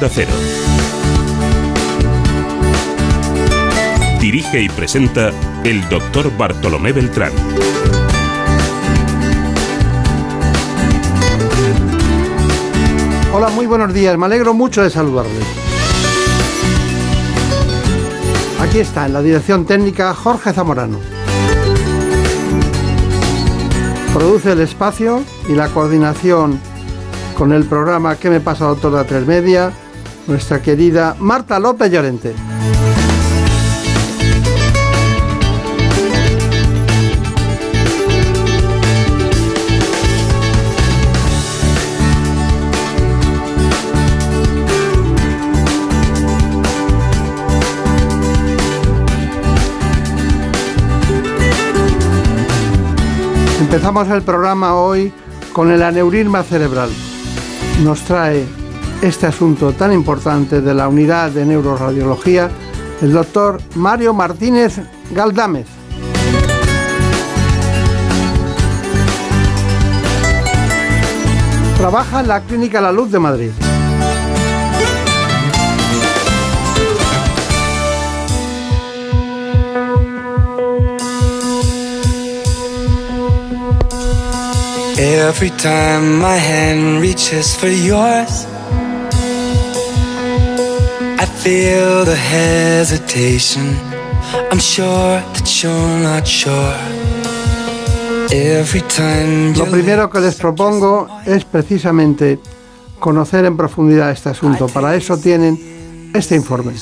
De Cero. Dirige y presenta el doctor Bartolomé Beltrán. Hola, muy buenos días. Me alegro mucho de saludarles. Aquí está, en la dirección técnica, Jorge Zamorano. Produce el espacio y la coordinación con el programa ¿Qué me pasa, doctor de tres media? Nuestra querida Marta López Llorente. Empezamos el programa hoy con el aneurisma cerebral. Nos trae este asunto tan importante de la unidad de neuroradiología el doctor Mario Martínez Galdámez. Trabaja en la Clínica La Luz de Madrid. Every time my hand reaches for yours, I feel the hesitation. I'm sure that you're not sure. Every time Lo primero que les propongo es precisamente conocer en profundidad este asunto. Para eso tienen este informe.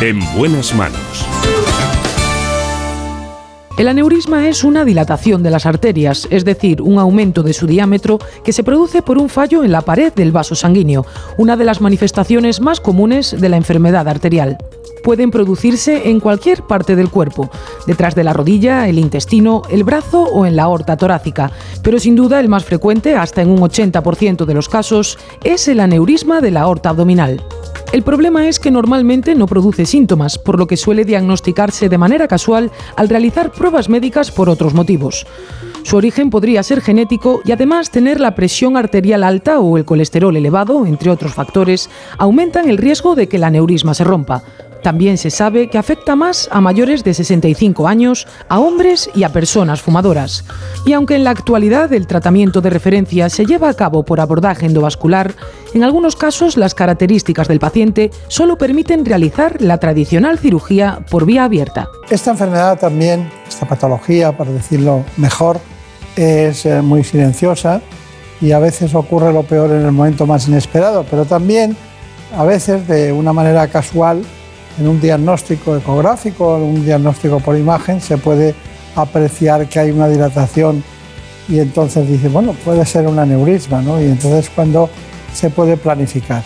En buenas manos el aneurisma es una dilatación de las arterias, es decir, un aumento de su diámetro que se produce por un fallo en la pared del vaso sanguíneo, una de las manifestaciones más comunes de la enfermedad arterial. Pueden producirse en cualquier parte del cuerpo, detrás de la rodilla, el intestino, el brazo o en la aorta torácica, pero sin duda el más frecuente, hasta en un 80% de los casos, es el aneurisma de la aorta abdominal. El problema es que normalmente no produce síntomas, por lo que suele diagnosticarse de manera casual al realizar pruebas médicas por otros motivos. Su origen podría ser genético y además tener la presión arterial alta o el colesterol elevado, entre otros factores, aumentan el riesgo de que el aneurisma se rompa. También se sabe que afecta más a mayores de 65 años, a hombres y a personas fumadoras. Y aunque en la actualidad el tratamiento de referencia se lleva a cabo por abordaje endovascular, en algunos casos las características del paciente solo permiten realizar la tradicional cirugía por vía abierta. Esta enfermedad también, esta patología, para decirlo mejor, es eh, muy silenciosa y a veces ocurre lo peor en el momento más inesperado, pero también a veces de una manera casual en un diagnóstico ecográfico, en un diagnóstico por imagen, se puede apreciar que hay una dilatación y entonces dice, bueno, puede ser un aneurisma, ¿no? Y entonces cuando se puede planificar.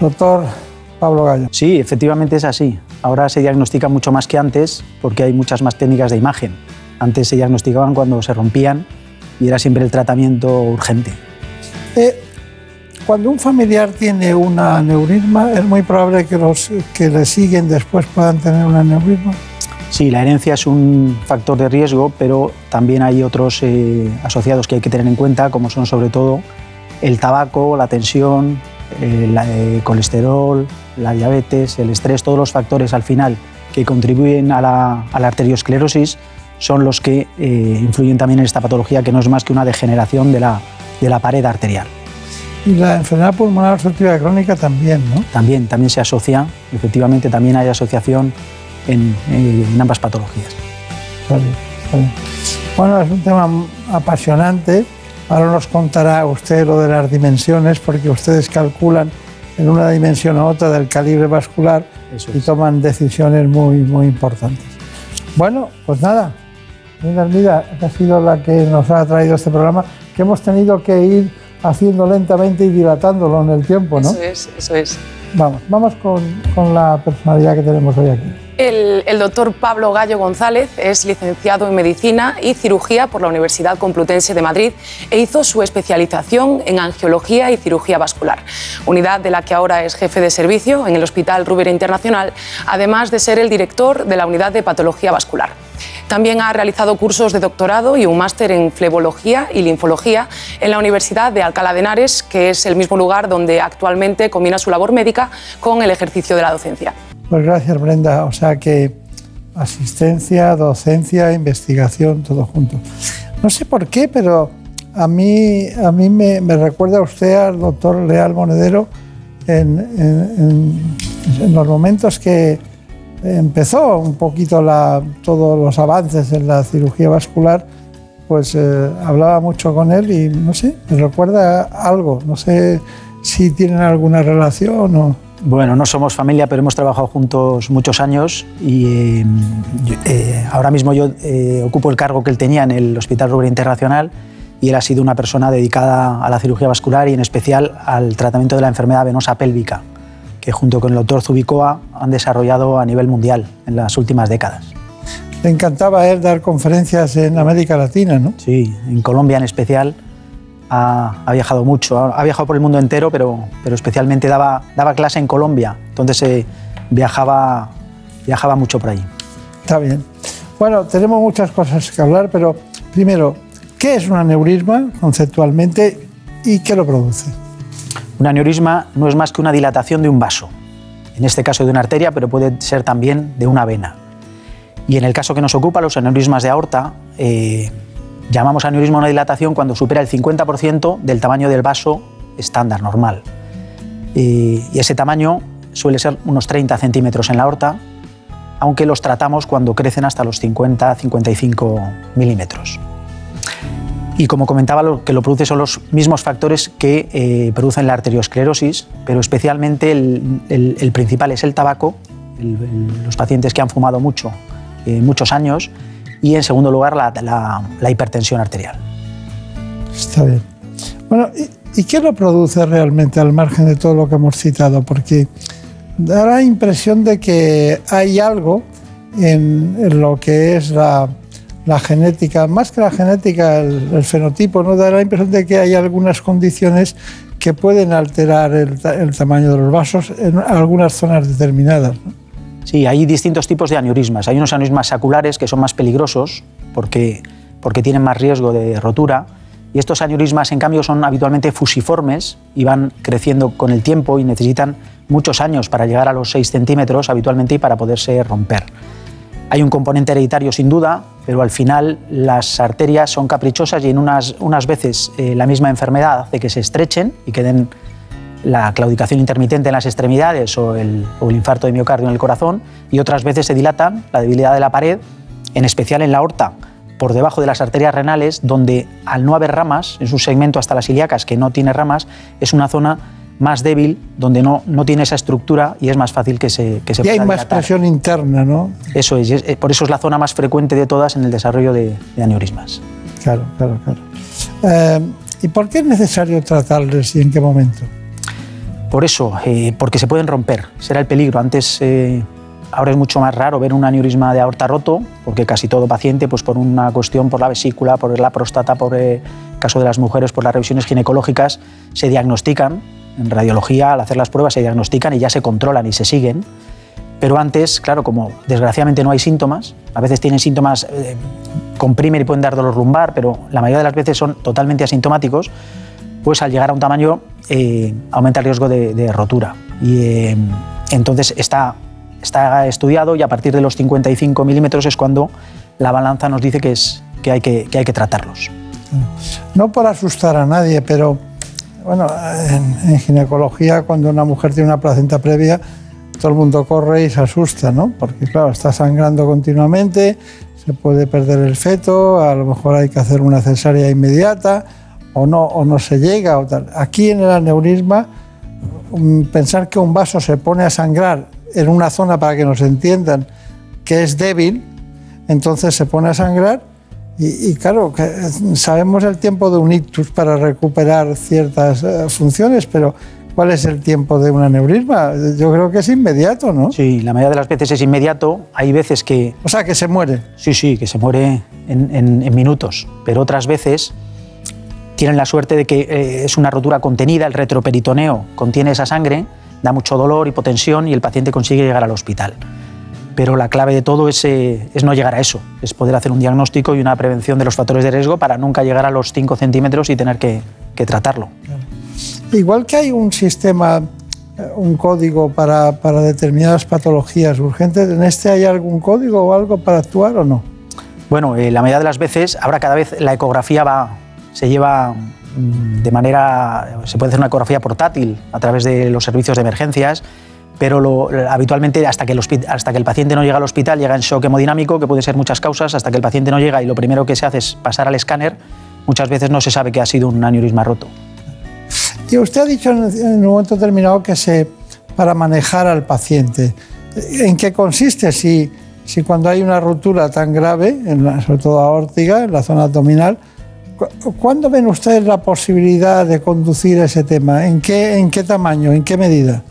Doctor Pablo Gallo. Sí, efectivamente es así. Ahora se diagnostica mucho más que antes porque hay muchas más técnicas de imagen. Antes se diagnosticaban cuando se rompían y era siempre el tratamiento urgente. Eh, cuando un familiar tiene un aneurisma, es muy probable que los que le siguen después puedan tener un aneurisma. Sí, la herencia es un factor de riesgo, pero también hay otros eh, asociados que hay que tener en cuenta, como son sobre todo el tabaco, la tensión, el, eh, colesterol, la diabetes, el estrés, todos los factores al final que contribuyen a la, arteriosclerosis son los que eh, influyen también en esta patología, que no es más que una degeneración de la pared arterial. Y la enfermedad pulmonar obstructiva crónica también, ¿no? También, también se asocia, efectivamente también hay asociación en, ambas patologías. Bueno, es un tema apasionante. Ahora nos contará usted lo de las dimensiones, porque ustedes calculan en una dimensión u otra del calibre vascular y toman decisiones muy, muy importantes. Bueno, pues nada, Mira, ha sido la que nos ha traído este programa, que hemos tenido que ir haciendo lentamente y dilatándolo en el tiempo, ¿no? Eso es, eso es. Vamos, vamos con, con la personalidad que tenemos hoy aquí. El, doctor Pablo Gallo González es licenciado en Medicina y Cirugía por la Universidad Complutense de Madrid e hizo su especialización en Angiología y Cirugía Vascular, unidad de la que ahora es jefe de servicio en el Hospital Rubera Internacional, además de ser el director de la Unidad de Patología Vascular. También ha realizado cursos de doctorado y un máster en flebología y linfología en la Universidad de Alcalá de Henares, que es el mismo lugar donde actualmente combina su labor médica con el ejercicio de la docencia. Pues gracias, Brenda. O sea que asistencia, docencia, investigación, todo junto. No sé por qué, pero a mí, a mí me, recuerda usted al doctor Leal Monedero en, los momentos que empezó un poquito todos los avances en la cirugía vascular, pues eh, hablaba mucho con él y no sé, me recuerda algo, no sé si tienen alguna relación o... Bueno, no somos familia, pero hemos trabajado juntos muchos años y eh, ahora mismo yo eh, ocupo el cargo que él tenía en el Hospital Rubén Internacional y él ha sido una persona dedicada a la cirugía vascular y en especial al tratamiento de la enfermedad venosa pélvica, que junto con el doctor Zubicoa han desarrollado a nivel mundial en las últimas décadas. Le encantaba a él dar conferencias en América Latina, ¿no? Sí, en Colombia en especial. Ha, viajado mucho, ha, viajado por el mundo entero, pero, pero especialmente daba, daba clase en Colombia, entonces eh, viajaba, viajaba mucho por ahí. Está bien. Bueno, tenemos muchas cosas que hablar, pero primero, ¿Qué es un aneurisma conceptualmente y qué lo produce? Un aneurisma no es más que una dilatación de un vaso, en este caso de una arteria, pero puede ser también de una vena. Y en el caso que nos ocupa, los aneurismas de aorta, eh, llamamos aneurisma una dilatación cuando supera el 50% del tamaño del vaso estándar, normal. Y, ese tamaño suele ser unos 30 centímetros en la aorta, aunque los tratamos cuando crecen hasta los 50-55 milímetros. Y como comentaba, lo que lo produce son los mismos factores que eh, producen la arteriosclerosis, pero especialmente el, principal es el tabaco, los pacientes que han fumado mucho, eh, muchos años, y en segundo lugar la, hipertensión arterial. Está bien. Bueno, ¿y, qué lo produce realmente al margen de todo lo que hemos citado? Porque da la impresión de que hay algo en lo que es la la genética, más que la genética, el, fenotipo, ¿no? da la impresión de que hay algunas condiciones que pueden alterar el, tamaño de los vasos en algunas zonas determinadas. Sí, hay distintos tipos de aneurismas. Hay unos aneurismas saculares que son más peligrosos porque, porque tienen más riesgo de rotura. Y estos aneurismas, en cambio, son habitualmente fusiformes y van creciendo con el tiempo y necesitan muchos años para llegar a los 6 centímetros habitualmente y para poderse romper. Hay un componente hereditario sin duda, pero al final las arterias son caprichosas y en unas, unas veces eh, la misma enfermedad hace que se estrechen y que den la claudicación intermitente en las extremidades o el, o el infarto de miocardio en el corazón y otras veces se dilatan la debilidad de la pared, en especial en la aorta, por debajo de las arterias renales, donde al no haber ramas, en su segmento hasta las ilíacas que no tiene ramas, es una zona más débil, donde no, no tiene esa estructura y es más fácil que se que se Y hay más presión interna, ¿no? Eso es, por eso es la zona más frecuente de todas en el desarrollo de, aneurismas. Claro, claro, claro. Eh, ¿Y por qué es necesario tratarles y en qué momento? Por eso, eh, porque se pueden romper, será el peligro. Antes, eh, ahora es mucho más raro ver un aneurisma de aorta roto, porque casi todo paciente, pues por una cuestión, por la vesícula, por la próstata, por el caso de las mujeres, por las revisiones ginecológicas, se diagnostican en radiología, al hacer las pruebas, se diagnostican y ya se controlan y se siguen. Pero antes, claro, como desgraciadamente no hay síntomas, a veces tienen síntomas, eh, comprimen y pueden dar dolor lumbar, pero la mayoría de las veces son totalmente asintomáticos, pues al llegar a un tamaño eh, aumenta el riesgo de, rotura. Y eh, entonces está, está estudiado y a partir de los 55 milímetros es cuando la balanza nos dice que, es, que, hay que, que hay que tratarlos. No por asustar a nadie, pero bueno, en, ginecología, cuando una mujer tiene una placenta previa, todo el mundo corre y se asusta, ¿no? Porque, claro, está sangrando continuamente, se puede perder el feto, a lo mejor hay que hacer una cesárea inmediata, o no, o no se llega, o tal. Aquí en el aneurisma, mm, pensar que un vaso se pone a sangrar en una zona, para que nos entiendan, que es débil, entonces se pone a sangrar y, claro, sabemos el tiempo de un ictus para recuperar ciertas eh, funciones, pero ¿cuál es el tiempo de un aneurisma? Yo creo que es inmediato, ¿no? Sí, la mayoría de las veces es inmediato. Hay veces que... O sea, que se muere. Sí, sí, que se muere en, minutos. Pero otras veces tienen la suerte de que eh, es una rotura contenida, el retroperitoneo contiene esa sangre, da mucho dolor, hipotensión y el paciente consigue llegar al hospital. pero la clave de todo es, eh, es, no llegar a eso, es poder hacer un diagnóstico y una prevención de los factores de riesgo para nunca llegar a los 5 centímetros y tener que, que tratarlo. Igual que hay un sistema, eh, un código para, para, determinadas patologías urgentes, ¿en este hay algún código o algo para actuar o no? Bueno, eh, la mayoría de las veces, ahora cada vez la ecografía va, se lleva mm, de manera, se puede hacer una ecografía portátil a través de los servicios de emergencias, pero lo, habitualmente hasta que, el hasta que el paciente no llega al hospital llega en shock hemodinámico, que puede ser muchas causas, hasta que el paciente no llega y lo primero que se hace es pasar al escáner, muchas veces no se sabe que ha sido un aneurisma roto. Y usted ha dicho en un momento determinado que se, para manejar al paciente, ¿en qué consiste? Si, si cuando hay una ruptura tan grave, en la, sobre todo aórtica, en la zona abdominal, ¿cuándo ven ustedes la posibilidad de conducir ese tema? ¿En qué, en qué tamaño? ¿En qué medida?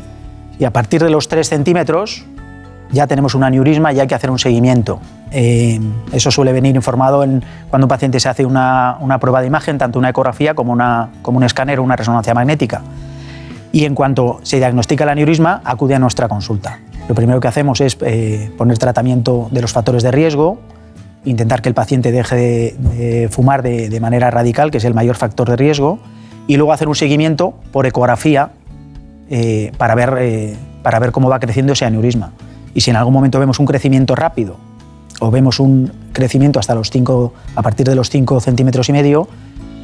Y a partir de los 3 centímetros ya tenemos un aneurisma y hay que hacer un seguimiento. Eh, eso suele venir informado en, cuando un paciente se hace una, una, prueba de imagen, tanto una ecografía como, una, como un escáner o una resonancia magnética. Y en cuanto se diagnostica el aneurisma, acude a nuestra consulta. Lo primero que hacemos es eh, poner tratamiento de los factores de riesgo, intentar que el paciente deje de, de fumar de, de, manera radical, que es el mayor factor de riesgo, y luego hacer un seguimiento por ecografía eh, para, ver, eh, para ver cómo va creciendo ese aneurisma. Y si en algún momento vemos un crecimiento rápido o vemos un crecimiento hasta los 5, a partir de los 5 centímetros y medio,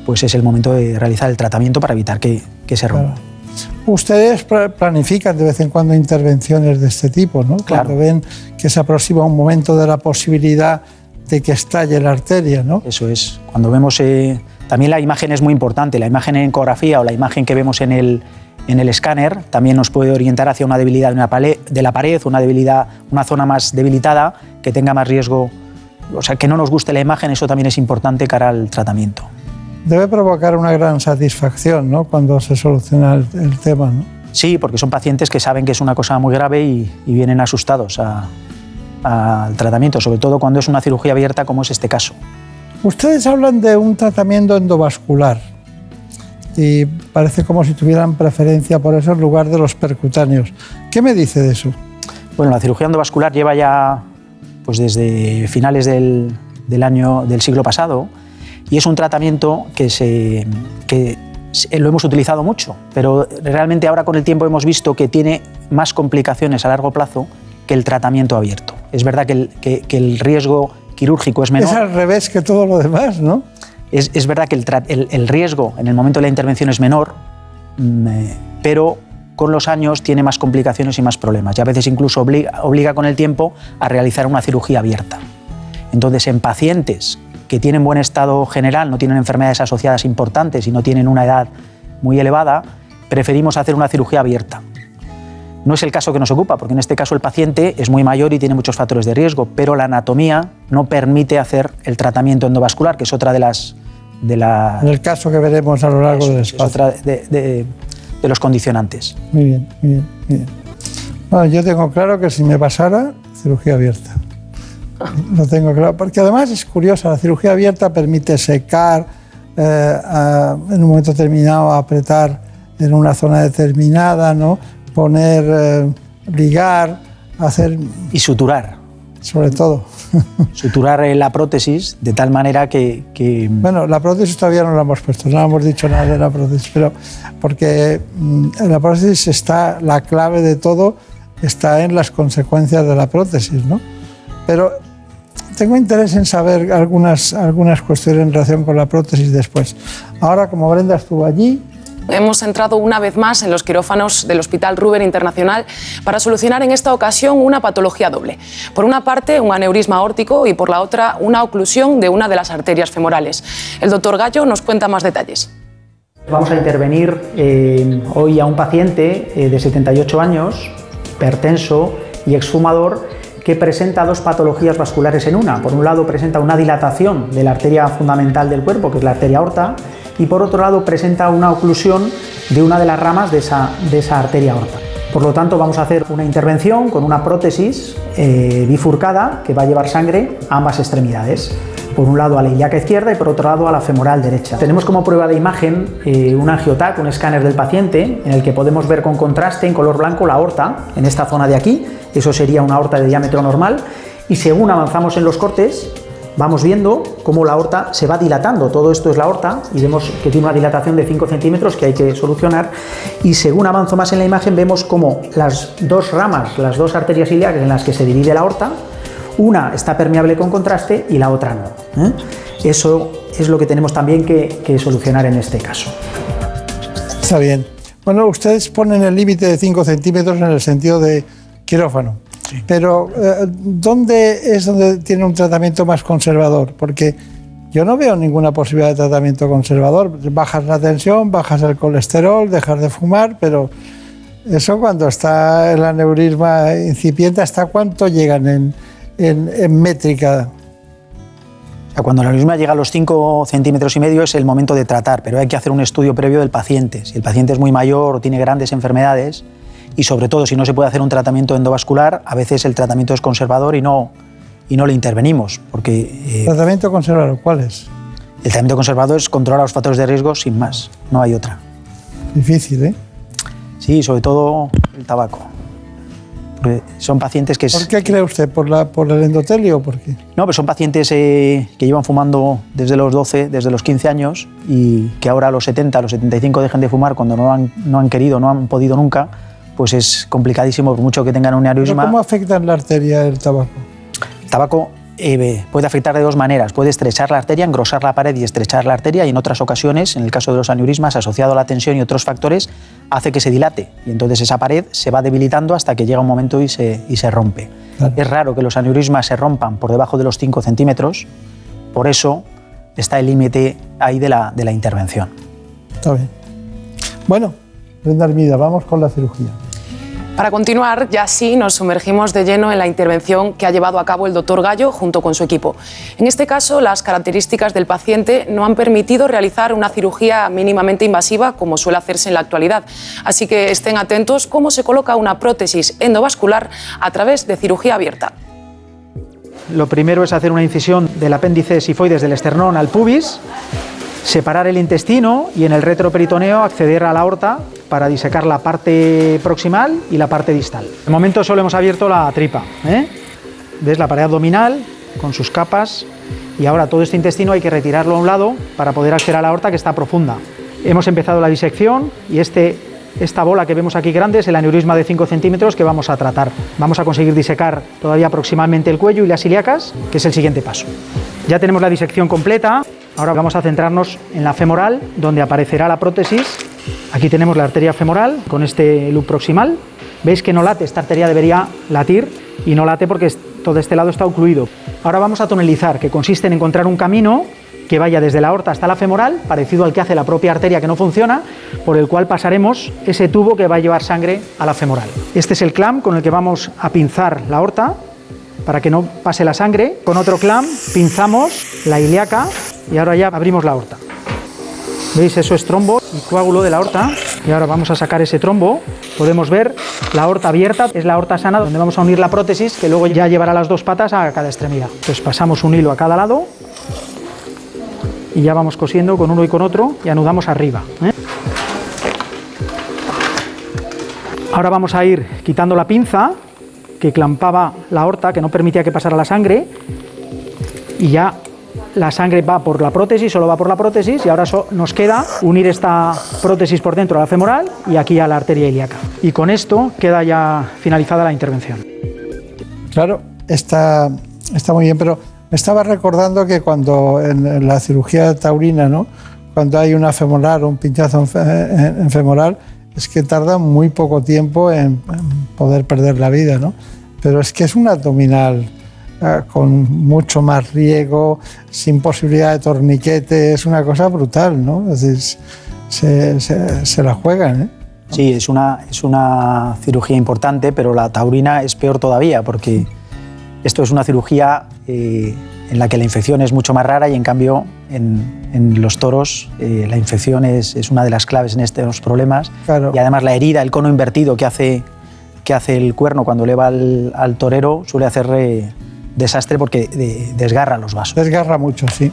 pues es el momento de realizar el tratamiento para evitar que, que se rompa. Claro. Ustedes planifican de vez en cuando intervenciones de este tipo, ¿no? Claro. Cuando ven que se aproxima un momento de la posibilidad de que estalle la arteria, ¿no? Eso es. Cuando vemos... Eh, también la imagen es muy importante. La imagen en ecografía o la imagen que vemos en el, en el escáner también nos puede orientar hacia una debilidad de, una pared, de la pared, una debilidad, una zona más debilitada que tenga más riesgo, o sea, que no nos guste la imagen, eso también es importante cara al tratamiento. Debe provocar una gran satisfacción, ¿no? Cuando se soluciona el, el tema, ¿no? Sí, porque son pacientes que saben que es una cosa muy grave y, y vienen asustados a, al tratamiento, sobre todo cuando es una cirugía abierta como es este caso. Ustedes hablan de un tratamiento endovascular y parece como si tuvieran preferencia por eso en lugar de los percutáneos. ¿Qué me dice de eso? Bueno, la cirugía endovascular lleva ya pues desde finales del, del año del siglo pasado y es un tratamiento que, se, que lo hemos utilizado mucho, pero realmente ahora con el tiempo hemos visto que tiene más complicaciones a largo plazo que el tratamiento abierto. Es verdad que el, que, que el riesgo quirúrgico es menor. Es al revés que todo lo demás, ¿no? Es, es verdad que el, el, el, riesgo en el momento de la intervención es menor, mm, eh, pero con los años tiene más complicaciones y más problemas. Y a veces incluso obliga, obliga con el tiempo a realizar una cirugía abierta. Entonces, en pacientes que tienen buen estado general, no tienen enfermedades asociadas importantes y no tienen una edad muy elevada, preferimos hacer una cirugía abierta. No es el caso que nos ocupa, porque en este caso el paciente es muy mayor y tiene muchos factores de riesgo, pero la anatomía no permite hacer el tratamiento endovascular, que es otra de las... De la, en el caso que veremos a lo largo del espacio. Es otra de, de, de, los condicionantes. Muy bien, muy bien, muy bien. Bueno, yo tengo claro que si me pasara, cirugía abierta. Lo tengo claro, porque además es curiosa, la cirugía abierta permite secar, eh, a, en un momento determinado apretar en una zona determinada, ¿no? Poner, eh, ligar, hacer... Y suturar. Sobre todo. Suturar la prótesis de tal manera que, que, Bueno, la prótesis todavía no la hemos puesto, no hemos dicho nada de la prótesis, pero porque en la prótesis está la clave de todo, está en las consecuencias de la prótesis, ¿no? Pero tengo interés en saber algunas, algunas cuestiones en relación con la prótesis después. Ahora, como Brenda estuvo allí, hemos entrado una vez más en los quirófanos del Hospital Ruber Internacional para solucionar en esta ocasión una patología doble. Por una parte, un aneurisma aórtico y por la otra, una oclusión de una de las arterias femorales. El doctor Gallo nos cuenta más detalles. Vamos a intervenir eh, hoy a un paciente eh, de 78 años, pertenso y exfumador, que presenta dos patologías vasculares en una. Por un lado, presenta una dilatación de la arteria fundamental del cuerpo, que es la arteria aorta, y por otro lado presenta una oclusión de una de las ramas de esa, arteria aorta. Por lo tanto, vamos a hacer una intervención con una prótesis eh, bifurcada que va a llevar sangre a ambas extremidades. por un lado a la ilíaca izquierda y por otro lado a la femoral derecha. Tenemos como prueba de imagen eh, un angiotac, un escáner del paciente, en el que podemos ver con contraste en color blanco la aorta, en esta zona de aquí, eso sería una aorta de diámetro normal, y según avanzamos en los cortes, vamos viendo cómo la aorta se va dilatando. Todo esto es la aorta y vemos que tiene una dilatación de 5 centímetros que hay que solucionar. Y según avanzo más en la imagen, vemos cómo las dos ramas, las dos arterias ilíacas en las que se divide la aorta, una está permeable con contraste y la otra no. ¿eh? Eso es lo que tenemos también que, solucionar en este caso. Está bien. Bueno, ustedes ponen el límite de 5 centímetros en el sentido de quirófano. Pero, eh, ¿dónde es donde tiene un tratamiento más conservador? Porque yo no veo ninguna posibilidad de tratamiento conservador. Bajas la tensión, bajas el colesterol, dejas de fumar, pero eso cuando está el aneurisma incipiente, ¿hasta cuánto llegan en, en, métrica. Cuando la aneurisma llega a los 5 centímetros y medio es el momento de tratar, pero hay que hacer un estudio previo del paciente. Si el paciente es muy mayor o tiene grandes enfermedades, y sobre todo si no se puede hacer un tratamiento endovascular, a veces el tratamiento es conservador y no, y no le intervenimos. Porque, eh, ¿Tratamiento conservador cuál es? El tratamiento conservador es controlar los factores de riesgo sin más, no hay otra. Difícil, ¿eh? Sí, sobre todo el tabaco son pacientes que... ¿Por qué cree usted? ¿Por, la, por el endotelio o por qué? No, pero son pacientes eh, que llevan fumando desde los 12, desde los 15 años y que ahora a los 70, a los 75 dejen de fumar cuando no han, no han querido, no han podido nunca, pues es complicadísimo por mucho que tengan un aneurisma. ¿Cómo afecta en la arteria el tabaco? El tabaco eh, puede afectar de dos maneras. Puede estrechar la arteria, engrosar la pared y estrechar la arteria y en otras ocasiones, en el caso de los aneurismas, asociado a la tensión y otros factores, hace que se dilate y entonces esa pared se va debilitando hasta que llega un momento y se, y se rompe. Es raro que los aneurismas se rompan por debajo de los 5 centímetros, por eso está el límite ahí de la, de la intervención. Está bien. Bueno, Brenda Armida, vamos con la cirugía. Para continuar, ya sí nos sumergimos de lleno en la intervención que ha llevado a cabo el doctor Gallo junto con su equipo. En este caso, las características del paciente no han permitido realizar una cirugía mínimamente invasiva como suele hacerse en la actualidad. Así que estén atentos cómo se coloca una prótesis endovascular a través de cirugía abierta. Lo primero es hacer una incisión del apéndice sifoides del esternón al pubis, separar el intestino y en el retroperitoneo acceder a la aorta para disecar la parte proximal y la parte distal. De momento solo hemos abierto la tripa. ¿eh? ¿Ves la pared abdominal con sus capas? Y ahora todo este intestino hay que retirarlo a un lado para poder acceder a la aorta que está profunda. Hemos empezado la disección y este, esta bola que vemos aquí grande es el aneurisma de 5 centímetros que vamos a tratar. Vamos a conseguir disecar todavía aproximadamente el cuello y las ilíacas, que es el siguiente paso. Ya tenemos la disección completa. Ahora vamos a centrarnos en la femoral, donde aparecerá la prótesis Aquí tenemos la arteria femoral con este loop proximal. Veis que no late, esta arteria debería latir y no late porque todo este lado está ocluido. Ahora vamos a tonelizar, que consiste en encontrar un camino que vaya desde la aorta hasta la femoral, parecido al que hace la propia arteria que no funciona, por el cual pasaremos ese tubo que va a llevar sangre a la femoral. Este es el clamp con el que vamos a pinzar la aorta para que no pase la sangre. Con otro clamp pinzamos la ilíaca y ahora ya abrimos la aorta. ¿Veis? Eso es trombo y coágulo de la aorta. Y ahora vamos a sacar ese trombo. Podemos ver la aorta abierta, es la aorta sana donde vamos a unir la prótesis que luego ya llevará las dos patas a cada extremidad. Pues pasamos un hilo a cada lado y ya vamos cosiendo con uno y con otro y anudamos arriba. ¿eh? Ahora vamos a ir quitando la pinza que clampaba la aorta, que no permitía que pasara la sangre, y ya la sangre va por la prótesis, solo va por la prótesis y ahora nos queda unir esta prótesis por dentro a la femoral y aquí a la arteria ilíaca. Y con esto queda ya finalizada la intervención. Claro, está, está muy bien, pero me estaba recordando que cuando en, la cirugía taurina, ¿no? cuando hay una femoral un pinchazo en, femoral, es que tarda muy poco tiempo en, poder perder la vida, ¿no? Pero es que es un abdominal con mucho más riego, sin posibilidad de torniquete, es una cosa brutal, ¿no? Es decir, se, la juegan, ¿eh? Sí, es una, es una cirugía importante, pero la taurina es peor todavía, porque esto es una cirugía eh, en la que la infección es mucho más rara y en cambio en, en los toros eh, la infección es, es, una de las claves en estos problemas. Y además la herida, el cono invertido que hace, que hace el cuerno cuando eleva al, al torero suele hacer desastre porque de- desgarra los vasos. Desgarra mucho, sí.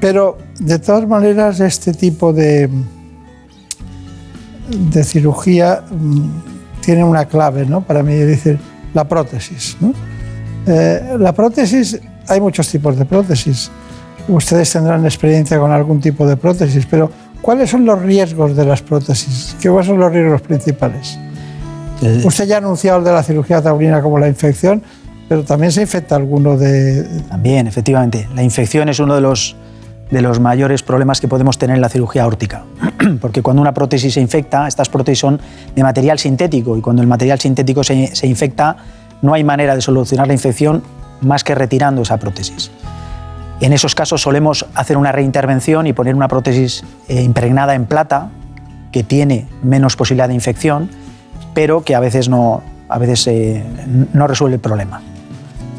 Pero de todas maneras, este tipo de, de cirugía mm, tiene una clave, ¿no? Para mí, es decir, la prótesis. ¿no? Eh, la prótesis, hay muchos tipos de prótesis. Ustedes tendrán experiencia con algún tipo de prótesis, pero ¿cuáles son los riesgos de las prótesis? ¿Qué son los riesgos principales? Eh, Usted ya ha anunciado el de la cirugía taurina como la infección, pero también se infecta alguno de, También, efectivamente, la infección es uno de los, de los mayores problemas que podemos tener en la cirugía aórtica. Porque cuando una prótesis se infecta, estas prótesis son de material sintético y cuando el material sintético se, se infecta, no hay manera de solucionar la infección más que retirando esa prótesis. En esos casos solemos hacer una reintervención y poner una prótesis eh, impregnada en plata que tiene menos posibilidad de infección, pero que a veces no, a veces, eh, no resuelve el problema.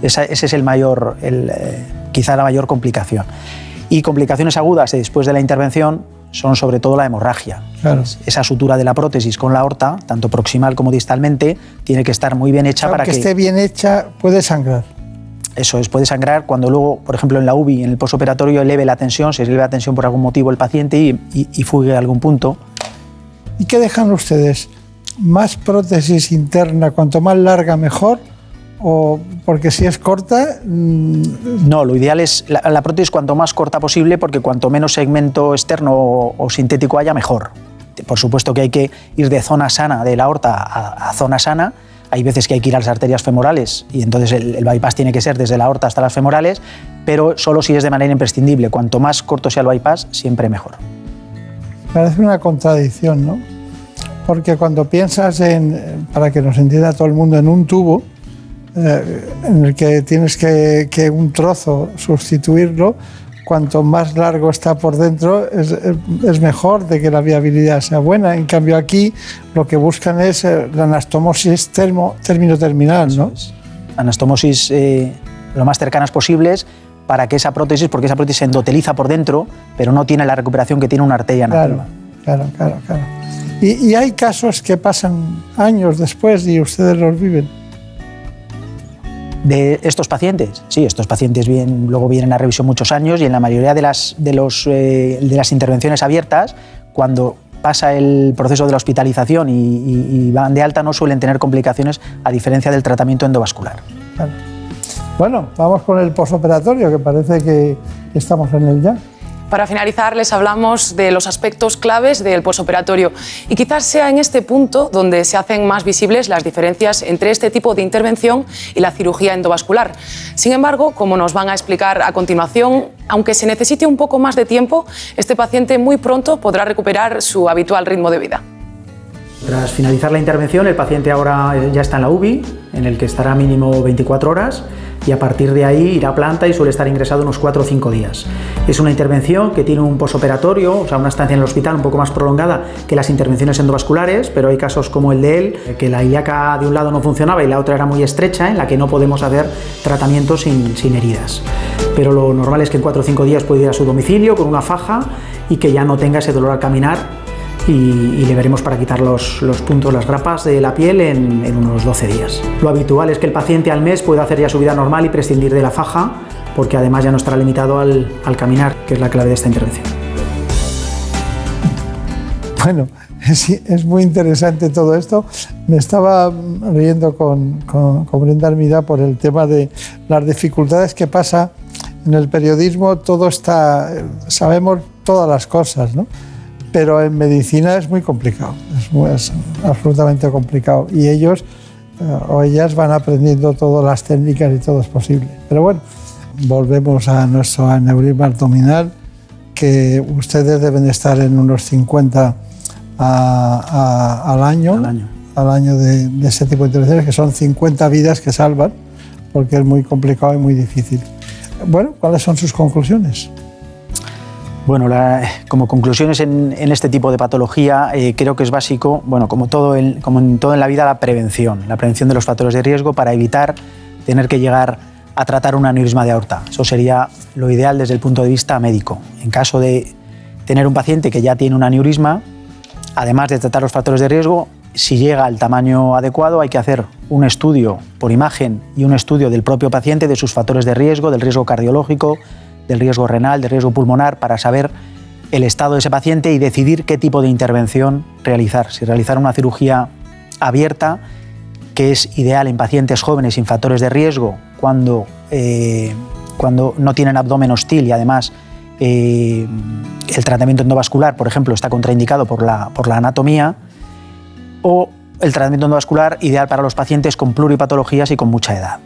Esa- ese es el mayor, el, eh, quizá la mayor complicación. Y complicaciones agudas después de la intervención son sobre todo la hemorragia. Claro. Esa sutura de la prótesis con la aorta, tanto proximal como distalmente, tiene que estar muy bien hecha para que esté bien hecha, puede sangrar. eso es, puede sangrar cuando luego, por ejemplo, en la UBI, en el posoperatorio, eleve la tensión, se eleve la tensión por algún motivo el paciente y, y, y fugue a algún punto. ¿Y qué dejan ustedes? ¿Más prótesis interna, cuanto más larga mejor? ¿O porque si es corta, mm, No, lo ideal es la, la prótesis cuanto más corta posible porque cuanto menos segmento externo o, o sintético haya, mejor. Por supuesto que hay que ir de zona sana de la aorta a, a zona sana. Hay veces que hay que ir a las arterias femorales y entonces el, el bypass tiene que ser desde la aorta hasta las femorales, pero solo si es de manera imprescindible. Cuanto más corto sea el bypass, siempre mejor. parece una contradicción, ¿no? Porque cuando piensas en, para que nos entienda todo el mundo, en un tubo, en el que tienes que, que un trozo sustituirlo, cuanto más largo está por dentro, es, mejor de que la viabilidad sea buena. En cambio, aquí lo que buscan es eh, la anastomosis termo- término-terminal, ¿no? Anastomosis eh, lo más cercanas posibles para que esa prótesis, porque esa prótesis se endoteliza por dentro, pero no tiene la recuperación que tiene una arteria Claro, nativa. claro, claro, claro. Y, y hay casos que pasan años después y ustedes los viven. De estos pacientes, sí, estos pacientes bien, luego vienen a revisión muchos años y en la mayoría de las, de los, eh, de las intervenciones abiertas, cuando pasa el proceso de la hospitalización y, y- van de alta, no suelen tener complicaciones a diferencia del tratamiento endovascular. Bueno, vamos con el posoperatorio, que parece que estamos en el ya. Para finalizar, les hablamos de los aspectos claves del posoperatorio y quizás sea en este punto donde se hacen más visibles las diferencias entre este tipo de intervención y la cirugía endovascular. Sin embargo, como nos van a explicar a continuación, aunque se necesite un poco más de tiempo, este paciente muy pronto podrá recuperar su habitual ritmo de vida. Tras finalizar la intervención, el paciente ahora eh, ya está en la UBI, en el que estará mínimo 24 horas, y a partir de ahí irá a planta y suele estar ingresado unos 4 o 5 días. Es una intervención que tiene un posoperatorio, o sea, una estancia en el hospital un poco más prolongada que las intervenciones endovasculares, pero hay casos como el de él, que la ilíaca de un lado no funcionaba y la otra era muy estrecha, en la que no podemos hacer tratamiento sin, sin heridas. Pero lo normal es que en 4 o 5 días puede ir a su domicilio con una faja y que ya no tenga ese dolor al caminar y, le veremos para quitar los, los puntos, las grapas de la piel en, unos 12 días. Lo habitual es que el paciente al mes pueda hacer ya su vida normal y prescindir de la faja, porque además ya no estará limitado al, al caminar, que es la clave de esta intervención. Bueno, es, muy interesante todo esto. Me estaba riendo con, con, con Brenda Armida por el tema de las dificultades que pasa en el periodismo. Todo está, sabemos todas las cosas, ¿no? Pero en medicina es muy complicado, es, muy- es absolutamente complicado. Y ellos eh, o ellas van aprendiendo todas las técnicas y todo es posible. Pero bueno, volvemos a nuestro aneurisma abdominal, que ustedes deben estar en unos 50 a- a- al año, Al año. al año de, de ese tipo de intervenciones, que son 50 vidas que salvan, porque es muy complicado y muy difícil. Bueno, ¿cuáles son sus conclusiones? Bueno, como conclusiones en, en este tipo de patología, eh, creo que es básico, bueno, como, todo en, como en todo en la vida, la prevención, la prevención de los factores de riesgo para evitar tener que llegar a tratar un aneurisma de aorta. Eso sería lo ideal desde el punto de vista médico. En caso de tener un paciente que ya tiene un aneurisma, además de tratar los factores de riesgo, si llega al tamaño adecuado hay que hacer un estudio por imagen y un estudio del propio paciente de sus factores de riesgo, del riesgo cardiológico, del riesgo renal, del riesgo pulmonar, para saber el estado de ese paciente y decidir qué tipo de intervención realizar. Si realizar una cirugía abierta, que es ideal en pacientes jóvenes sin factores de riesgo, cuando, eh, cuando no tienen abdomen hostil y además eh, el tratamiento endovascular, por ejemplo, está contraindicado por la, por la anatomía, o el tratamiento endovascular ideal para los pacientes con pluripatologías y con mucha edad.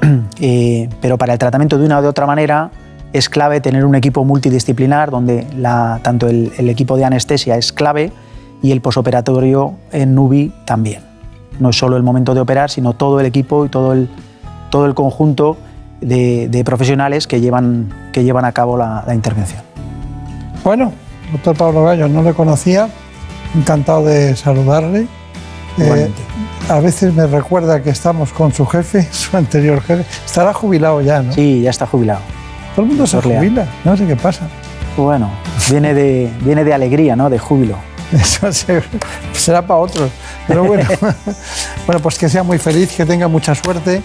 Eh, pero para el tratamiento de una o de otra manera es clave tener un equipo multidisciplinar donde la, tanto el, equipo de anestesia es clave y el posoperatorio en NUBI también. No es solo el momento de operar, sino todo el equipo y todo el, todo el conjunto de, profesionales que llevan, que llevan a cabo la, la intervención. Bueno, doctor Pablo Gallo, no le conocía, encantado de saludarle eh, a veces me recuerda que estamos con su jefe, su anterior jefe. Estará jubilado ya, ¿no? Sí, ya está jubilado. Todo el mundo se jubila, no sé qué pasa. Bueno, viene de, viene de alegría, ¿no? De júbilo. Eso será para otros. Pero bueno, bueno, pues que sea muy feliz, que tenga mucha suerte,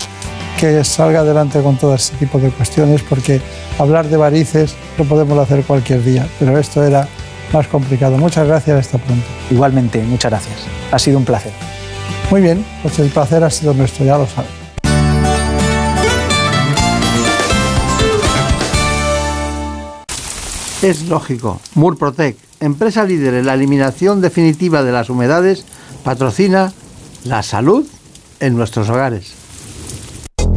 que salga adelante con todo este tipo de cuestiones, porque hablar de varices lo podemos hacer cualquier día, pero esto era más complicado. Muchas gracias, hasta pronto. Igualmente, muchas gracias. Ha sido un placer. Muy bien, pues el placer ha sido nuestro, ya lo saben. Es lógico, Murprotec, empresa líder en la eliminación definitiva de las humedades, patrocina la salud en nuestros hogares.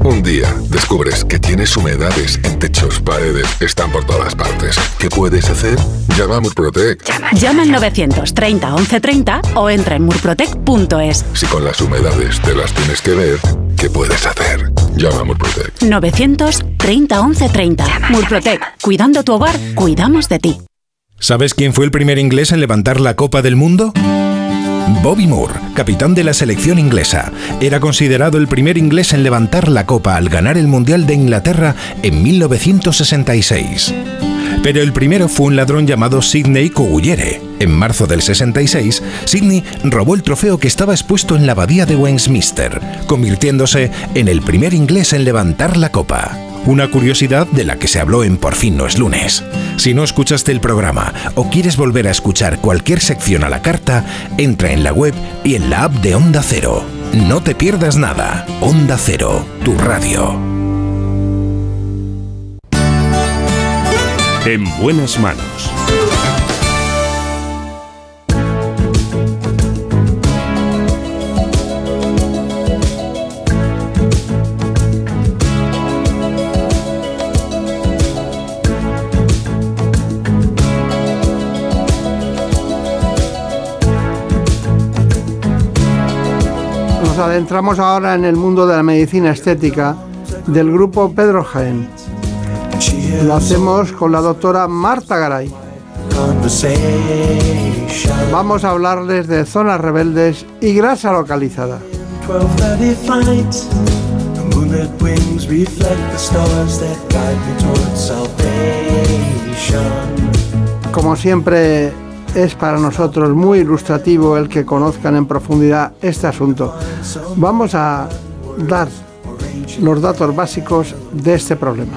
Un día descubres que tienes humedades en techos, paredes, están por todas partes. ¿Qué puedes hacer? Llama a Murprotec. Llama, al 930 1130 o entra en murprotec.es. Si con las humedades te las tienes que ver, ¿qué puedes hacer? Llama a Murprotec. 930 1130. Murprotec. Cuidando tu hogar, cuidamos de ti. ¿Sabes quién fue el primer inglés en levantar la Copa del Mundo? Bobby Moore, capitán de la selección inglesa, era considerado el primer inglés en levantar la copa al ganar el Mundial de Inglaterra en 1966. Pero el primero fue un ladrón llamado Sidney Cogulliere. En marzo del 66, Sidney robó el trofeo que estaba expuesto en la abadía de Westminster, convirtiéndose en el primer inglés en levantar la copa. Una curiosidad de la que se habló en Por fin no es lunes. Si no escuchaste el programa o quieres volver a escuchar cualquier sección a la carta, entra en la web y en la app de Onda Cero. No te pierdas nada. Onda Cero, tu radio. En buenas manos nos adentramos ahora en el mundo de la medicina estética del grupo Pedro Jaén. Lo hacemos con la doctora Marta Garay. Vamos a hablarles de zonas rebeldes y grasa localizada. Como siempre, es para nosotros muy ilustrativo el que conozcan en profundidad este asunto. Vamos a dar los datos básicos de este problema.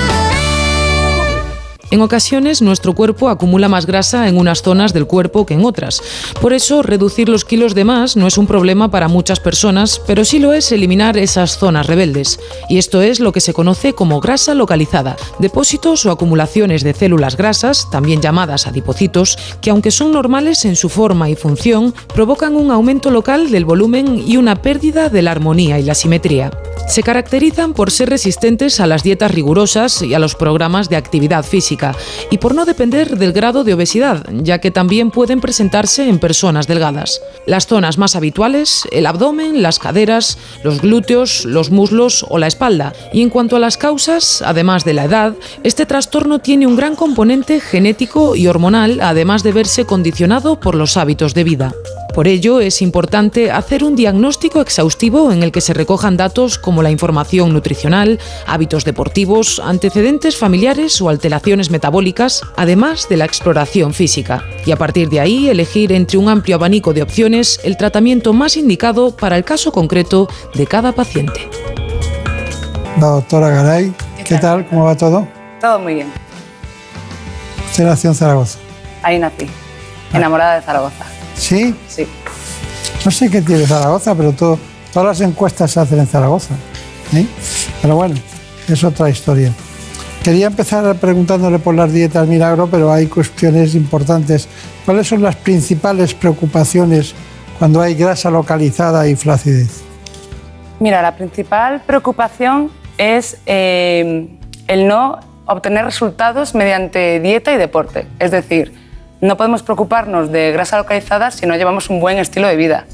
En ocasiones nuestro cuerpo acumula más grasa en unas zonas del cuerpo que en otras. Por eso reducir los kilos de más no es un problema para muchas personas, pero sí lo es eliminar esas zonas rebeldes. Y esto es lo que se conoce como grasa localizada, depósitos o acumulaciones de células grasas, también llamadas adipocitos, que aunque son normales en su forma y función, provocan un aumento local del volumen y una pérdida de la armonía y la simetría. Se caracterizan por ser resistentes a las dietas rigurosas y a los programas de actividad física y por no depender del grado de obesidad, ya que también pueden presentarse en personas delgadas. Las zonas más habituales, el abdomen, las caderas, los glúteos, los muslos o la espalda. Y en cuanto a las causas, además de la edad, este trastorno tiene un gran componente genético y hormonal, además de verse condicionado por los hábitos de vida. Por ello, es importante hacer un diagnóstico exhaustivo en el que se recojan datos como la información nutricional, hábitos deportivos, antecedentes familiares o alteraciones metabólicas, además de la exploración física. Y a partir de ahí, elegir entre un amplio abanico de opciones el tratamiento más indicado para el caso concreto de cada paciente. La doctora Garay, ¿qué, tal? ¿Cómo va todo? Todo muy bien. ¿Usted nació en Zaragoza? Ahí nací, enamorada de Zaragoza. ¿Sí? Sí. No sé qué tiene Zaragoza, pero todo, todas las encuestas se hacen en Zaragoza. ¿eh? Pero bueno, es otra historia. Quería empezar preguntándole por las dietas milagro, pero hay cuestiones importantes. ¿Cuáles son las principales preocupaciones cuando hay grasa localizada y flacidez? Mira, la principal preocupación es eh, el no obtener resultados mediante dieta y deporte. Es decir, no podemos preocuparnos de grasa localizada si no llevamos un buen estilo de vida.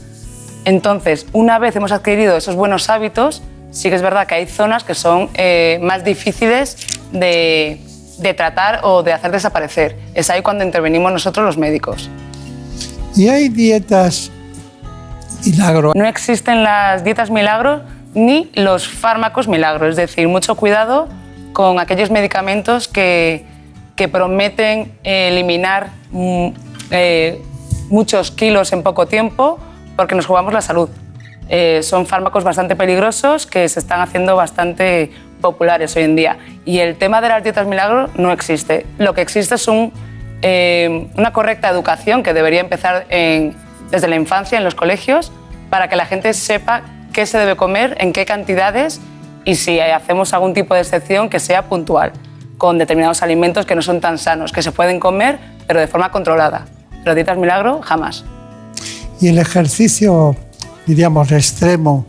Entonces, una vez hemos adquirido esos buenos hábitos, sí que es verdad que hay zonas que son eh, más difíciles de, de tratar o de hacer desaparecer. Es ahí cuando intervenimos nosotros los médicos. ¿Y hay dietas milagro? No existen las dietas milagro ni los fármacos milagro. Es decir, mucho cuidado con aquellos medicamentos que, que prometen eliminar mm, eh, muchos kilos en poco tiempo porque nos jugamos la salud. Eh, son fármacos bastante peligrosos que se están haciendo bastante populares hoy en día. Y el tema de las dietas milagro no existe. Lo que existe es un, eh, una correcta educación que debería empezar desde la infancia en los colegios para que la gente sepa qué se debe comer, en qué cantidades y si hacemos algún tipo de excepción que sea puntual con determinados alimentos que no son tan sanos, que se pueden comer, pero de forma controlada. Pero dietas milagro, jamás. ¿Y el ejercicio, diríamos, extremo,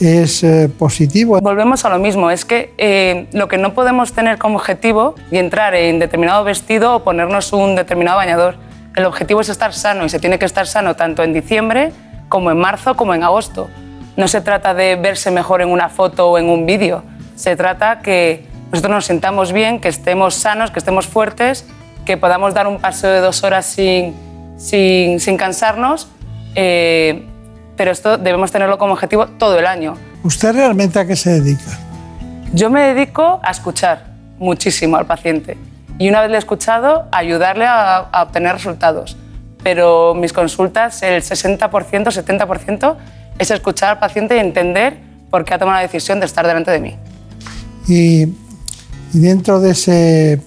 es eh, positivo? Volvemos a lo mismo, es que eh, lo que no podemos tener como objetivo y entrar en determinado vestido o ponernos un determinado bañador. El objetivo es estar sano y se tiene que estar sano tanto en diciembre como en marzo como en agosto. No se trata de verse mejor en una foto o en un vídeo, se trata que nosotros nos sintamos bien, que estemos sanos, que estemos fuertes, que podamos dar un paseo de dos horas sin, sin, sin cansarnos, eh, pero esto debemos tenerlo como objetivo todo el año. ¿Usted realmente a qué se dedica? Yo me dedico a escuchar muchísimo al paciente y una vez le he escuchado, ayudarle a, a obtener resultados. Pero mis consultas, el 60%, 70% es escuchar al paciente y entender por qué ha tomado la decisión de estar delante de mí. Y y dentro de ese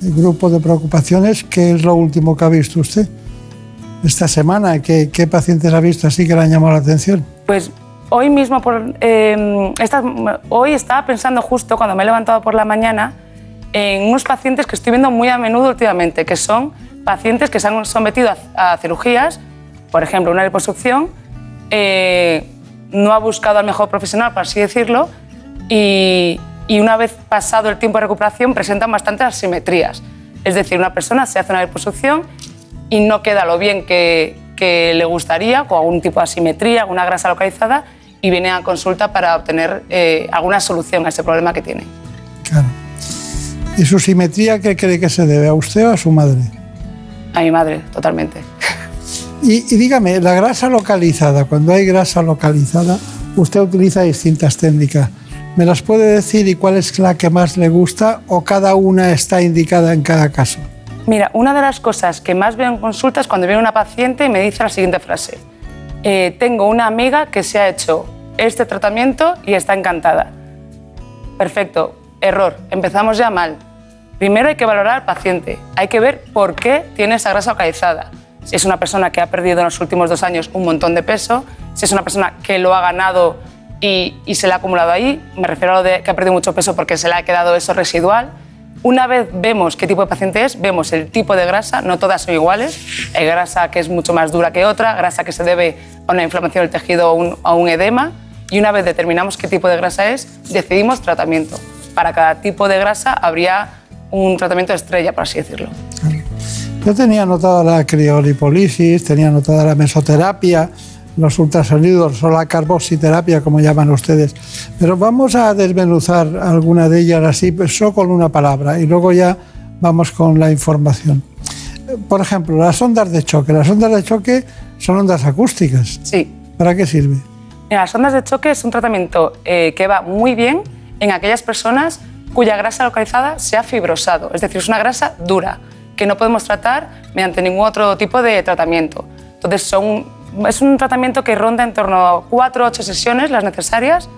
grupo de preocupaciones, ¿qué es lo último que ha visto usted esta semana? ¿Qué, qué pacientes ha visto así que le han llamado la atención? Pues hoy mismo, por, eh, esta, hoy estaba pensando justo cuando me he levantado por la mañana en unos pacientes que estoy viendo muy a menudo últimamente, que son pacientes que se han sometido a, a cirugías, por ejemplo, una liposucción, eh, no ha buscado al mejor profesional, por así decirlo, y, y una vez pasado el tiempo de recuperación presentan bastantes asimetrías. Es decir, una persona se hace una liposucción y no queda lo bien que, que le gustaría, con algún tipo de asimetría, alguna grasa localizada, y viene a consulta para obtener eh, alguna solución a ese problema que tiene. Claro. ¿Y su simetría qué cree que se debe? ¿A usted o a su madre? A mi madre, totalmente. Y, y dígame, la grasa localizada, cuando hay grasa localizada, usted utiliza distintas técnicas. ¿Me las puede decir y cuál es la que más le gusta o cada una está indicada en cada caso? Mira, una de las cosas que más veo en consultas cuando viene una paciente y me dice la siguiente frase. Eh, tengo una amiga que se ha hecho este tratamiento y está encantada. Perfecto, error, empezamos ya mal. Primero hay que valorar al paciente, hay que ver por qué tiene esa grasa localizada. Si es una persona que ha perdido en los últimos dos años un montón de peso, si es una persona que lo ha ganado y, y, se le ha acumulado ahí. Me refiero a lo de que ha perdido mucho peso porque se le ha quedado eso residual. Una vez vemos qué tipo de paciente es, vemos el tipo de grasa, no todas son iguales. Hay grasa que es mucho más dura que otra, grasa que se debe a una inflamación del tejido o un, a un edema. Y una vez determinamos qué tipo de grasa es, decidimos tratamiento. Para cada tipo de grasa habría un tratamiento estrella, por así decirlo. Yo tenía anotada la criolipolisis, tenía anotada la mesoterapia, los ultrasonidos o la carboxiterapia, como llaman ustedes. Pero vamos a desmenuzar alguna de ellas así, pues, solo con una palabra, y luego ya vamos con la información. Por ejemplo, las ondas de choque. Las ondas de choque son ondas acústicas. Sí. ¿Para qué sirve? Mira, las ondas de choque es un tratamiento eh, que va muy bien en aquellas personas cuya grasa localizada se ha fibrosado, es decir, es una grasa dura que no podemos tratar mediante ningún otro tipo de tratamiento. Entonces, son, es un tratamiento que ronda en torno a 4 o 8 sesiones, las necesarias,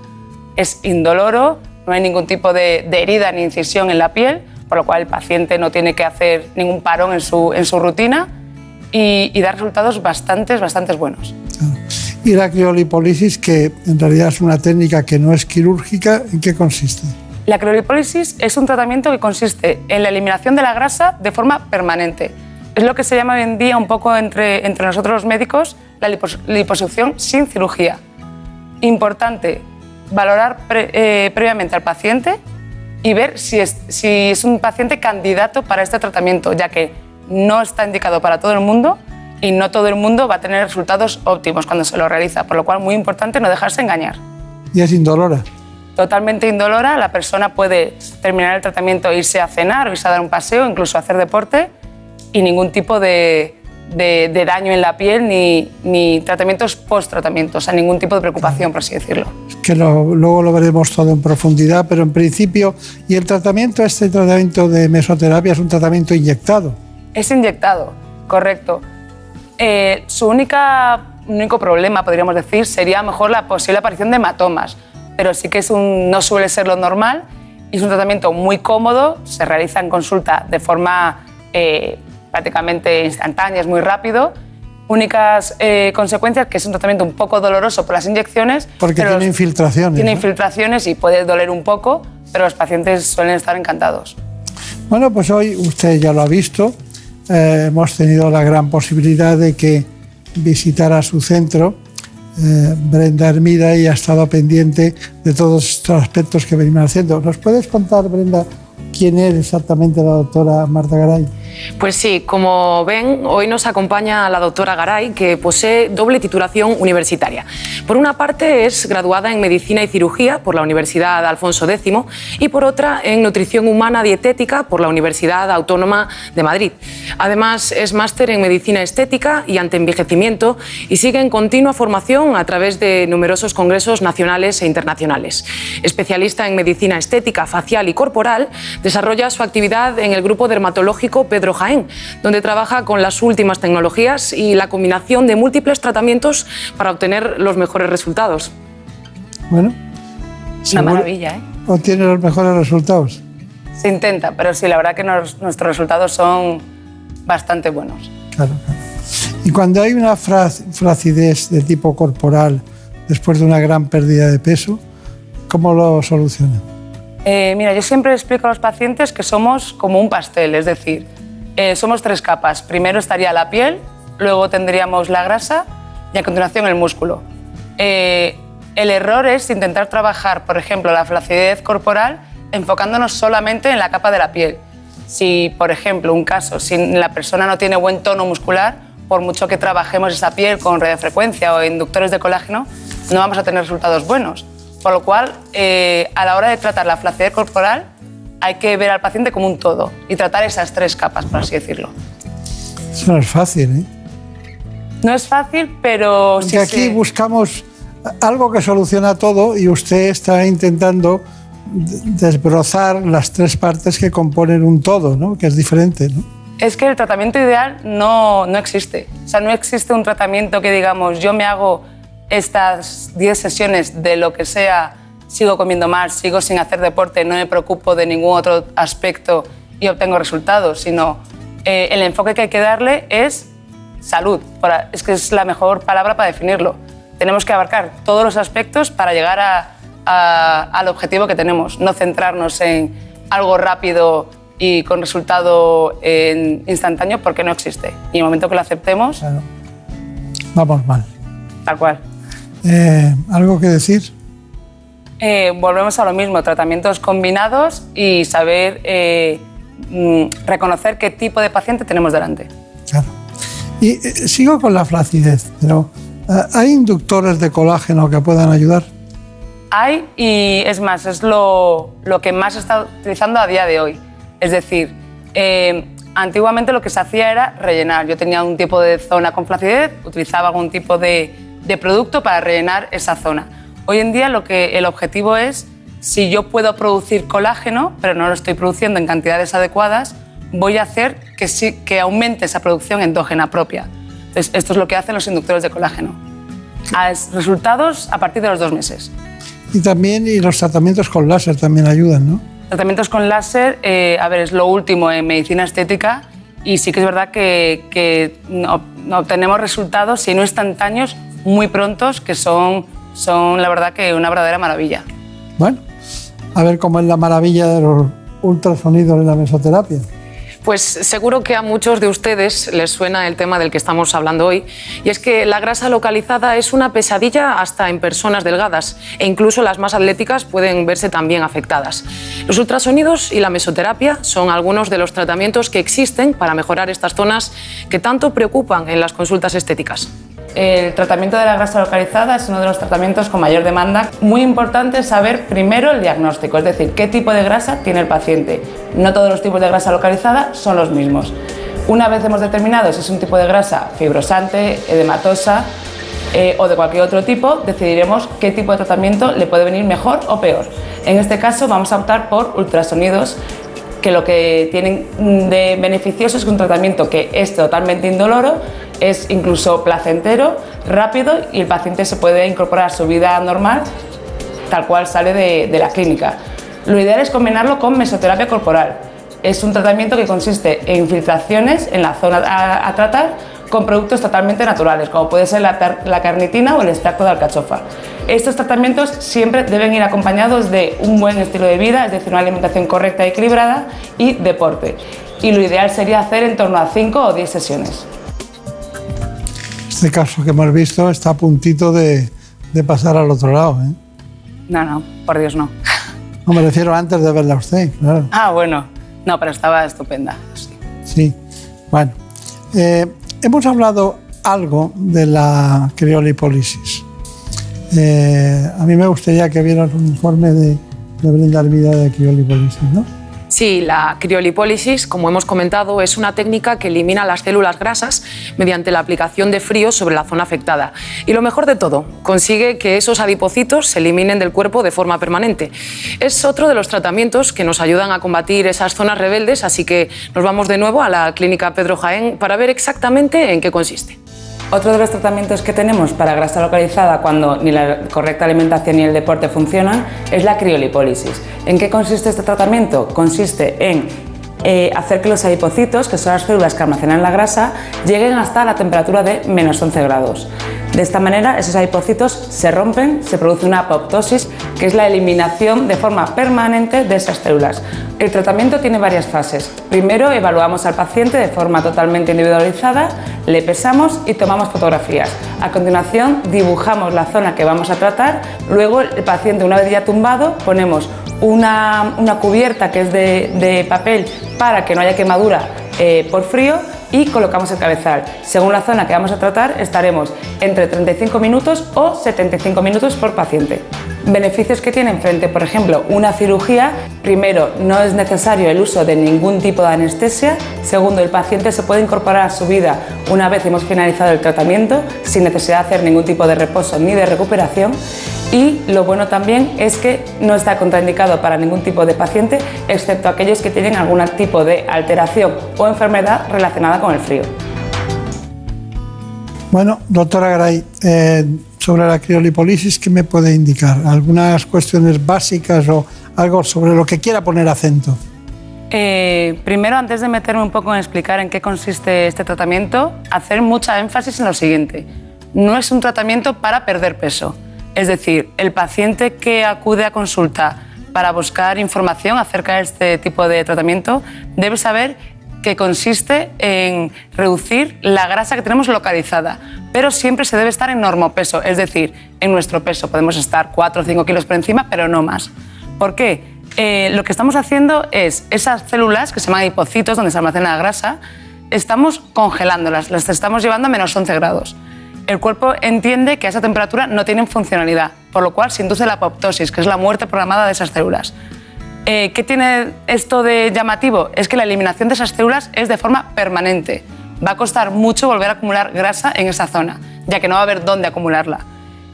es indoloro, no hay ningún tipo de, de herida ni incisión en la piel, por lo cual el paciente no tiene que hacer ningún parón en su, en su rutina y, y da resultados bastante, bastante buenos. Y la criolipólisis, que en realidad es una técnica que no es quirúrgica, ¿en qué consiste? La criolipólisis es un tratamiento que consiste en la eliminación de la grasa de forma permanente. Es lo que se llama hoy en día un poco entre, entre nosotros los médicos la lipos, liposucción sin cirugía. Importante, valorar pre, eh, previamente al paciente y ver si es, si es un paciente candidato para este tratamiento, ya que no está indicado para todo el mundo y no todo el mundo va a tener resultados óptimos cuando se lo realiza, por lo cual muy importante no dejarse engañar. ¿Y es indolora? Totalmente indolora, la persona puede terminar el tratamiento, irse a cenar, o irse a dar un paseo, incluso hacer deporte y ningún tipo de, de, de daño en la piel ni, ni tratamientos post-tratamiento, o sea, ningún tipo de preocupación, por así decirlo. Que lo, luego lo veremos todo en profundidad, pero en principio, ¿y el tratamiento, este tratamiento de mesoterapia es un tratamiento inyectado? Es inyectado, correcto. Eh, su única, único problema, podríamos decir, sería a lo mejor la posible aparición de hematomas, pero sí que es un, no suele ser lo normal y es un tratamiento muy cómodo, se realiza en consulta de forma eh, prácticamente instantánea, es muy rápido. Únicas eh, consecuencias que es un tratamiento un poco doloroso por las inyecciones. Porque tiene infiltraciones. Tiene ¿no? infiltraciones y puede doler un poco, pero los pacientes suelen estar encantados. Bueno, pues hoy usted ya lo ha visto. Eh, hemos tenido la gran posibilidad de que visitara su centro. Eh, Brenda Hermida y ha estado pendiente de todos estos aspectos que venimos haciendo. ¿Nos puedes contar, Brenda, quién es exactamente la doctora Marta Garay? Pues sí, como ven, hoy nos acompaña la doctora Garay, que posee doble titulación universitaria. Por una parte es graduada en Medicina y Cirugía por la Universidad Alfonso X y por otra en Nutrición Humana Dietética por la Universidad Autónoma de Madrid. Además es máster en Medicina Estética y Antienvejecimiento y sigue en continua formación a través de numerosos congresos nacionales e internacionales. Especialista en Medicina Estética, Facial y Corporal, desarrolla su actividad en el Grupo Dermatológico Pedro Jaén, donde trabaja con las últimas tecnologías y la combinación de múltiples tratamientos para obtener los mejores resultados. Bueno, Una maravilla, ¿eh? obtiene los mejores resultados. Se intenta, pero sí, la verdad que nos- nuestros resultados son bastante buenos. Claro, claro. Y cuando hay una flacidez de tipo corporal después de una gran pérdida de peso, ¿cómo lo soluciona? Eh, mira, yo siempre explico a los pacientes que somos como un pastel, es decir, eh, somos tres capas. Primero estaría la piel, luego tendríamos la grasa y a continuación el músculo. Eh, el error es intentar trabajar, por ejemplo, la flacidez corporal enfocándonos solamente en la capa de la piel. Si, por ejemplo, un caso, si la persona no tiene buen tono muscular, por mucho que trabajemos esa piel con radiofrecuencia o inductores de colágeno, no vamos a tener resultados buenos. Por lo cual, eh, a la hora de tratar la flacidez corporal, hay que ver al paciente como un todo y tratar esas tres capas, por así decirlo. Eso no es fácil, ¿eh? No es fácil, pero Porque sí aquí se- buscamos algo que soluciona todo y usted está intentando de- desbrozar las tres partes que componen un todo, ¿no? Que es diferente, ¿no? Es que el tratamiento ideal no, no existe. O sea, no existe un tratamiento que digamos, yo me hago estas 10 sesiones de lo que sea, sigo comiendo mal, sigo sin hacer deporte, no me preocupo de ningún otro aspecto y obtengo resultados, sino eh, el enfoque que hay que darle es salud. Para- es que es la mejor palabra para definirlo. Tenemos que abarcar todos los aspectos para llegar a- a- al objetivo que tenemos, no centrarnos en algo rápido y con resultado eh, instantáneo porque no existe. Y en el momento que lo aceptemos, Claro. Vamos mal. tal cual. Eh, ¿Algo que decir? Eh, volvemos a lo mismo, tratamientos combinados y saber eh, mm, reconocer qué tipo de paciente tenemos delante. Claro. Y sigo con la flacidez, pero ¿hay inductores de colágeno que puedan ayudar? Hay, y es más, es lo, lo que más se está utilizando a día de hoy. Es decir, Antiguamente lo que se hacía era rellenar. Yo tenía un tipo de zona con flacidez, utilizaba algún tipo de, de producto para rellenar esa zona. Hoy en día lo que el objetivo es, si yo puedo producir colágeno, pero no lo estoy produciendo en cantidades adecuadas, voy a hacer que, sí, que aumente esa producción endógena propia. Entonces, esto es lo que hacen los inductores de colágeno. A resultados a partir de los dos meses. Y también y los tratamientos con láser también ayudan, ¿no? Tratamientos con láser, eh, a ver, es lo último en medicina estética y sí que es verdad que, que obtenemos resultados, si no instantáneos, muy prontos, que son, son la verdad que una verdadera maravilla. Bueno, a ver cómo es la maravilla de los ultrasonidos en la mesoterapia. Pues seguro que a muchos de ustedes les suena el tema del que estamos hablando hoy, y es que la grasa localizada es una pesadilla hasta en personas delgadas, e incluso las más atléticas pueden verse también afectadas. Los ultrasonidos y la mesoterapia son algunos de los tratamientos que existen para mejorar estas zonas que tanto preocupan en las consultas estéticas. El tratamiento de la grasa localizada es uno de los tratamientos con mayor demanda. Muy importante saber primero el diagnóstico, es decir, qué tipo de grasa tiene el paciente. No todos los tipos de grasa localizada son los mismos. Una vez hemos determinado si es un tipo de grasa fibrosante, edematosa eh, o de cualquier otro tipo, decidiremos qué tipo de tratamiento le puede venir mejor o peor. En este caso vamos a optar por ultrasonidos que lo que tienen de beneficioso es un tratamiento que es totalmente indoloro, es incluso placentero, rápido y el paciente se puede incorporar a su vida normal tal cual sale de, la clínica. Lo ideal es combinarlo con mesoterapia corporal. Es un tratamiento que consiste en infiltraciones en la zona a tratar con productos totalmente naturales, como puede ser la, la, carnitina o el extracto de alcachofa. Estos tratamientos siempre deben ir acompañados de un buen estilo de vida, es decir, una alimentación correcta y equilibrada y deporte. Y lo ideal sería hacer en torno a 5 o 10 sesiones. Este caso que hemos visto está a puntito de, de pasar al otro lado. ¿eh? No, no, por Dios no. No me refiero antes de verla a usted, claro. Ah, bueno. No, pero estaba estupenda. Sí. sí. Bueno, eh, hemos hablado algo de la criolipólisis. Eh, a mí me gustaría que vieras un informe de, de brindar vida de criolipólisis, ¿no? Sí, la criolipólisis, como hemos comentado, es una técnica que elimina las células grasas mediante la aplicación de frío sobre la zona afectada. Y lo mejor de todo, consigue que esos adipocitos se eliminen del cuerpo de forma permanente. Es otro de los tratamientos que nos ayudan a combatir esas zonas rebeldes, así que nos vamos de nuevo a la clínica Pedro Jaén para ver exactamente en qué consiste. Otro de los tratamientos que tenemos para grasa localizada cuando ni la correcta alimentación ni el deporte funcionan es la criolipólisis. ¿En qué consiste este tratamiento? Consiste en eh, hacer que los adipocitos, que son las células que almacenan la grasa, lleguen hasta la temperatura de menos 11 grados. De esta manera, esos adipocitos se rompen, se produce una apoptosis, que es la eliminación de forma permanente de esas células. El tratamiento tiene varias fases. Primero, evaluamos al paciente de forma totalmente individualizada, le pesamos y tomamos fotografías. A continuación, dibujamos la zona que vamos a tratar. Luego, el paciente, una vez ya tumbado, ponemos una, una cubierta que es de, de, papel para que no haya quemadura eh, por frío y colocamos el cabezal. Según la zona que vamos a tratar, estaremos entre 35 minutos o 75 minutos por paciente. Beneficios que tienen frente, por ejemplo, una cirugía. Primero, no es necesario el uso de ningún tipo de anestesia. Segundo, el paciente se puede incorporar a su vida una vez hemos finalizado el tratamiento sin necesidad de hacer ningún tipo de reposo ni de recuperación. Y lo bueno también es que no está contraindicado para ningún tipo de paciente, excepto aquellos que tienen algún tipo de alteración o enfermedad relacionada con el frío. Bueno, doctora Garay, eh, sobre la criolipólisis, ¿qué me puede indicar? ¿Algunas cuestiones básicas o algo sobre lo que quiera poner acento? Eh, primero, antes de meterme un poco en explicar en qué consiste este tratamiento, hacer mucha énfasis en lo siguiente. No es un tratamiento para perder peso. Es decir, el paciente que acude a consulta para buscar información acerca de este tipo de tratamiento debe saber que consiste en reducir la grasa que tenemos localizada, pero siempre se debe estar en normopeso, es decir, en nuestro peso. Podemos estar 4 o 5 kilos por encima, pero no más. ¿Por qué? Eh, lo que estamos haciendo es esas células que se llaman hipocitos, donde se almacena la grasa, estamos congelándolas, las estamos llevando a menos 11 grados. El cuerpo entiende que a esa temperatura no tienen funcionalidad, por lo cual se induce la apoptosis, que es la muerte programada de esas células. Eh, ¿Qué tiene esto de llamativo? Es que la eliminación de esas células es de forma permanente. Va a costar mucho volver a acumular grasa en esa zona, ya que no va a haber dónde acumularla.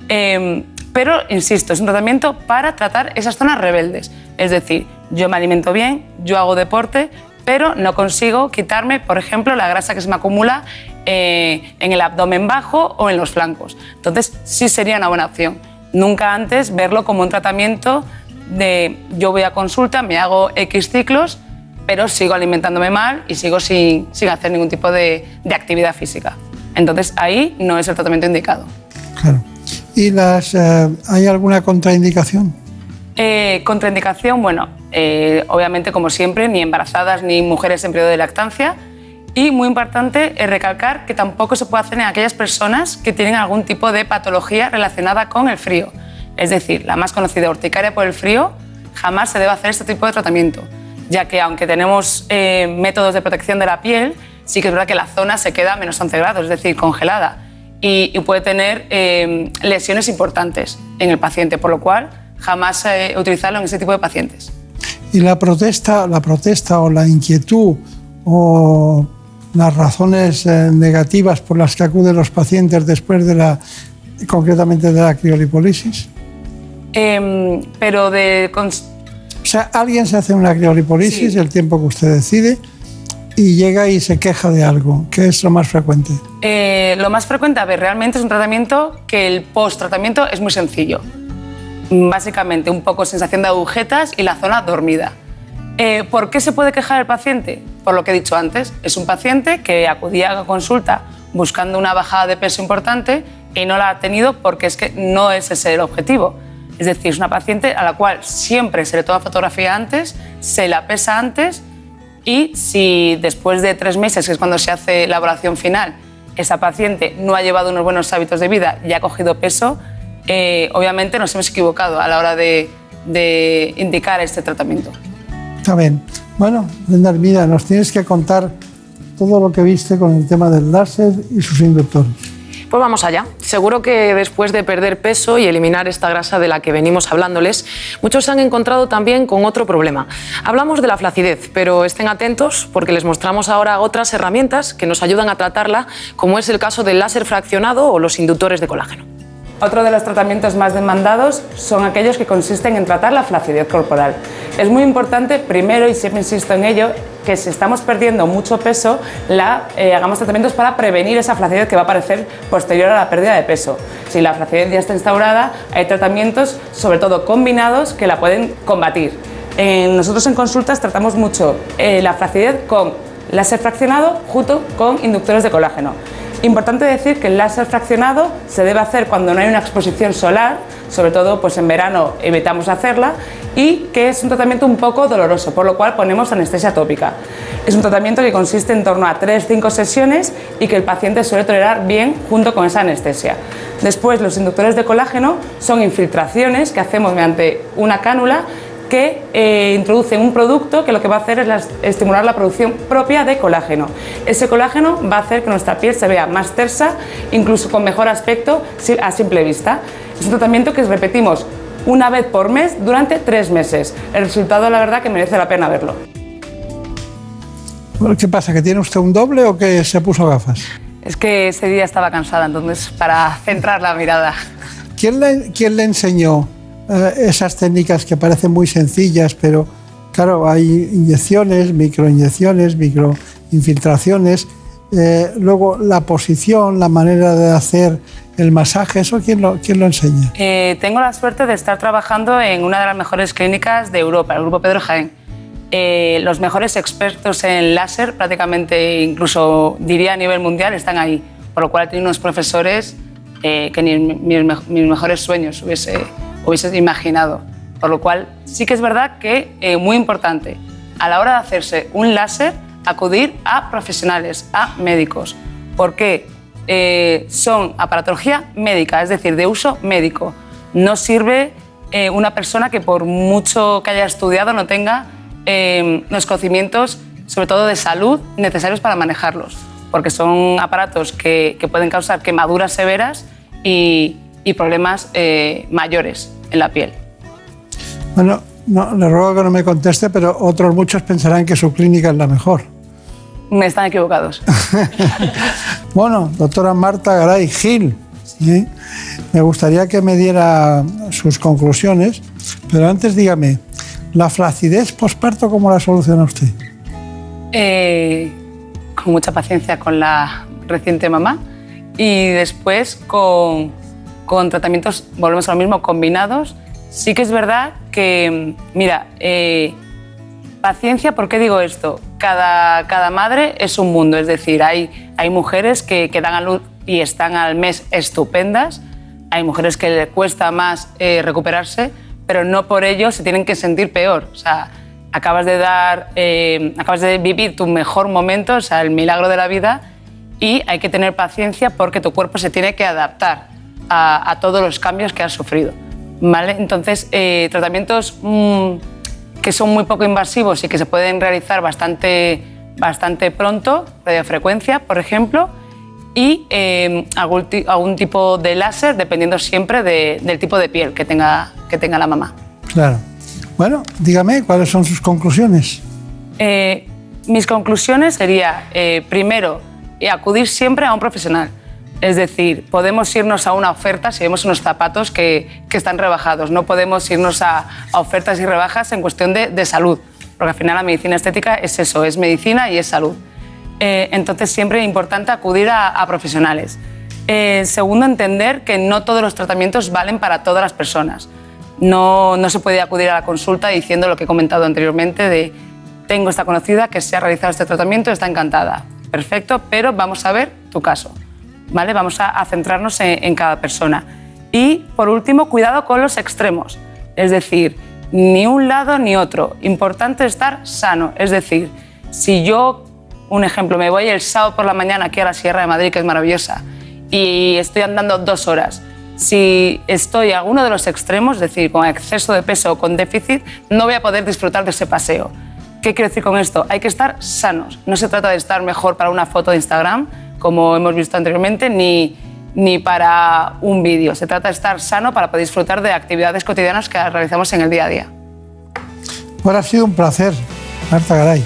Em, pero, insisto, es un tratamiento para tratar esas zonas rebeldes. Es decir, yo me alimento bien, yo hago deporte, pero no consigo quitarme, por ejemplo, la grasa que se me acumula eh, en el abdomen bajo o en los flancos. Entonces, sí sería una buena opción. Nunca antes verlo como un tratamiento de yo voy a consulta, me hago X ciclos, pero sigo alimentándome mal y sigo sin, sin hacer ningún tipo de, de actividad física. Entonces, ahí no es el tratamiento indicado. Claro. ¿Y las, eh, hay alguna contraindicación? Eh, contraindicación, bueno, eh, obviamente como siempre, ni embarazadas ni mujeres en periodo de lactancia. Y muy importante es recalcar que tampoco se puede hacer en aquellas personas que tienen algún tipo de patología relacionada con el frío. Es decir, la más conocida urticaria por el frío, jamás se debe hacer este tipo de tratamiento, ya que aunque tenemos métodos de protección de la piel, sí que es verdad que la zona se queda a menos 11 grados, es decir, congelada y, puede tener eh, lesiones importantes en el paciente, por lo cual jamás eh, utilizarlo en ese tipo de pacientes. ¿Y la protesta, la protesta o la inquietud o las razones eh, negativas por las que acuden los pacientes después de la, concretamente de la criolipólisis? Em, pero de... O sea, alguien se hace una criolipólisis el tiempo que usted decide y llega y se queja de algo. ¿Qué es lo más frecuente? Eh, lo más frecuente, a ver, realmente es un tratamiento que el post-tratamiento es muy sencillo. Básicamente, un poco sensación de agujetas y la zona dormida. Eh, ¿Por qué se puede quejar el paciente? Por lo que he dicho antes, es un paciente que acudía a consulta buscando una bajada de peso importante y no la ha tenido porque es que no es ese el objetivo. Es decir, es una paciente a la cual siempre se le toma fotografía antes, se la pesa antes y si después de tres meses, que es cuando se hace la evaluación final, esa paciente no ha llevado unos buenos hábitos de vida y ha cogido peso, eh, obviamente nos hemos equivocado a la hora de, indicar este tratamiento. Está bien. Bueno, Brenda mira, nos tienes que contar todo lo que viste con el tema del láser y sus inductores. Pues vamos allá. Seguro que después de perder peso y eliminar esta grasa de la que venimos hablándoles, muchos se han encontrado también con otro problema. Hablamos de la flacidez, pero estén atentos porque les mostramos ahora otras herramientas que nos ayudan a tratarla, como es el caso del láser fraccionado o los inductores de colágeno. Otro de los tratamientos más demandados son aquellos que consisten en tratar la flacidez corporal. Es muy importante, primero, y siempre insisto en ello, que si estamos perdiendo mucho peso, eh, hagamos tratamientos para prevenir esa flacidez que va a aparecer posterior a la pérdida de peso. Si la flacidez ya está instaurada, hay tratamientos, sobre todo combinados, que la pueden combatir. nosotros en consultas tratamos mucho eh, la flacidez con láser fraccionado junto con inductores de colágeno. Importante decir que el láser fraccionado se debe hacer cuando no hay una exposición solar, sobre todo pues en verano evitamos hacerla, y que es un tratamiento un poco doloroso, por lo cual ponemos anestesia tópica. Es un tratamiento que consiste en torno a 3-5 sesiones y que el paciente suele tolerar bien junto con esa anestesia. Después, los inductores de colágeno son infiltraciones que hacemos mediante una cánula que eh, introducen un producto que lo que va a hacer es estimular la producción propia de colágeno. Ese colágeno va a hacer que nuestra piel se vea más tersa, incluso con mejor aspecto a simple vista. Es un tratamiento que repetimos una vez por mes durante tres meses. El resultado, la verdad, que merece la pena verlo. ¿Qué pasa? ¿Que tiene usted un doble o que se puso gafas? Es que ese día estaba cansada, entonces, para centrar la mirada. ¿Quién le, quién le enseñó esas técnicas que parecen muy sencillas, pero claro, hay inyecciones, microinyecciones, microinfiltraciones. Eh, luego la posición, la manera de hacer el masaje, ¿eso quién lo, quién lo enseña? Eh, tengo la suerte de estar trabajando en una de las mejores clínicas de Europa, el Grupo Pedro Jaén. los mejores expertos en láser, prácticamente incluso diría a nivel mundial, están ahí. Por lo cual tiene unos profesores que ni mis, mis mejores sueños hubiese hubiese imaginado. Por lo cual, sí que es verdad que, eh, muy importante, a la hora de hacerse un láser, acudir a profesionales, a médicos, porque eh, son aparatología médica, es decir, de uso médico. No sirve eh, una persona que por mucho que haya estudiado no tenga los conocimientos, sobre todo de salud, necesarios para manejarlos, porque son aparatos que, pueden causar quemaduras severas y, y problemas mayores en la piel. Bueno, no, le ruego que no me conteste, pero otros muchos pensarán que su clínica es la mejor. Me están equivocados. bueno, doctora Marta Garay Gil, me gustaría que me diera sus conclusiones, pero antes dígame, ¿la flacidez posparto cómo la soluciona usted? Eh, con mucha paciencia con la reciente mamá y después con, con tratamientos, volvemos a lo mismo, combinados. Sí que es verdad que, mira, eh, paciencia, ¿por qué digo esto? Cada, cada madre es un mundo, es decir, hay, hay mujeres que, que dan a luz y están al mes estupendas, hay mujeres que le cuesta más eh, recuperarse, pero no por ello se tienen que sentir peor. O sea, acabas de dar, eh, acabas de vivir tu mejor momento, o sea, el milagro de la vida, y hay que tener paciencia porque tu cuerpo se tiene que adaptar a, todos los cambios que has sufrido. ¿vale? Entonces, eh, tratamientos mm, que son muy poco invasivos y que se pueden realizar bastante, bastante pronto, radiofrecuencia, por ejemplo, y eh, algún, tipo de láser, dependiendo siempre del tipo de piel que tenga, que tenga la mamá. Claro. Bueno, dígame, ¿cuáles son sus conclusiones? Eh, mis conclusiones sería, eh, primero, acudir siempre a un profesional. Es decir, podemos irnos a una oferta si vemos unos zapatos que, que están rebajados. No podemos irnos a, ofertas y rebajas en cuestión de, de, salud, porque al final la medicina estética es eso, es medicina y es salud. Eh, entonces siempre es importante acudir a, a profesionales. segundo, entender que no todos los tratamientos valen para todas las personas. No, no se puede acudir a la consulta diciendo lo que he comentado anteriormente de tengo esta conocida que se ha realizado este tratamiento, está encantada. Perfecto, pero vamos a ver tu caso. ¿Vale? Vamos a, centrarnos en, en, cada persona. Y por último, cuidado con los extremos. Es decir, ni un lado ni otro. Importante estar sano. Es decir, si yo, un ejemplo, me voy el sábado por la mañana aquí a la Sierra de Madrid, que es maravillosa, y estoy andando dos horas si estoy a uno de los extremos, es decir, con exceso de peso o con déficit, no voy a poder disfrutar de ese paseo. ¿Qué quiero decir con esto? Hay que estar sanos. No se trata de estar mejor para una foto de Instagram, como hemos visto anteriormente, ni, ni para un vídeo. Se trata de estar sano para poder disfrutar de actividades cotidianas que realizamos en el día a día. Bueno, ha sido un placer, Marta Garay.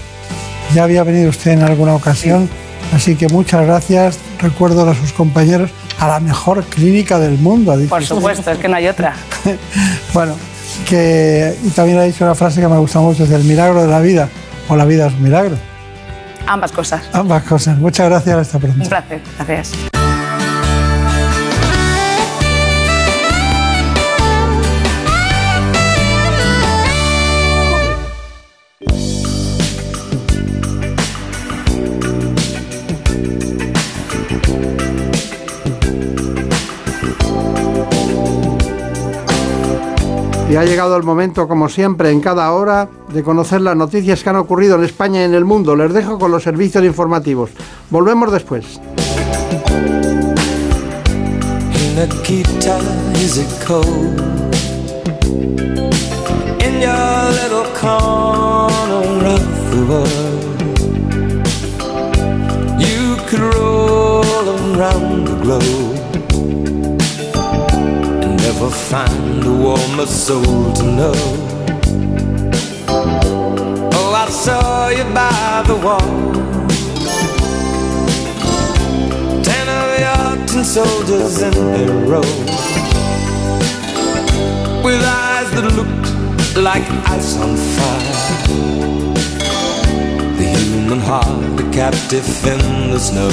Ya había venido usted en alguna ocasión, así que muchas gracias. Recuerdo a sus compañeros a la mejor clínica del mundo. Por supuesto, es que no hay otra. bueno, que y también ha dicho una frase que me gusta mucho, es el milagro de la vida o la vida es un milagro. Ambas cosas. Ambas cosas. Muchas gracias. Hasta pronto. Un placer. Gracias. Y ha llegado el momento, como siempre, en cada hora, de conocer las noticias que han ocurrido en España y en el mundo. Les dejo con los servicios informativos. Volvemos después. Find a warmer soul to know. Oh, I saw you by the wall. Ten of your tin soldiers in a row. With eyes that looked like ice on fire. The human heart, a captive in the snow.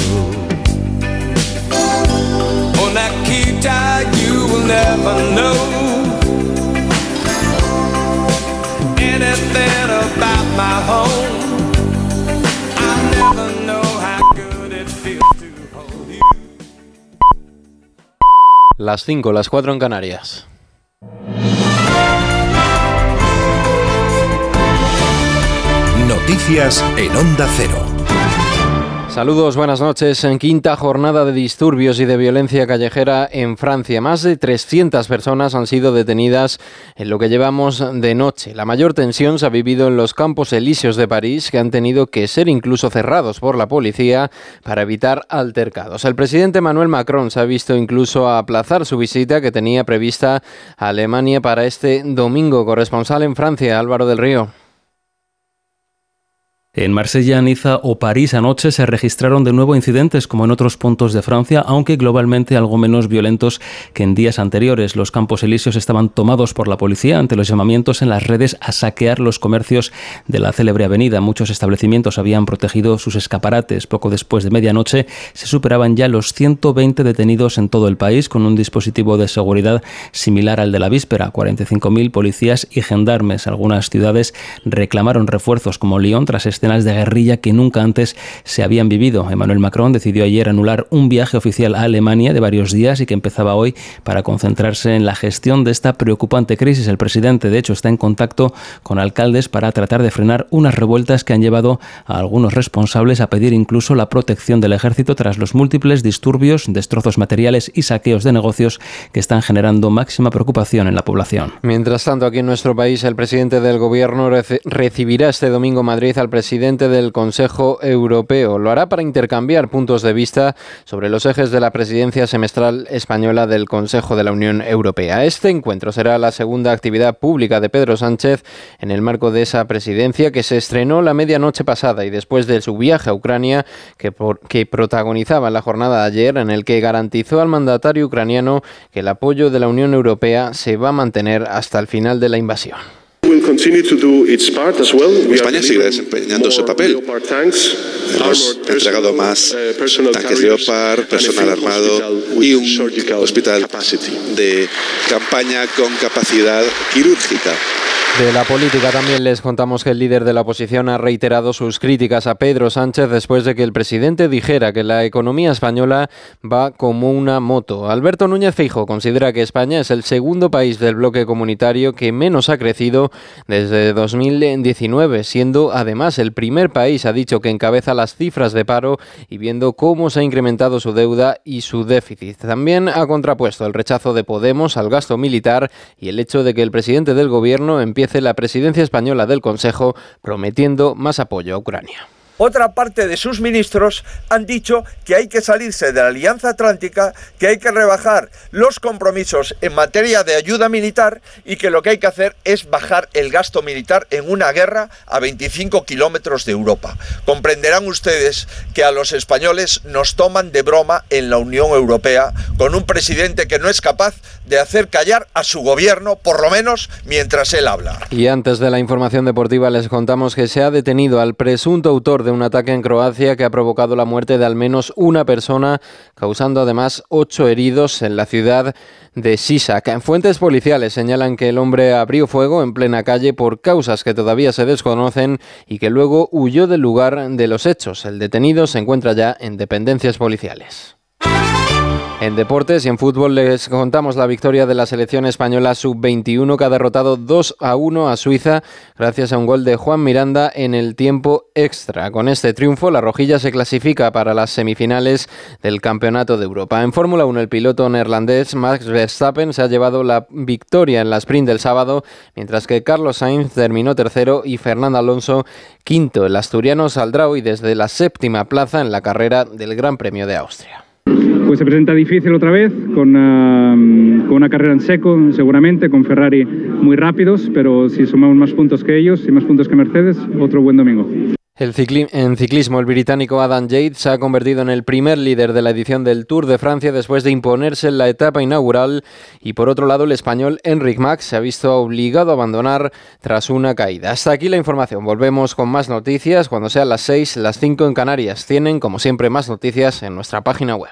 Oh, Nikita, you will never know anything about my home. I never know how good it feels to hold you. Las 5, las 4 en Canarias. Noticias en Onda Cero. Saludos, buenas noches. En quinta jornada de disturbios y de violencia callejera en Francia, más de 300 personas han sido detenidas en lo que llevamos de noche. La mayor tensión se ha vivido en los campos elíseos de París, que han tenido que ser incluso cerrados por la policía para evitar altercados. El presidente Emmanuel Macron se ha visto incluso aplazar su visita que tenía prevista a Alemania para este domingo. Corresponsal en Francia, Álvaro del Río. En Marsella, Niza o París anoche se registraron de nuevo incidentes como en otros puntos de Francia, aunque globalmente algo menos violentos que en días anteriores. Los campos elíseos estaban tomados por la policía ante los llamamientos en las redes a saquear los comercios de la célebre avenida. Muchos establecimientos habían protegido sus escaparates. Poco después de medianoche se superaban ya los 120 detenidos en todo el país con un dispositivo de seguridad similar al de la víspera. 45.000 policías y gendarmes. Algunas ciudades reclamaron refuerzos como Lyon tras escenas de guerrilla que nunca antes se habían vivido. Emmanuel Macron decidió ayer anular un viaje oficial a Alemania de varios días y que empezaba hoy para concentrarse en la gestión de esta preocupante crisis. El presidente, de hecho, está en contacto con alcaldes para tratar de frenar unas revueltas que han llevado a algunos responsables a pedir incluso la protección del ejército tras los múltiples disturbios, destrozos materiales y saqueos de negocios que están generando máxima preocupación en la población. Mientras tanto, aquí en nuestro país, el presidente del gobierno recibirá este domingo Madrid al presidente presidente del Consejo Europeo. Lo hará para intercambiar puntos de vista sobre los ejes de la presidencia semestral española del Consejo de la Unión Europea. Este encuentro será la segunda actividad pública de Pedro Sánchez en el marco de esa presidencia que se estrenó la medianoche pasada y después de su viaje a Ucrania que, protagonizaba la jornada de ayer en el que garantizó al mandatario ucraniano que el apoyo de la Unión Europea se va a mantener hasta el final de la invasión. España sigue desempeñando su papel. Hemos entregado más uh, tanques Leopard, personal armado y un hospital de campaña con capacidad quirúrgica. De la política también les contamos que el líder de la oposición ha reiterado sus críticas a Pedro Sánchez después de que el presidente dijera que la economía española va como una moto. Alberto Núñez Feijo considera que España es el segundo país del bloque comunitario que menos ha crecido desde 2019, siendo además el primer país, ha dicho, que encabeza las cifras de paro y viendo cómo se ha incrementado su deuda y su déficit. También ha contrapuesto el rechazo de Podemos al gasto militar y el hecho de que el presidente del gobierno empiece la presidencia española del Consejo prometiendo más apoyo a Ucrania. Otra parte de sus ministros han dicho que hay que salirse de la Alianza Atlántica, que hay que rebajar los compromisos en materia de ayuda militar y que lo que hay que hacer es bajar el gasto militar en una guerra a 25 kilómetros de Europa. Comprenderán ustedes que a los españoles nos toman de broma en la Unión Europea con un presidente que no es capaz de hacer callar a su gobierno, por lo menos mientras él habla. Y antes de la información deportiva les contamos que se ha detenido al presunto autor de un ataque en Croacia que ha provocado la muerte de al menos una persona, causando además ocho heridos en la ciudad de Sisak. Fuentes policiales señalan que el hombre abrió fuego en plena calle por causas que todavía se desconocen y que luego huyó del lugar de los hechos. El detenido se encuentra ya en dependencias policiales. En deportes y en fútbol les contamos la victoria de la selección española sub-21 que ha derrotado 2 a 1 a Suiza gracias a un gol de Juan Miranda en el tiempo extra. Con este triunfo la rojilla se clasifica para las semifinales del Campeonato de Europa. En Fórmula 1 el piloto neerlandés Max Verstappen se ha llevado la victoria en la sprint del sábado mientras que Carlos Sainz terminó tercero y Fernando Alonso quinto. El asturiano saldrá hoy desde la séptima plaza en la carrera del Gran Premio de Austria pues se presenta difícil otra vez, con, con, una carrera en seco seguramente, con Ferrari muy rápidos, pero si sumamos más puntos que ellos y más puntos que Mercedes, otro buen domingo. El en ciclismo, el británico Adam Yates se ha convertido en el primer líder de la edición del Tour de Francia después de imponerse en la etapa inaugural y por otro lado el español Enric Max se ha visto obligado a abandonar tras una caída. Hasta aquí la información. Volvemos con más noticias cuando sean las 6, las 5 en Canarias. Tienen como siempre más noticias en nuestra página web.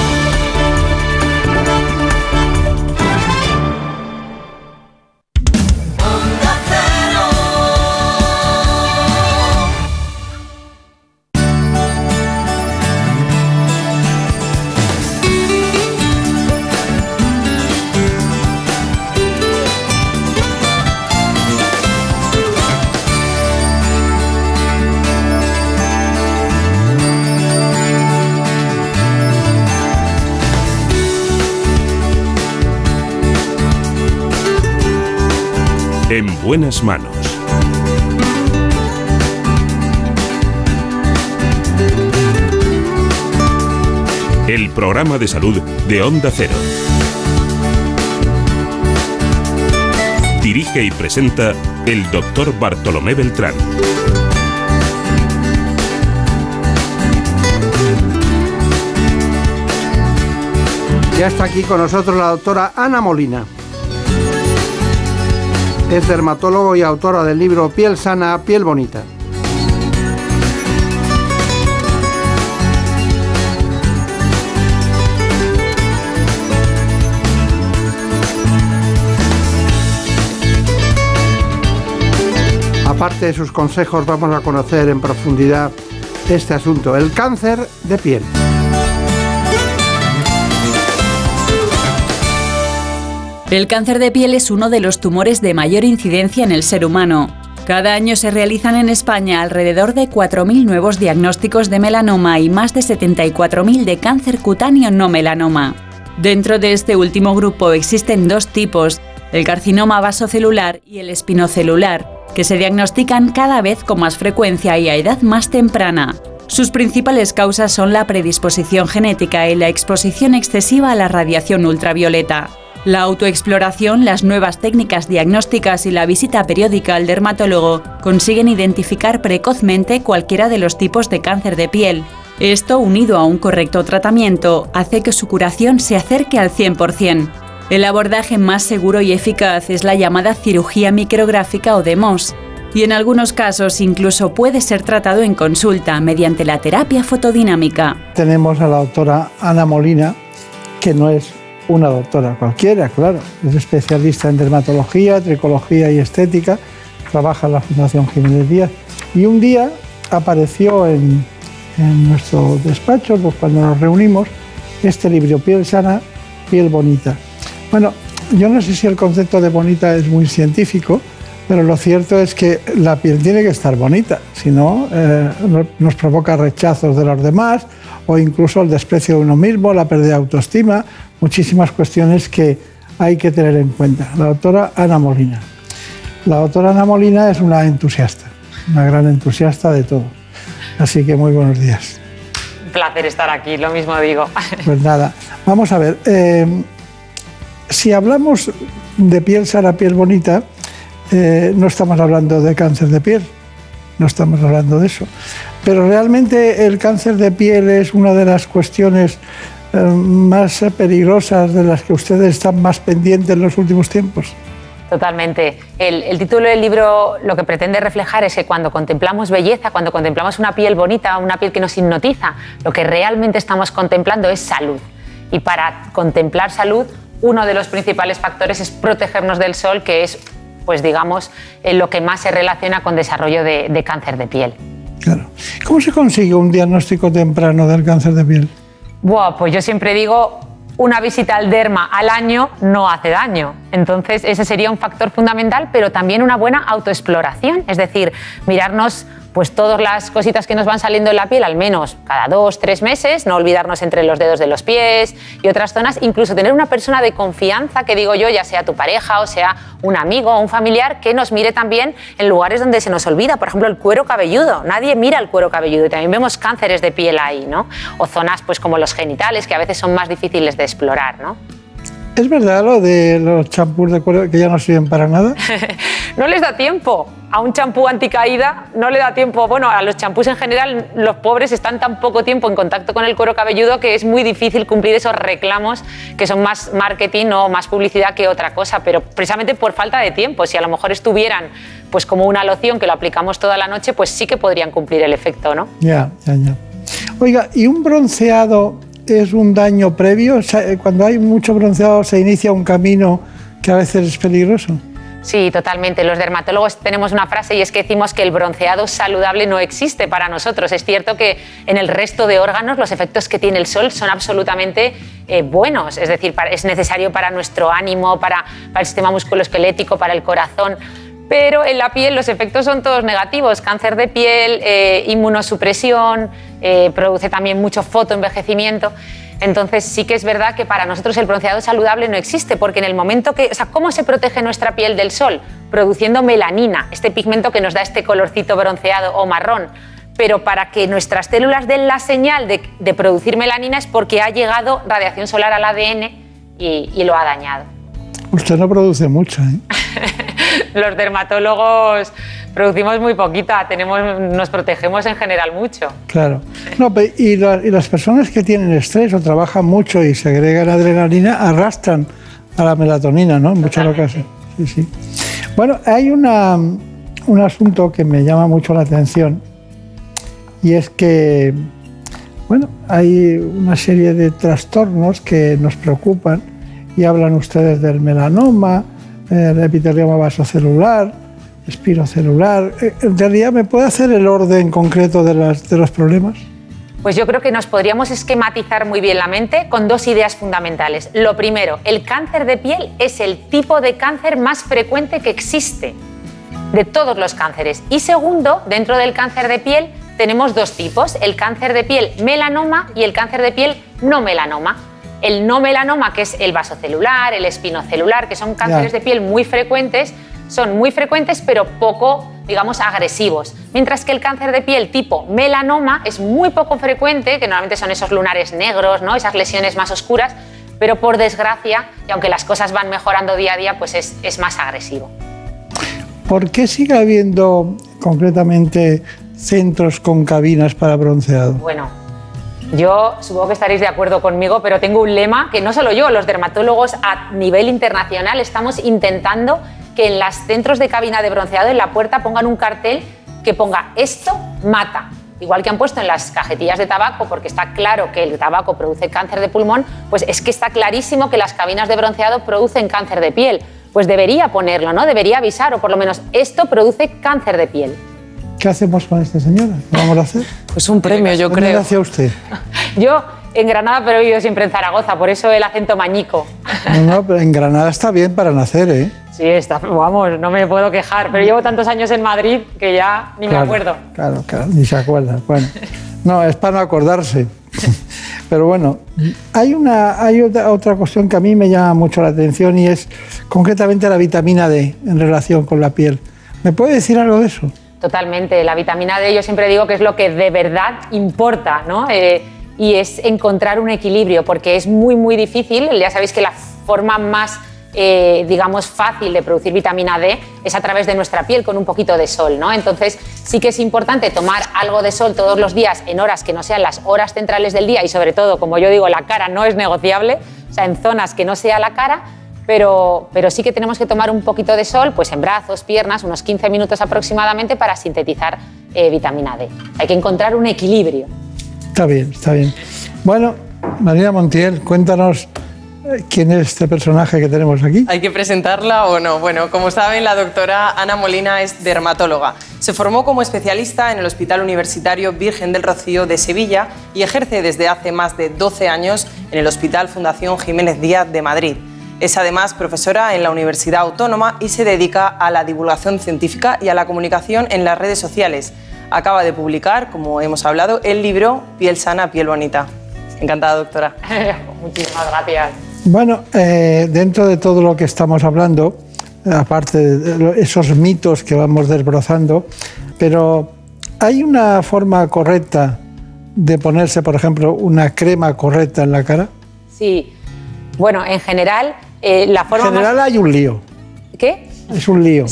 en buenas manos. El programa de salud de Onda Cero. Dirige y presenta el doctor Bartolomé Beltrán. Ya está aquí con nosotros la doctora Ana Molina. Es dermatólogo y autora del libro Piel sana, piel bonita. Aparte de sus consejos, vamos a conocer en profundidad este asunto, el cáncer de piel. El cáncer de piel es uno de los tumores de mayor incidencia en el ser humano. Cada año se realizan en España alrededor de 4.000 nuevos diagnósticos de melanoma y más de 74.000 de cáncer cutáneo no melanoma. Dentro de este último grupo existen dos tipos, el carcinoma vasocelular y el espinocelular, que se diagnostican cada vez con más frecuencia y a edad más temprana. Sus principales causas son la predisposición genética y la exposición excesiva a la radiación ultravioleta. La autoexploración, las nuevas técnicas diagnósticas y la visita periódica al dermatólogo consiguen identificar precozmente cualquiera de los tipos de cáncer de piel. Esto, unido a un correcto tratamiento, hace que su curación se acerque al 100%. El abordaje más seguro y eficaz es la llamada cirugía micrográfica o DEMOS, y en algunos casos incluso puede ser tratado en consulta mediante la terapia fotodinámica. Tenemos a la doctora Ana Molina, que no es una doctora cualquiera, claro. Es especialista en dermatología, tricología y estética. Trabaja en la Fundación Jiménez Díaz. Y un día apareció en, en nuestro despacho, pues cuando nos reunimos, este libro, Piel sana, piel bonita. Bueno, yo no sé si el concepto de bonita es muy científico, pero lo cierto es que la piel tiene que estar bonita, si no, eh, nos provoca rechazos de los demás o incluso el desprecio de uno mismo, la pérdida de autoestima, muchísimas cuestiones que hay que tener en cuenta. La doctora Ana Molina. La doctora Ana Molina es una entusiasta, una gran entusiasta de todo. Así que muy buenos días. Un placer estar aquí, lo mismo digo. Pues nada, vamos a ver. Eh, si hablamos de piel sana, piel bonita, eh, no estamos hablando de cáncer de piel, no estamos hablando de eso. Pero realmente el cáncer de piel es una de las cuestiones más peligrosas de las que ustedes están más pendientes en los últimos tiempos. Totalmente. El, el, título del libro lo que pretende reflejar es que cuando contemplamos belleza, cuando contemplamos una piel bonita, una piel que nos hipnotiza, lo que realmente estamos contemplando es salud. Y para contemplar salud, uno de los principales factores es protegernos del sol, que es, pues digamos, lo que más se relaciona con desarrollo de, de cáncer de piel. Claro. ¿Cómo se consigue un diagnóstico temprano del cáncer de piel? Buah, pues yo siempre digo, una visita al derma al año no hace daño. Entonces, ese sería un factor fundamental, pero también una buena autoexploración, es decir, mirarnos pues todas las cositas que nos van saliendo en la piel, al menos cada dos, tres meses, no olvidarnos entre los dedos de los pies y otras zonas, incluso tener una persona de confianza, que digo yo, ya sea tu pareja o sea un amigo o un familiar, que nos mire también en lugares donde se nos olvida, por ejemplo, el cuero cabelludo. Nadie mira el cuero cabelludo y también vemos cánceres de piel ahí, ¿no? O zonas pues como los genitales, que a veces son más difíciles de explorar, ¿no? ¿Es verdad lo de los champús de cuero que ya no sirven para nada? no les da tiempo. A un champú anticaída no le da tiempo. Bueno, a los champús en general, los pobres están tan poco tiempo en contacto con el cuero cabelludo que es muy difícil cumplir esos reclamos que son más marketing o más publicidad que otra cosa, pero precisamente por falta de tiempo. Si a lo mejor estuvieran pues como una loción que lo aplicamos toda la noche, pues sí que podrían cumplir el efecto, ¿no? Ya, ya, ya. Oiga, ¿y un bronceado es un daño previo? Sea, cuando hay mucho bronceado se inicia un camino que a veces es peligroso. Sí, totalmente. Los dermatólogos tenemos una frase y es que decimos que el bronceado saludable no existe para nosotros. Es cierto que en el resto de órganos los efectos que tiene el sol son absolutamente eh, buenos, es decir, es necesario para nuestro ánimo, para, para el sistema musculoesquelético, para el corazón pero en la piel los efectos son todos negativos. Cáncer de piel, eh, inmunosupresión, eh, produce también mucho fotoenvejecimiento. Entonces sí que es verdad que para nosotros el bronceado saludable no existe, porque en el momento que, o sea, ¿cómo se protege nuestra piel del sol? Produciendo melanina, este pigmento que nos da este colorcito bronceado o marrón. Pero para que nuestras células den la señal de, de producir melanina es porque ha llegado radiación solar al ADN y, y lo ha dañado. Usted no produce mucho, ¿eh? Los dermatólogos producimos muy poquita, tenemos, nos protegemos en general mucho. Claro. No, y, la- y las personas que tienen estrés o trabajan mucho y segregan adrenalina arrastran a la melatonina, ¿no? En muchas ocasiones. Sí, sí. Bueno, hay una, un asunto que me llama mucho la atención y es que, bueno, hay una serie de trastornos que nos preocupan y hablan ustedes del melanoma, el epitelioma vasocelular, espirocelular. Eh, En realidad, ¿me puede hacer el orden concreto de, los problemas? Pues yo creo que nos podríamos esquematizar muy bien la mente con dos ideas fundamentales. Lo primero, el cáncer de piel es el tipo de cáncer más frecuente que existe de todos los cánceres. Y segundo, dentro del cáncer de piel tenemos dos tipos, el cáncer de piel melanoma y el cáncer de piel no melanoma. El no melanoma, que es el vasocelular, el espinocelular, que son cánceres de piel muy frecuentes, son muy frecuentes pero poco, digamos, agresivos. Mientras que el cáncer de piel tipo melanoma es muy poco frecuente, que normalmente son esos lunares negros, ¿no? esas lesiones más oscuras, pero por desgracia, y aunque las cosas van mejorando día a día, pues es, es más agresivo. ¿Por qué sigue habiendo concretamente centros con cabinas para bronceado? Bueno, yo supongo que estaréis de acuerdo conmigo, pero tengo un lema que no solo yo, los dermatólogos a nivel internacional estamos intentando que en los centros de cabina de bronceado en la puerta pongan un cartel que ponga esto mata. Igual que han puesto en las cajetillas de tabaco, porque está claro que el tabaco produce cáncer de pulmón, pues es que está clarísimo que las cabinas de bronceado producen cáncer de piel. Pues debería ponerlo, ¿no? Debería avisar, o por lo menos esto produce cáncer de piel. ¿Qué hacemos con esta señora? ¿Qué vamos a hacer? Pues un premio, yo ¿Dónde creo. hacia usted? Yo en Granada, pero he vivido siempre en Zaragoza, por eso el acento mañico. No, no, pero en Granada está bien para nacer, ¿eh? Sí, está, vamos, no me puedo quejar, pero llevo tantos años en Madrid que ya ni me Claro, acuerdo. Claro, claro, ni se acuerda. Bueno, no, es para no acordarse. Pero bueno, hay, una, hay otra cuestión que a mí me llama mucho la atención y es concretamente la vitamina D en relación con la piel. ¿Me puede decir algo de eso? Totalmente, la vitamina D yo siempre digo que es lo que de verdad importa, ¿no? Eh, y es encontrar un equilibrio, porque es muy, muy difícil. Ya sabéis que la forma más, eh, digamos, fácil de producir vitamina D es a través de nuestra piel con un poquito de sol, ¿no? Entonces sí que es importante tomar algo de sol todos los días en horas que no sean las horas centrales del día y sobre todo, como yo digo, la cara no es negociable, o sea, en zonas que no sea la cara, pero, pero sí que tenemos que tomar un poquito de sol, pues en brazos, piernas, unos 15 minutos aproximadamente para sintetizar eh, vitamina D. Hay que encontrar un equilibrio. Está bien, está bien. Bueno, María Montiel, cuéntanos eh, quién es este personaje que tenemos aquí. ¿Hay que presentarla o no? Bueno, como saben, la doctora Ana Molina es dermatóloga. Se formó como especialista en el Hospital Universitario Virgen del Rocío de Sevilla y ejerce desde hace más de 12 años en el Hospital Fundación Jiménez Díaz de Madrid. Es además profesora en la Universidad Autónoma y se dedica a la divulgación científica y a la comunicación en las redes sociales. Acaba de publicar, como hemos hablado, el libro Piel sana, piel bonita. Encantada, doctora. Muchísimas gracias. Bueno, eh, dentro de todo lo que estamos hablando, aparte de esos mitos que vamos desbrozando, pero ¿hay una forma correcta de ponerse, por ejemplo, una crema correcta en la cara? Sí, bueno, en general, eh, la En general más... hay un lío, ¿Qué? es un lío.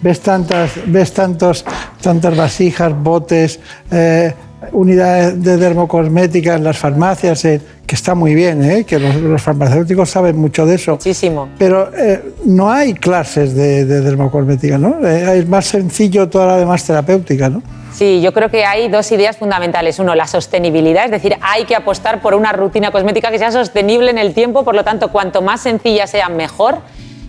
Ves tantas, ves tantos, tantas vasijas, botes, eh, unidades de dermocosmética en las farmacias, eh, que está muy bien, eh, que los, los farmacéuticos saben mucho de eso. Muchísimo. Pero eh, no hay clases de, de dermocosmética, ¿no? Es más sencillo toda la demás terapéutica, ¿no? Sí, yo creo que hay dos ideas fundamentales. Uno, la sostenibilidad, es decir, hay que apostar por una rutina cosmética que sea sostenible en el tiempo, por lo tanto, cuanto más sencilla sea, mejor.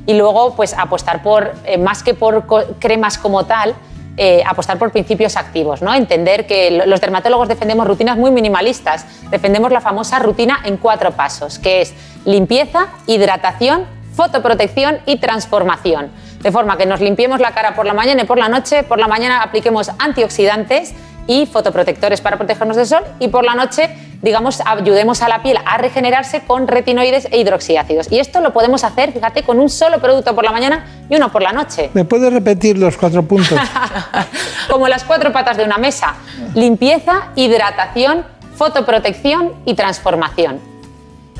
Y luego, pues apostar por, eh, más que por cremas como tal, eh, apostar por principios activos, ¿no? Entender que lo- los dermatólogos defendemos rutinas muy minimalistas. Defendemos la famosa rutina en cuatro pasos, que es limpieza, hidratación, fotoprotección y transformación. De forma que nos limpiemos la cara por la mañana y por la noche, por la mañana apliquemos antioxidantes y fotoprotectores para protegernos del sol y por la noche, digamos, ayudemos a la piel a regenerarse con retinoides e hidroxiácidos. Y esto lo podemos hacer, fíjate, con un solo producto por la mañana y uno por la noche. ¿Me puedes repetir los cuatro puntos? Como las cuatro patas de una mesa. Limpieza, hidratación, fotoprotección y transformación.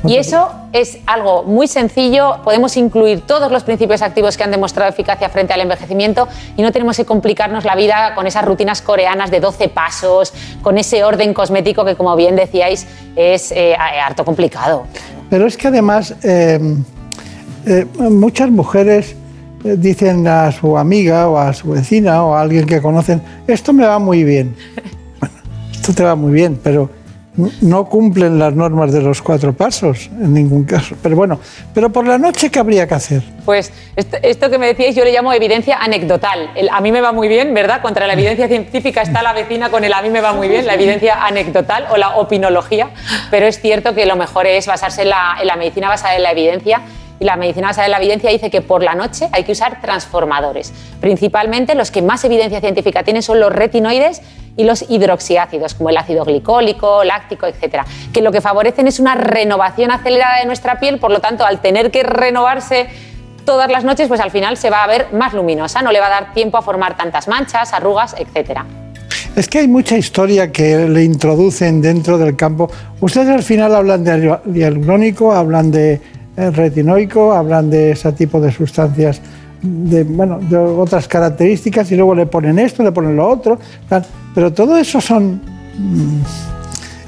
Y eso es algo muy sencillo, podemos incluir todos los principios activos que han demostrado eficacia frente al envejecimiento y no tenemos que complicarnos la vida con esas rutinas coreanas de 12 pasos, con ese orden cosmético que, como bien decíais, es eh, harto complicado. Pero es que además eh, eh, muchas mujeres eh, dicen a su amiga o a su vecina o a alguien que conocen, esto me va muy bien. Bueno, esto te va muy bien, pero no cumplen las normas de los cuatro pasos en ningún caso. Pero bueno, pero por la noche, ¿qué habría que hacer? Pues esto, que me decíais yo le llamo evidencia anecdotal. A mí me va muy bien, ¿verdad? Contra la evidencia científica está la vecina con el a mí me va muy bien, la evidencia anecdotal o la opinología. Pero es cierto que lo mejor es basarse en la medicina basada en la evidencia y la medicina basada en la evidencia dice que por la noche hay que usar transformadores. Principalmente los que más evidencia científica tienen son los retinoides y los hidroxiácidos, como el ácido glicólico, láctico, etcétera, que lo que favorecen es una renovación acelerada de nuestra piel, por lo tanto, al tener que renovarse todas las noches, pues al final se va a ver más luminosa, no le va a dar tiempo a formar tantas manchas, arrugas, etcétera. Es que hay mucha historia que le introducen dentro del campo. Ustedes al final hablan de hialurónico, hablan de retinoico, hablan de ese tipo de sustancias de, bueno, de otras características y luego le ponen esto, le ponen lo otro, pero todo eso son mm,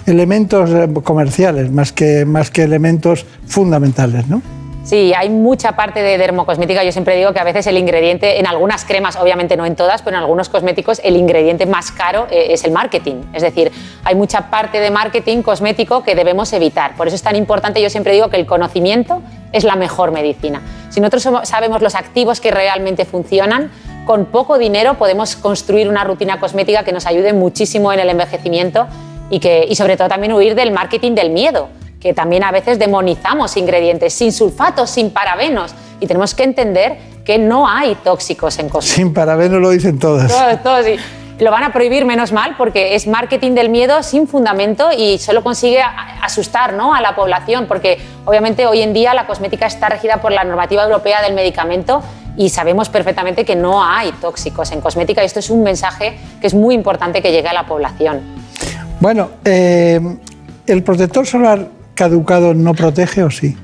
elementos eh, comerciales más que, más que elementos fundamentales, ¿no? Sí, hay mucha parte de dermocosmética. Yo siempre digo que a veces el ingrediente, en algunas cremas, obviamente no en todas, pero en algunos cosméticos, el ingrediente más caro eh, es el marketing. Es decir, hay mucha parte de marketing cosmético que debemos evitar. Por eso es tan importante, yo siempre digo que el conocimiento es la mejor medicina. Si nosotros sabemos los activos que realmente funcionan, con poco dinero podemos construir una rutina cosmética que nos ayude muchísimo en el envejecimiento y, que, y sobre todo también huir del marketing del miedo que también a veces demonizamos ingredientes sin sulfatos, sin parabenos. Y tenemos que entender que no hay tóxicos en cosméticos. Sin parabeno lo dicen todas. Todos, todos, y lo van a prohibir menos mal porque es marketing del miedo sin fundamento y solo consigue asustar ¿no? a la población porque obviamente hoy en día la cosmética está regida por la normativa europea del medicamento y sabemos perfectamente que no hay tóxicos en cosmética y esto es un mensaje que es muy importante que llegue a la población. Bueno, eh, ¿el protector solar caducado no protege o sí?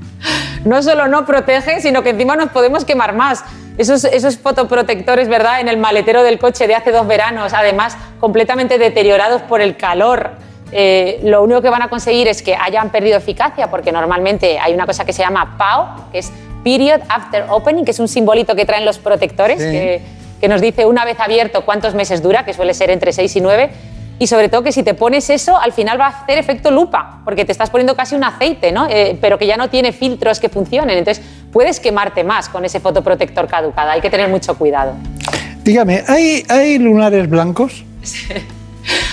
no solo no protege, sino que encima nos podemos quemar más. Esos, esos fotoprotectores, ¿verdad? En el maletero del coche de hace dos veranos, además completamente deteriorados por el calor. eh, lo único que van a conseguir es que hayan perdido eficacia, porque normalmente hay una cosa que se llama PAO, que es Period After Opening, que es un simbolito que traen los protectores, Sí. que, que nos dice una vez abierto cuántos meses dura, que suele ser entre 6 y 9. Y sobre todo que si te pones eso, al final va a hacer efecto lupa, porque te estás poniendo casi un aceite, ¿no? Eh, pero que ya no tiene filtros que funcionen. Entonces puedes quemarte más con ese fotoprotector caducado. Hay que tener mucho cuidado. Dígame, ¿hay, hay lunares blancos?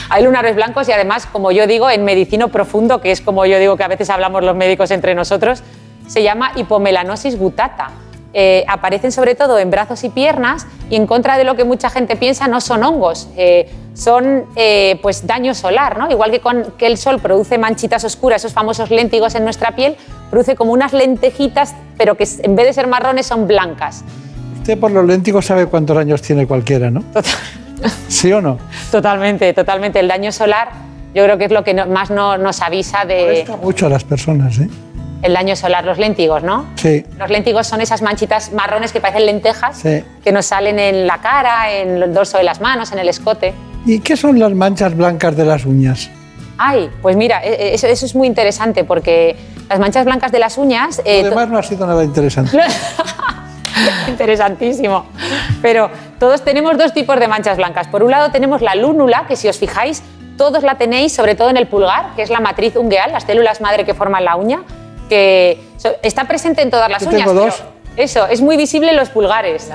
Hay lunares blancos y además, como yo digo, en medicino profundo, que es como yo digo que a veces hablamos los médicos entre nosotros, se llama hipomelanosis gutata. Eh, aparecen sobre todo en brazos y piernas y en contra de lo que mucha gente piensa no son hongos, eh, son eh, pues daño solar, ¿no? Igual que, con, que el sol produce manchitas oscuras, esos famosos léntigos en nuestra piel, produce como unas lentejitas, pero que en vez de ser marrones son blancas. Usted por los léntigos sabe cuántos años tiene cualquiera, ¿no? ¿Sí o no? Totalmente, totalmente. El daño solar yo creo que es lo que más no- nos avisa de Molesta mucho a las personas, ¿eh? El daño solar, los léntigos, ¿no? Sí, Los léntigos son esas manchitas marrones que parecen lentejas sí. que nos salen en la cara, en el dorso de las manos, en el escote. ¿Y qué son las manchas blancas de las uñas? Ay, pues mira, e- e- eso, eso es muy interesante porque las manchas blancas de las uñas... eh, no ha sido nada interesante. Interesantísimo. Pero todos tenemos dos tipos de manchas blancas. Por un lado tenemos la lúnula, que si os fijáis, todos la tenéis, sobre todo en el pulgar, que es la matriz ungueal, las células madre que forman la uña, que está presente en todas las Yo uñas. tengo dos. Eso, es muy visible en los pulgares.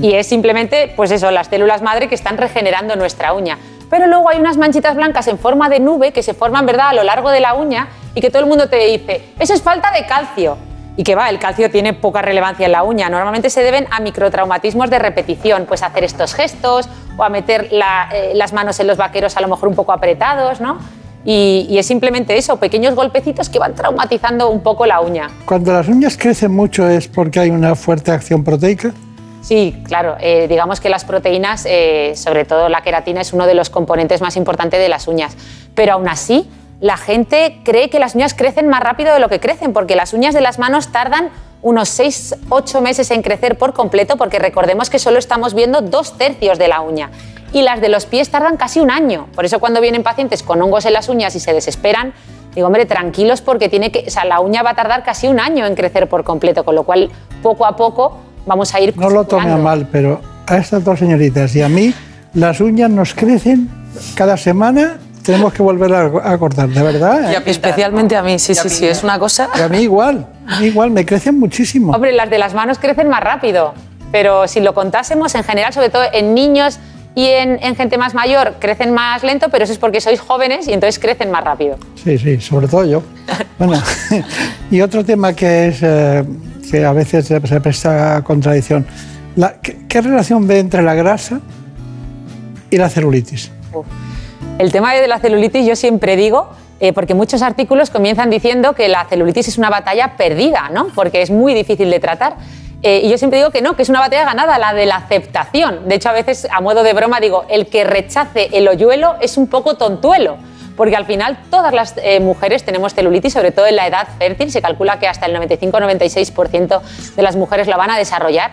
Y es simplemente, pues eso, las células madre que están regenerando nuestra uña. Pero luego hay unas manchitas blancas en forma de nube que se forman, ¿verdad?, a lo largo de la uña y que todo el mundo te dice, eso es falta de calcio. y que va, el calcio tiene poca relevancia en la uña. Normalmente se deben a microtraumatismos de repetición, pues hacer estos gestos o a meter eh, las manos en los vaqueros a lo mejor un poco apretados, ¿no? Y, y, es simplemente eso, pequeños golpecitos que van traumatizando un poco la uña. Cuando las uñas crecen mucho es porque hay una fuerte acción proteica. Sí, claro. Eh, digamos que las proteínas, eh, sobre todo la queratina, es uno de los componentes más importantes de las uñas. Pero aún así, la gente cree que las uñas crecen más rápido de lo que crecen, porque las uñas de las manos tardan unos 6-8 meses en crecer por completo, porque recordemos que solo estamos viendo dos tercios de la uña. Y las de los pies tardan casi un año. Por eso cuando vienen pacientes con hongos en las uñas y se desesperan, digo, hombre, tranquilos porque tiene que, o sea, la uña va a tardar casi un año en crecer por completo, con lo cual poco a poco vamos a ir... No lo tome a mal, pero a estas dos señoritas y a mí las uñas nos crecen cada semana tenemos que volver a, cortar, de verdad. ¿eh? Especialmente a mí, sí, sí, sí, es una cosa... a mí igual, a mí igual, me crecen muchísimo. Hombre, las de las manos crecen más rápido, pero si lo contásemos, en general, sobre todo en niños y en, gente más mayor, crecen más lento, pero eso es porque sois jóvenes y entonces crecen más rápido. Sí, sí, sobre todo yo. bueno, y otro tema que es... Eh, que a veces se presta contradicción. ¿qué, relación ve entre la grasa y la celulitis? El tema de la celulitis yo siempre digo, eh, porque muchos artículos comienzan diciendo que la celulitis es una batalla perdida, ¿no? porque es muy difícil de tratar. Eh, y yo siempre digo que no, que es una batalla ganada, la de la aceptación. De hecho, a veces, a modo de broma, digo, el que rechace el hoyuelo es un poco tontuelo, porque al final todas las eh, mujeres tenemos celulitis, sobre todo en la edad fértil. Se calcula que hasta el 95-96% de las mujeres la van a desarrollar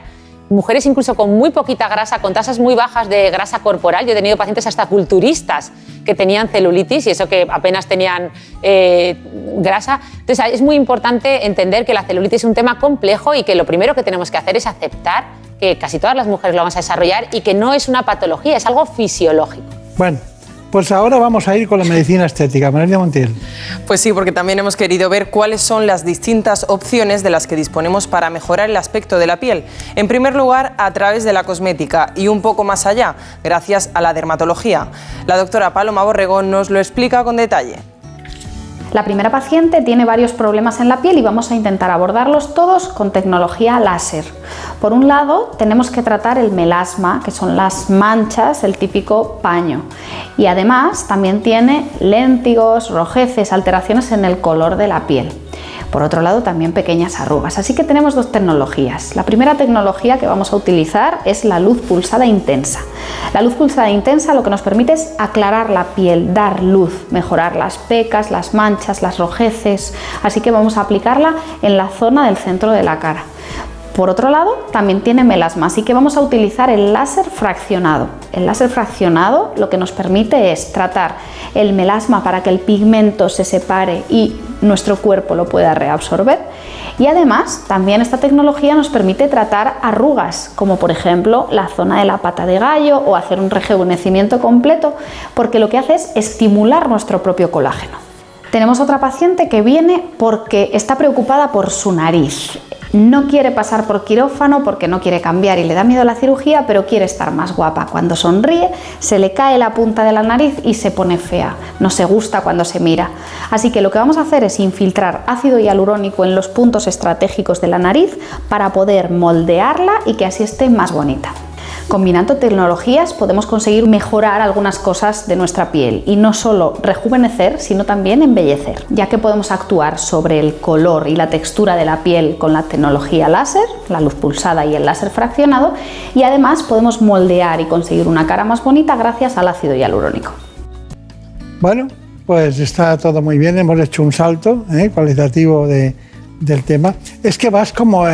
mujeres incluso con muy poquita grasa, con tasas muy bajas de grasa corporal. Yo he tenido pacientes hasta culturistas que tenían celulitis y eso que apenas tenían eh, grasa. Entonces es muy importante entender que la celulitis es un tema complejo y que lo primero que tenemos que hacer es aceptar que casi todas las mujeres lo vamos a desarrollar y que no es una patología, es algo fisiológico. Bueno, pues ahora vamos a ir con la medicina estética. María Montiel. Pues sí, porque también hemos querido ver cuáles son las distintas opciones de las que disponemos para mejorar el aspecto de la piel. En primer lugar, a través de la cosmética y un poco más allá, gracias a la dermatología. La doctora Paloma Borregón nos lo explica con detalle. La primera paciente tiene varios problemas en la piel y vamos a intentar abordarlos todos con tecnología láser. Por un lado, tenemos que tratar el melasma, que son las manchas, el típico paño. Y además también tiene léntigos, rojeces, alteraciones en el color de la piel. Por otro lado, también pequeñas arrugas. Así que tenemos dos tecnologías. La primera tecnología que vamos a utilizar es la luz pulsada intensa. La luz pulsada intensa lo que nos permite es aclarar la piel, dar luz, mejorar las pecas, las manchas, las rojeces. Así que vamos a aplicarla en la zona del centro de la cara. Por otro lado, también tiene melasma, así que vamos a utilizar el láser fraccionado. El láser fraccionado lo que nos permite es tratar el melasma para que el pigmento se separe y nuestro cuerpo lo pueda reabsorber. Y además, también esta tecnología nos permite tratar arrugas, como por ejemplo la zona de la pata de gallo o hacer un rejuvenecimiento completo, porque lo que hace es estimular nuestro propio colágeno. Tenemos otra paciente que viene porque está preocupada por su nariz no quiere pasar por quirófano porque no quiere cambiar y le da miedo la cirugía, pero quiere estar más guapa. Cuando sonríe, se le cae la punta de la nariz y se pone fea. No se gusta cuando se mira. Así que lo que vamos a hacer es infiltrar ácido hialurónico en los puntos estratégicos de la nariz para poder moldearla y que así esté más bonita. Combinando tecnologías podemos conseguir mejorar algunas cosas de nuestra piel y no solo rejuvenecer, sino también embellecer, ya que podemos actuar sobre el color y la textura de la piel con la tecnología láser, la luz pulsada y el láser fraccionado, y además podemos moldear y conseguir una cara más bonita gracias al ácido hialurónico. Bueno, pues está todo muy bien, hemos hecho un salto ¿eh? cualitativo del tema. Es que vas como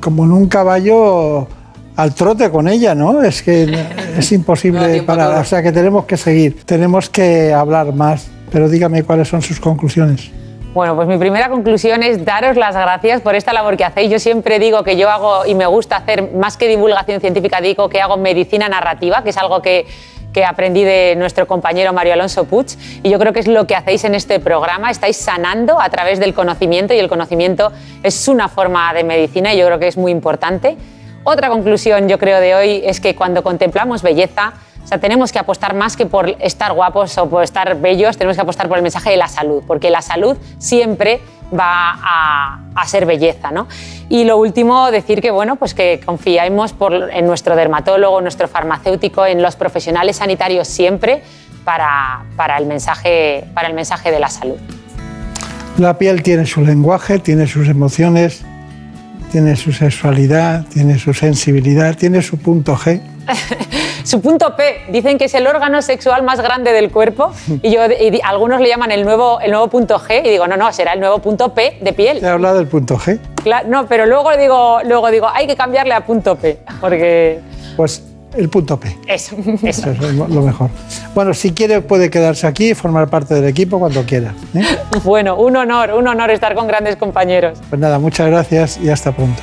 como en un caballo al trote con ella, ¿no? Es que es imposible parar. O sea que tenemos que seguir, tenemos que hablar más. Pero dígame cuáles son sus conclusiones. Bueno, pues mi primera conclusión es daros las gracias por esta labor que hacéis. Yo siempre digo que yo hago y me gusta hacer más que divulgación científica, digo que hago medicina narrativa, que es algo que, que aprendí de nuestro compañero Mario Alonso Puig. Y yo creo que es lo que hacéis en este programa. Estáis sanando a través del conocimiento y el conocimiento es una forma de medicina y yo creo que es muy importante. Otra conclusión, yo creo, de hoy es que cuando contemplamos belleza, o sea, tenemos que apostar más que por estar guapos o por estar bellos, tenemos que apostar por el mensaje de la salud, porque la salud siempre va a, ser belleza. ¿no? Y lo último, decir que, bueno, pues que confiamos en nuestro dermatólogo, nuestro farmacéutico, en los profesionales sanitarios siempre para, el mensaje, para el mensaje de la salud. La piel tiene su lenguaje, tiene sus emociones, tiene su sexualidad, tiene su sensibilidad, tiene su punto G. su punto P, dicen que es el órgano sexual más grande del cuerpo y, yo, y algunos le llaman el nuevo, el nuevo punto G y digo, no, no, será el nuevo punto P de piel. He hablado del punto G. Claro, no, pero luego digo, luego digo, hay que cambiarle a punto P, porque... Pues el punto P. Eso, eso. eso es lo mejor. Bueno, si quiere puede quedarse aquí y formar parte del equipo cuando quiera. ¿eh? Bueno, un honor, un honor estar con grandes compañeros. Pues nada, muchas gracias y hasta pronto.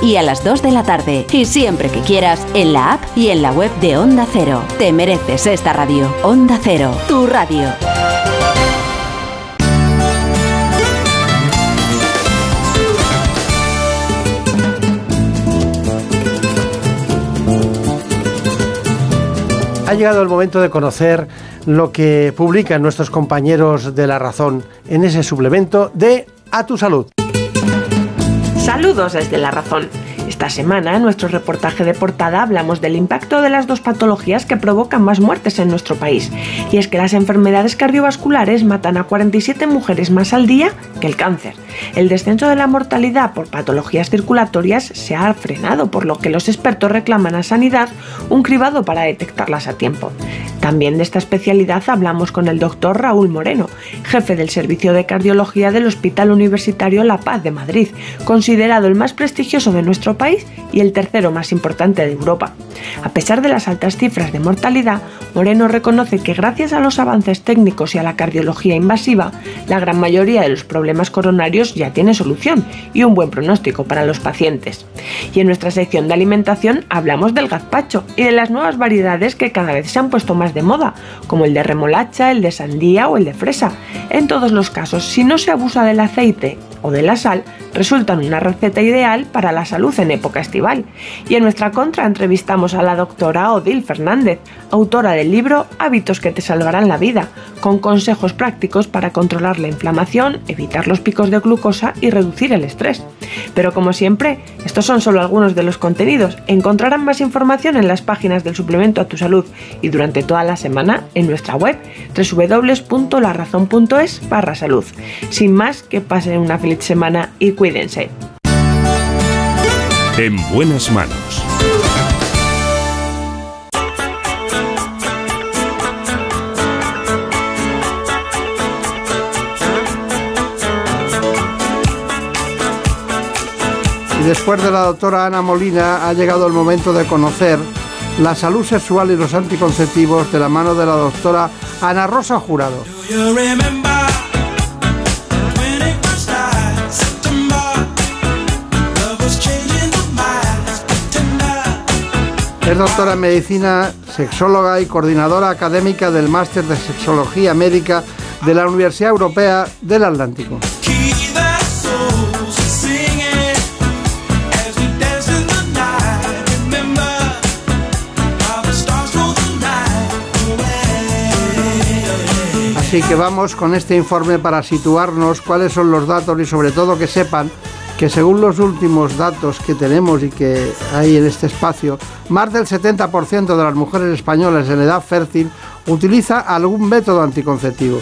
y a las 2 de la tarde. Y siempre que quieras, en la app y en la web de Onda Cero. Te mereces esta radio. Onda Cero, tu radio. Ha llegado el momento de conocer lo que publican nuestros compañeros de La Razón en ese suplemento de A tu Salud. Saludos desde La Razón. Esta semana, en nuestro reportaje de portada, hablamos del impacto de las dos patologías que provocan más muertes en nuestro país. Y es que las enfermedades cardiovasculares matan a 47 mujeres más al día que el cáncer. El descenso de la mortalidad por patologías circulatorias se ha frenado, por lo que los expertos reclaman a Sanidad un cribado para detectarlas a tiempo. También de esta especialidad hablamos con el doctor Raúl Moreno, jefe del Servicio de Cardiología del Hospital Universitario La Paz de Madrid, considerado el más prestigioso de nuestro país y el tercero más importante de Europa. A pesar de las altas cifras de mortalidad, Moreno reconoce que gracias a los avances técnicos y a la cardiología invasiva, la gran mayoría de los problemas coronarios ya tiene solución y un buen pronóstico para los pacientes. Y en nuestra sección de alimentación hablamos del gazpacho y de las nuevas variedades que cada vez se han puesto más de moda, como el de remolacha, el de sandía o el de fresa. En todos los casos, si no se abusa del aceite o de la sal, resultan una receta ideal para la salud en época estival. Y en nuestra contra entrevistamos a la doctora Odil Fernández, autora del libro Hábitos que te salvarán la vida, con consejos prácticos para controlar la inflamación, evitar los picos de glucosa y reducir el estrés. Pero como siempre, estos son solo algunos de los contenidos. Encontrarán más información en las páginas del suplemento a tu salud y durante toda la semana en nuestra web www.larazón.es barra salud. Sin más, que pasen una feliz semana y cuídense. En buenas manos. Y después de la doctora Ana Molina ha llegado el momento de conocer la salud sexual y los anticonceptivos de la mano de la doctora Ana Rosa Jurado. Es doctora en medicina, sexóloga y coordinadora académica del máster de sexología médica de la Universidad Europea del Atlántico. Así que vamos con este informe para situarnos cuáles son los datos y sobre todo que sepan que según los últimos datos que tenemos y que hay en este espacio, más del 70% de las mujeres españolas en edad fértil utiliza algún método anticonceptivo.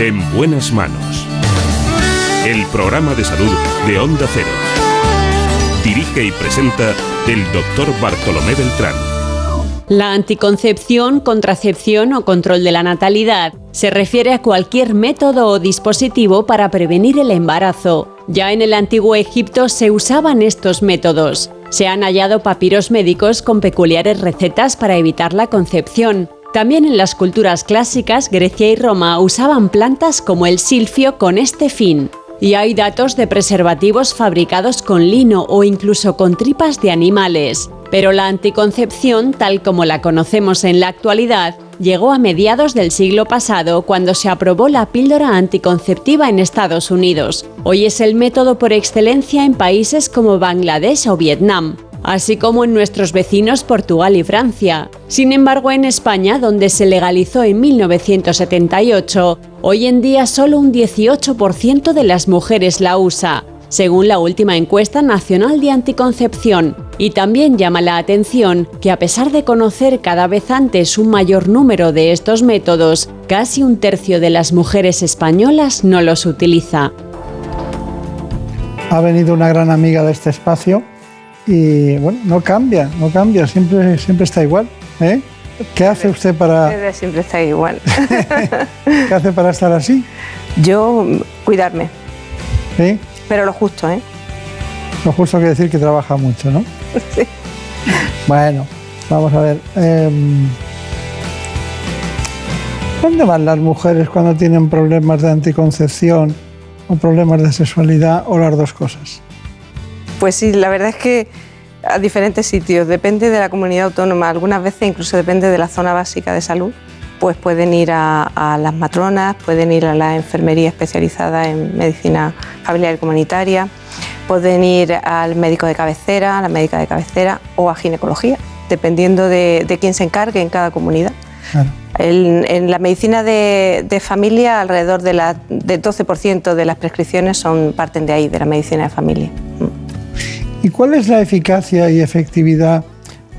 En buenas manos. El programa de salud de Onda Cero. Dirige y presenta el doctor Bartolomé Beltrán. La anticoncepción, contracepción o control de la natalidad se refiere a cualquier método o dispositivo para prevenir el embarazo. Ya en el antiguo Egipto se usaban estos métodos. Se han hallado papiros médicos con peculiares recetas para evitar la concepción. También en las culturas clásicas, Grecia y Roma usaban plantas como el silfio con este fin. Y hay datos de preservativos fabricados con lino o incluso con tripas de animales. Pero la anticoncepción, tal como la conocemos en la actualidad, llegó a mediados del siglo pasado cuando se aprobó la píldora anticonceptiva en Estados Unidos. Hoy es el método por excelencia en países como Bangladesh o Vietnam así como en nuestros vecinos Portugal y Francia. Sin embargo, en España, donde se legalizó en 1978, hoy en día solo un 18% de las mujeres la usa, según la última encuesta nacional de anticoncepción. Y también llama la atención que a pesar de conocer cada vez antes un mayor número de estos métodos, casi un tercio de las mujeres españolas no los utiliza. Ha venido una gran amiga de este espacio y bueno, no cambia, no cambia, siempre, siempre está igual. ¿eh? ¿Qué hace usted para...? Siempre está igual. ¿Qué hace para estar así? Yo, cuidarme. ¿Sí? Pero lo justo, ¿eh? Lo justo quiere decir que trabaja mucho, ¿no? Sí. Bueno, vamos a ver. em, ¿Dónde van las mujeres cuando tienen problemas de anticoncepción o problemas de sexualidad o las dos cosas? Pues sí, la verdad es que a diferentes sitios, depende de la comunidad autónoma, algunas veces incluso depende de la zona básica de salud, pues pueden ir a, a las matronas, pueden ir a la enfermería especializada en medicina familiar y comunitaria, pueden ir al médico de cabecera, a la médica de cabecera o a ginecología, dependiendo de, de quién se encargue en cada comunidad. En la medicina de, de familia, alrededor de del 12% de las prescripciones son, parten de ahí, de la medicina de familia. ¿Y cuál es la eficacia y efectividad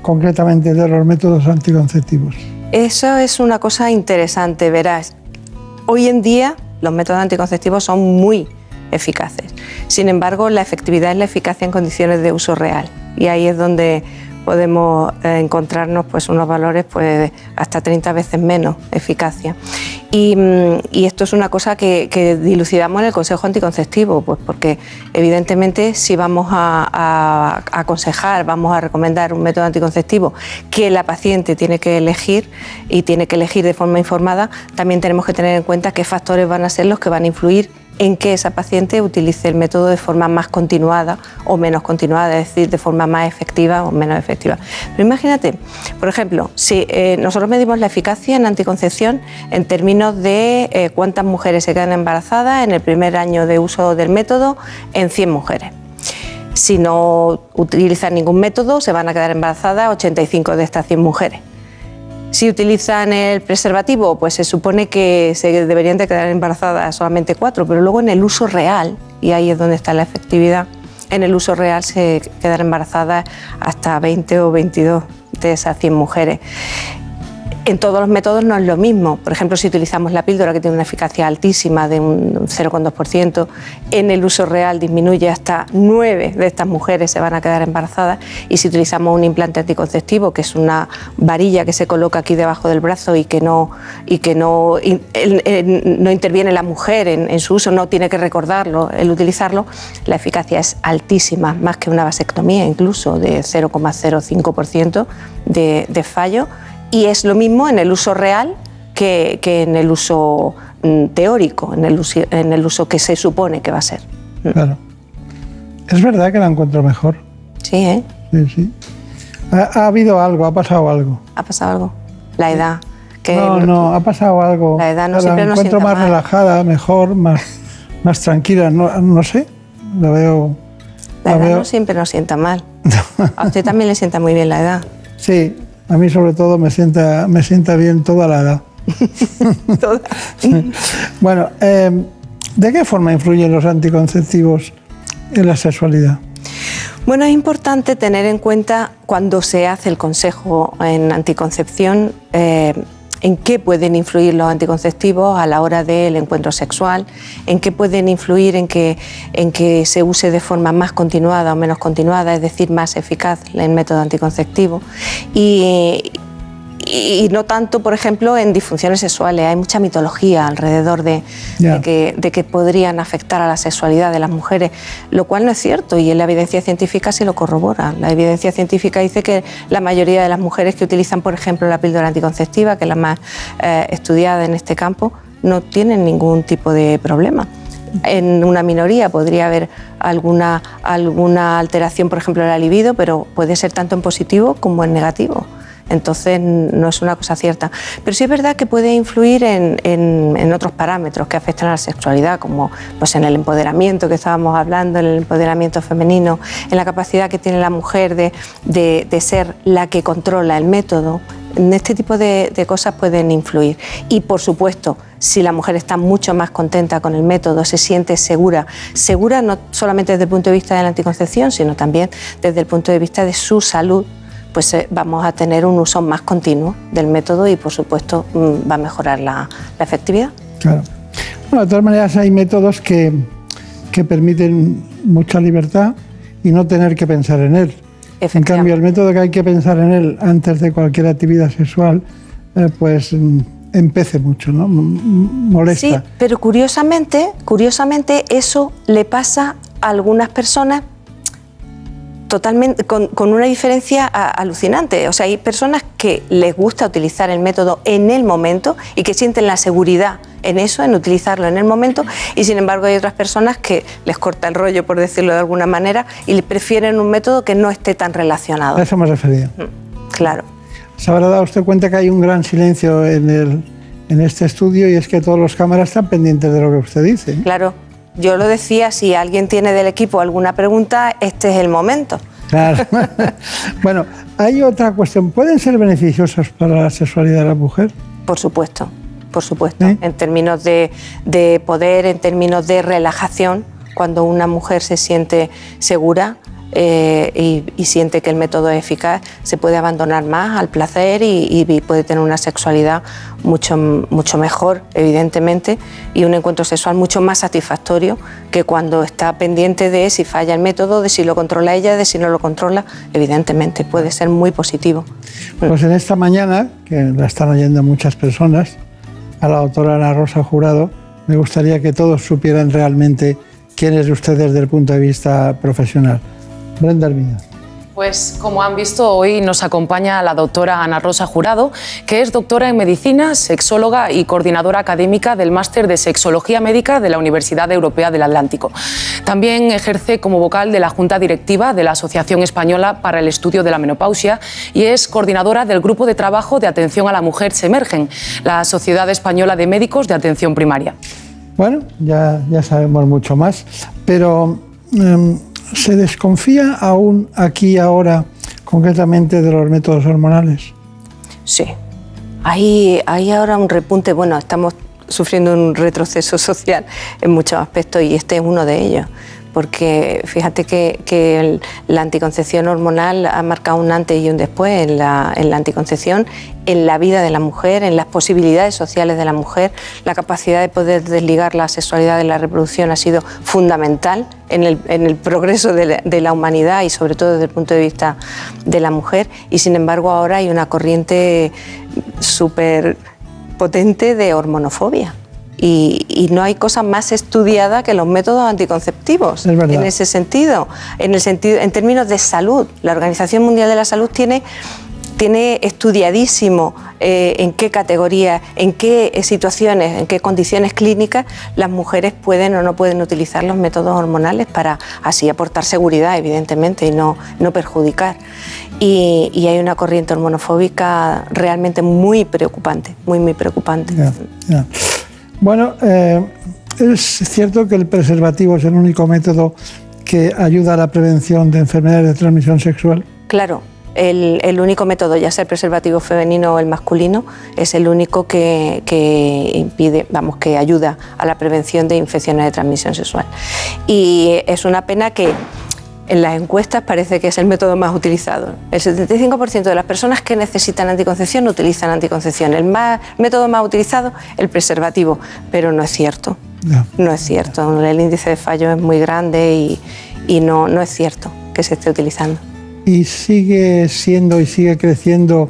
concretamente de los métodos anticonceptivos? Eso es una cosa interesante, verás. Hoy en día los métodos anticonceptivos son muy eficaces. Sin embargo, la efectividad es la eficacia en condiciones de uso real. Y ahí es donde podemos eh, encontrarnos pues, unos valores pues, hasta 30 veces menos eficacia. Y, mm, y esto es una cosa que, que dilucidamos en el Consejo Anticonceptivo, pues porque evidentemente si vamos a, a- a aconsejar, vamos a recomendar un método anticonceptivo que la paciente tiene que elegir y tiene que elegir de forma informada, también tenemos que tener en cuenta qué factores van a ser los que van a influir en que esa paciente utilice el método de forma más continuada o menos continuada, es decir, de forma más efectiva o menos efectiva. Pero imagínate, por ejemplo, si eh, nosotros medimos la eficacia en anticoncepción en términos de eh, cuántas mujeres se quedan embarazadas en el primer año de uso del método en 100 mujeres. Si no utilizan ningún método, se van a quedar embarazadas 85 de estas 100 mujeres. Si utilizan el preservativo, pues se supone que se deberían de quedar embarazadas solamente cuatro, pero luego en el uso real, y ahí es donde está la efectividad, en el uso real se quedan embarazadas hasta 20 o 22 de esas 100 mujeres. En todos los métodos no es lo mismo. Por ejemplo, si utilizamos la píldora, que tiene una eficacia altísima de un 0,2%, en el uso real disminuye hasta 9 de estas mujeres se van a quedar embarazadas. Y si utilizamos un implante anticonceptivo, que es una varilla que se coloca aquí debajo del brazo y que no, interviene la mujer en, en su uso, no tiene que recordarlo el utilizarlo, la eficacia es altísima, más que una vasectomía incluso, de 0,05% de, de fallo. Y es lo mismo en el uso real que, que en el uso mm, teórico, en el uso, en el uso que se supone que va a ser. Claro. Es verdad que la encuentro mejor. Sí, ¿eh? Sí, sí. Ha, ha habido algo, ha pasado algo. ¿Ha pasado algo? La edad. Que no, no, ha pasado algo. La edad no la siempre nos encuentro más mal. relajada, mejor, más, más tranquila. No, no sé, la veo. La la edad veo- no siempre nos sienta mal. A usted también le sienta muy bien la edad. Sí, a mí sobre todo me sienta, me sienta bien toda la edad. bueno, eh, ¿de qué forma influyen los anticonceptivos en la sexualidad? Bueno, es importante tener en cuenta cuando se hace el consejo en anticoncepción eh, en qué pueden influir los anticonceptivos a la hora del encuentro sexual, en qué pueden influir en que, en que se use de forma más continuada o menos continuada, es decir, más eficaz el método anticonceptivo. Y, y no tanto, por ejemplo, en disfunciones sexuales. Hay mucha mitología alrededor de, que, podrían afectar a la sexualidad de las mujeres, lo cual no es cierto y en la evidencia científica sí lo corrobora. La evidencia científica dice que la mayoría de las mujeres que utilizan, por ejemplo, la píldora anticonceptiva, que es la más eh, estudiada en este campo, no tienen ningún tipo de problema en una minoría podría haber alguna, alguna alteración, por ejemplo, de la libido, pero puede ser tanto en positivo como en negativo. Entonces no es una cosa cierta. Pero sí es verdad que puede influir en, otros parámetros que afectan a la sexualidad, como pues, en el empoderamiento que estábamos hablando, en el empoderamiento femenino, en la capacidad que tiene la mujer de, ser la que controla el método. En este tipo de, cosas pueden influir. Y por supuesto, si la mujer está mucho más contenta con el método, se siente segura, segura no solamente desde el punto de vista de la anticoncepción, sino también desde el punto de vista de su salud pues eh, vamos a tener un uso más continuo del método y por supuesto mm, va a mejorar la, efectividad. Claro. Bueno, de todas maneras hay métodos que, que, permiten mucha libertad y no tener que pensar en él. En cambio, el método que hay que pensar en él antes de cualquier actividad sexual, eh, pues mm, empece mucho, ¿no? Molesta. Sí, pero curiosamente, curiosamente eso le pasa a algunas personas totalmente con, una diferencia alucinante. O sea, hay personas que les gusta utilizar el método en el momento y que sienten la seguridad en eso, en utilizarlo en el momento, y sin embargo hay otras personas que les corta el rollo, por decirlo de alguna manera, y prefieren un método que no esté tan relacionado. A eso me refería. Mm, claro. Se habrá dado usted cuenta que hay un gran silencio en, el, en este estudio y es que todos los cámaras están pendientes de lo que usted dice. Claro. Yo lo decía, si alguien tiene del equipo alguna pregunta, este es el momento. Claro. bueno, hay otra cuestión. ¿Pueden ser beneficiosos para la sexualidad de la mujer? Por supuesto, por supuesto. En términos de, de poder, en términos de relajación, cuando una mujer se siente segura, eh, y, siente que el método es eficaz, se puede abandonar más al placer y, puede tener una sexualidad mucho, mucho mejor, evidentemente, y un encuentro sexual mucho más satisfactorio que cuando está pendiente de si falla el método, de si lo controla ella, de si no lo controla, evidentemente puede ser muy positivo. Pues en esta mañana, que la están oyendo muchas personas, a la doctora Ana Rosa Jurado, me gustaría que todos supieran realmente quién es usted desde el punto de vista profesional. Brenda Pues como han visto, hoy nos acompaña la doctora Ana Rosa Jurado, que es doctora en medicina, sexóloga y coordinadora académica del máster de sexología médica de la Universidad Europea del Atlántico. También ejerce como vocal de la Junta Directiva de la Asociación Española para el Estudio de la Menopausia y es coordinadora del Grupo de Trabajo de Atención a la Mujer Semergen, la Sociedad Española de Médicos de Atención Primaria. Bueno, ya, ya sabemos mucho más, pero... Em, ¿Se desconfía aún aquí ahora concretamente de los métodos hormonales? Sí. Hay, hay ahora un repunte, bueno, estamos sufriendo un retroceso social en muchos aspectos y este es uno de ellos porque fíjate que, la anticoncepción hormonal ha marcado un antes y un después en la, anticoncepción, en la vida de la mujer, en las posibilidades sociales de la mujer. La capacidad de poder desligar la sexualidad de la reproducción ha sido fundamental en el, progreso de la, humanidad y sobre todo desde el punto de vista de la mujer. Y sin embargo ahora hay una corriente súper potente de hormonofobia. Y, no hay cosa más estudiada que los métodos anticonceptivos en ese sentido. En, el sentido. en términos de salud, la Organización Mundial de la Salud tiene tiene estudiadísimo eh, en qué categorías, en qué situaciones, en qué condiciones clínicas las mujeres pueden o no pueden utilizar los métodos hormonales para así aportar seguridad, evidentemente, y no, no perjudicar. Y, hay una corriente hormonofóbica realmente muy preocupante, muy, muy preocupante. Bueno, eh, es cierto que el preservativo es el único método que ayuda a la prevención de enfermedades de transmisión sexual. Claro, el, único método, ya sea el preservativo femenino o el masculino, es el único que, que, impide, vamos, que ayuda a la prevención de infecciones de transmisión sexual. Y es una pena que en las encuestas parece que es el método más utilizado. El 75% de las personas que necesitan anticoncepción utilizan anticoncepción. El método más utilizado, el preservativo, pero no es cierto. No, es cierto. El índice de fallo es muy grande y, no, no es cierto que se esté utilizando. ¿Y sigue siendo y sigue creciendo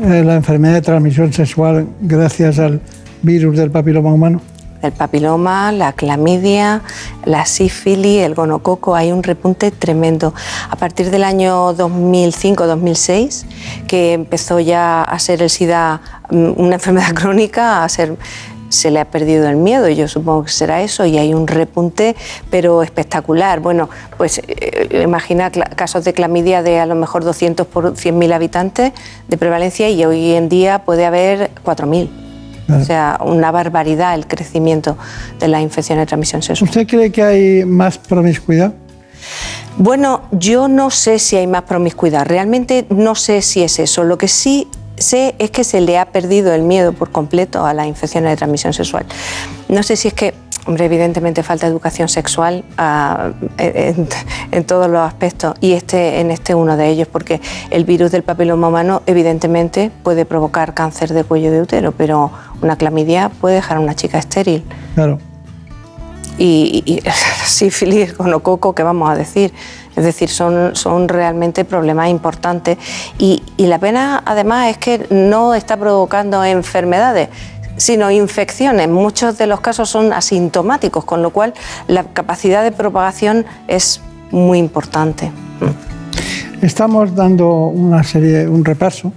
eh, la enfermedad de transmisión sexual gracias al virus del papiloma humano? El papiloma, la clamidia, la sífilis, el gonococo, hay un repunte tremendo. A partir del año 2005-2006, que empezó ya a ser el SIDA mm, una enfermedad crónica, a ser se le ha perdido el miedo, yo supongo que será eso, y hay un repunte, pero espectacular. Bueno, pues eh, imagina casos de clamidia de a lo mejor 200 por 100.000 habitantes de prevalencia y hoy en día puede haber 4.000. O sea, una barbaridad el crecimiento de la infección de transmisión sexual. ¿Usted cree que hay más promiscuidad? Bueno, yo no sé si hay más promiscuidad, realmente no sé si es eso. Lo que sí sé es que se le ha perdido el miedo por completo a las infecciones de transmisión sexual. No sé si es que Hombre, evidentemente falta educación sexual ah, en, todos los aspectos y este en este uno de ellos, porque el virus del papiloma humano evidentemente puede provocar cáncer de cuello de útero, pero una clamidia puede dejar a una chica estéril. Claro. Y, y, sífilis, gonococo, ¿qué vamos a decir? Es decir, son, son realmente problemas importantes y, y la pena además es que no está provocando enfermedades, sino infecciones. Muchos de los casos son asintomáticos, con lo cual la capacidad de propagación es muy importante. Estamos dando una serie, un repaso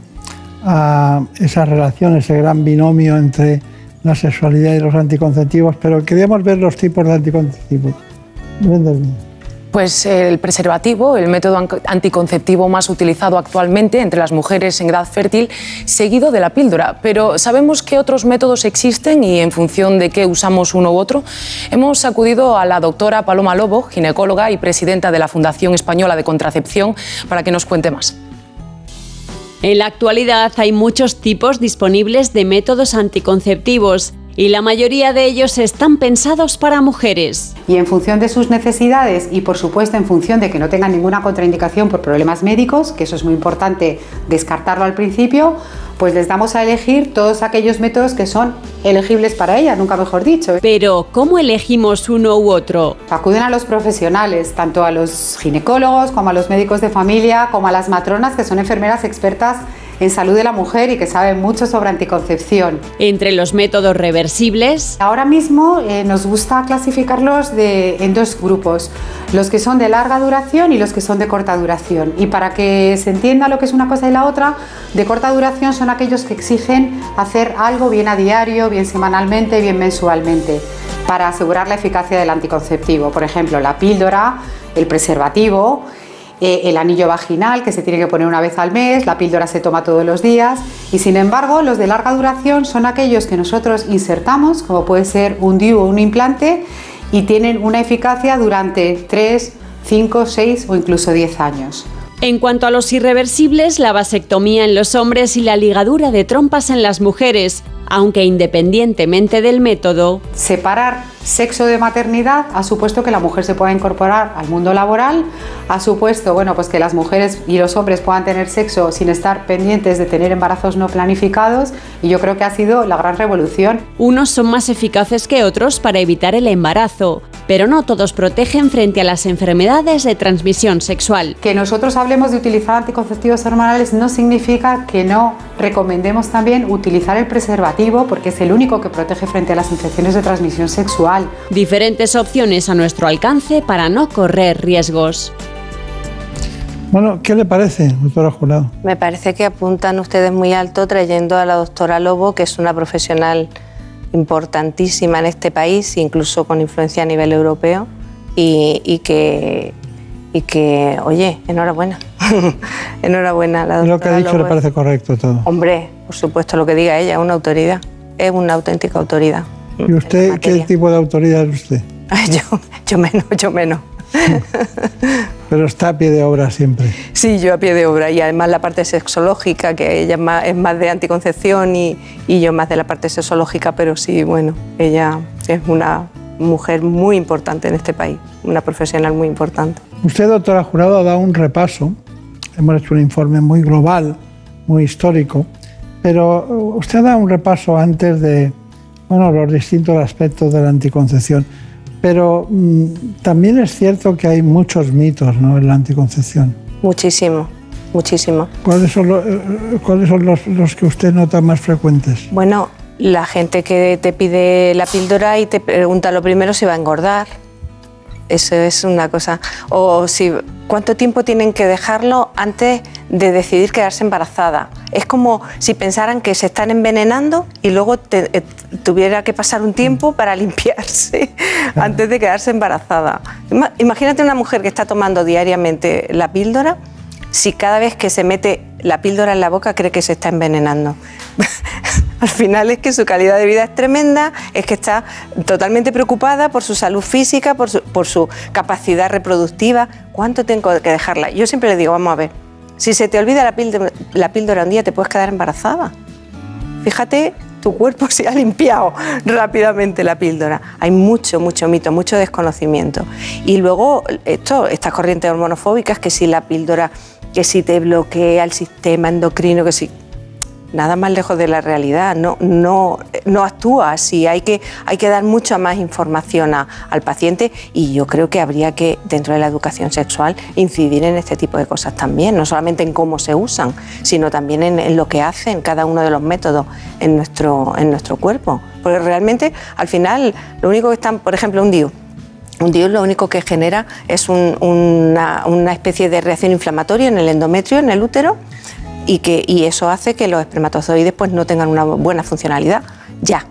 a esa relación, ese gran binomio entre la sexualidad y los anticonceptivos, pero queríamos ver los tipos de anticonceptivos. Pues el preservativo, el método anticonceptivo más utilizado actualmente entre las mujeres en edad fértil, seguido de la píldora. Pero ¿sabemos qué otros métodos existen y en función de qué usamos uno u otro? Hemos acudido a la doctora Paloma Lobo, ginecóloga y presidenta de la Fundación Española de Contracepción, para que nos cuente más. En la actualidad hay muchos tipos disponibles de métodos anticonceptivos y la mayoría de ellos están pensados para mujeres. Y en función de sus necesidades y por supuesto en función de que no tengan ninguna contraindicación por problemas médicos, que eso es muy importante descartarlo al principio, pues les damos a elegir todos aquellos métodos que son elegibles para ellas, nunca mejor dicho. Pero, ¿cómo elegimos uno u otro? Acuden a los profesionales, tanto a los ginecólogos como a los médicos de familia, como a las matronas, que son enfermeras expertas en salud de la mujer y que sabe mucho sobre anticoncepción. Entre los métodos reversibles. Ahora mismo eh, nos gusta clasificarlos de, en dos grupos, los que son de larga duración y los que son de corta duración. Y para que se entienda lo que es una cosa y la otra, de corta duración son aquellos que exigen hacer algo bien a diario, bien semanalmente, bien mensualmente, para asegurar la eficacia del anticonceptivo. Por ejemplo, la píldora, el preservativo eh, el anillo vaginal que se tiene que poner una vez al mes, la píldora se toma todos los días y sin embargo los de larga duración son aquellos que nosotros insertamos, como puede ser un DIU o un implante, y tienen una eficacia durante 3, 5, 6 o incluso 10 años. En cuanto a los irreversibles, la vasectomía en los hombres y la ligadura de trompas en las mujeres, aunque independientemente del método. Separar sexo de maternidad ha supuesto que la mujer se pueda incorporar al mundo laboral, ha supuesto bueno, pues que las mujeres y los hombres puedan tener sexo sin estar pendientes de tener embarazos no planificados y yo creo que ha sido la gran revolución. Unos son más eficaces que otros para evitar el embarazo, pero no todos protegen frente a las enfermedades de transmisión sexual. Que nosotros hablemos de utilizar anticonceptivos hormonales no significa que no recomendemos también utilizar el preservativo porque es el único que protege frente a las infecciones de transmisión sexual. Diferentes opciones a nuestro alcance para no correr riesgos. Bueno, ¿qué le parece, doctora Jurado? Me parece que apuntan ustedes muy alto trayendo a la doctora Lobo, que es una profesional importantísima en este país, incluso con influencia a nivel europeo, y, que, y que, oye, enhorabuena. enhorabuena. La lo que ha dicho le parece correcto todo. Hombre, por supuesto, lo que diga ella, es una autoridad, es una auténtica autoridad. ¿Y usted qué tipo de autoridad es usted? yo, yo menos, yo menos. Pero está a pie de obra siempre. Sí, yo a pie de obra y además la parte sexológica, que ella es más, de anticoncepción y, y, yo más de la parte sexológica, pero sí, bueno, ella es una mujer muy importante en este país, una profesional muy importante. Usted, doctora Jurado, ha dado un repaso, hemos hecho un informe muy global, muy histórico, pero usted ha dado un repaso antes de bueno, los distintos aspectos de la anticoncepción. Pero mm, también es cierto que hay muchos mitos ¿no? en la anticoncepción. Muchísimo, muchísimo. ¿Cuáles son, eh, ¿cuáles son los, los, que usted nota más frecuentes? Bueno, la gente que te pide la píldora y te pregunta lo primero si va a engordar. Eso es una cosa. O si cuánto tiempo tienen que dejarlo antes de decidir quedarse embarazada. Es como si pensaran que se están envenenando y luego eh, tuviera que pasar un tiempo para limpiarse antes de quedarse embarazada. Imagínate una mujer que está tomando diariamente la píldora, si cada vez que se mete la píldora en la boca cree que se está envenenando. Al final es que su calidad de vida es tremenda, es que está totalmente preocupada por su salud física, por su, capacidad reproductiva. ¿Cuánto tengo que dejarla? Yo siempre le digo, vamos a ver, si se te olvida la píldora, la píldora un día, te puedes quedar embarazada. Fíjate tu cuerpo se ha limpiado rápidamente la píldora. Hay mucho, mucho mito, mucho desconocimiento. Y luego esto, estas corrientes hormonofóbicas, que si la píldora, que si te bloquea el sistema endocrino, que si nada más lejos de la realidad, no, actúa así, hay que, hay que dar mucha más información al paciente y yo creo que habría que, dentro de la educación sexual, incidir en este tipo de cosas también, no solamente en cómo se usan, sino también en, lo que hacen cada uno de los métodos en nuestro, en nuestro cuerpo. Porque realmente, al final, lo único que están, por ejemplo, un DIU, un lo único que genera es una, una especie de reacción inflamatoria en el endometrio, en el útero, y, que, y eso hace que los espermatozoides pues, no tengan una buena funcionalidad. Ya,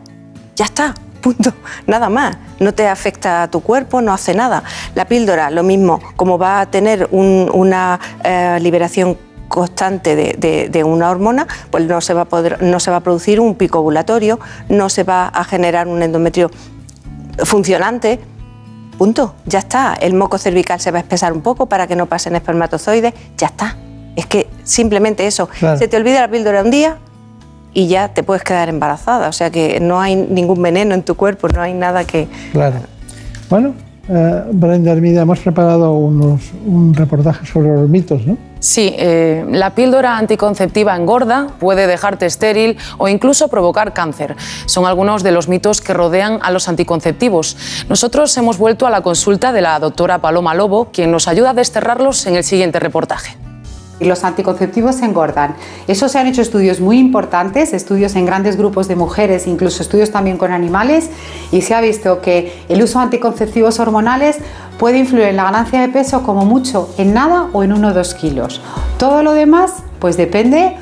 ya está, punto, nada más. No te afecta a tu cuerpo, no hace nada. La píldora, lo mismo, como va a tener una eh, liberación constante de, una hormona, pues no se, va a poder, no se va a producir un pico ovulatorio, no se va a generar un endometrio funcionante. Punto, ya está. El moco cervical se va a espesar un poco para que no pasen espermatozoides, ya está. Es que simplemente eso, se te olvida la píldora un día y ya te puedes quedar embarazada. O sea que no hay ningún veneno en tu cuerpo, no hay nada que... Claro. Bueno, eh, Brenda Hermida, hemos preparado unos, un reportaje sobre los mitos, ¿no? Sí, eh, la píldora anticonceptiva engorda, puede dejarte estéril o incluso provocar cáncer. Son algunos de los mitos que rodean a los anticonceptivos. Nosotros hemos vuelto a la consulta de la doctora Paloma Lobo, quien nos ayuda a desterrarlos en el siguiente reportaje los anticonceptivos engordan. Eso se han hecho estudios muy importantes, estudios en grandes grupos de mujeres, incluso estudios también con animales, y se ha visto que el uso de anticonceptivos hormonales puede influir en la ganancia de peso como mucho en nada o en uno o dos kilos. Todo lo demás, pues depende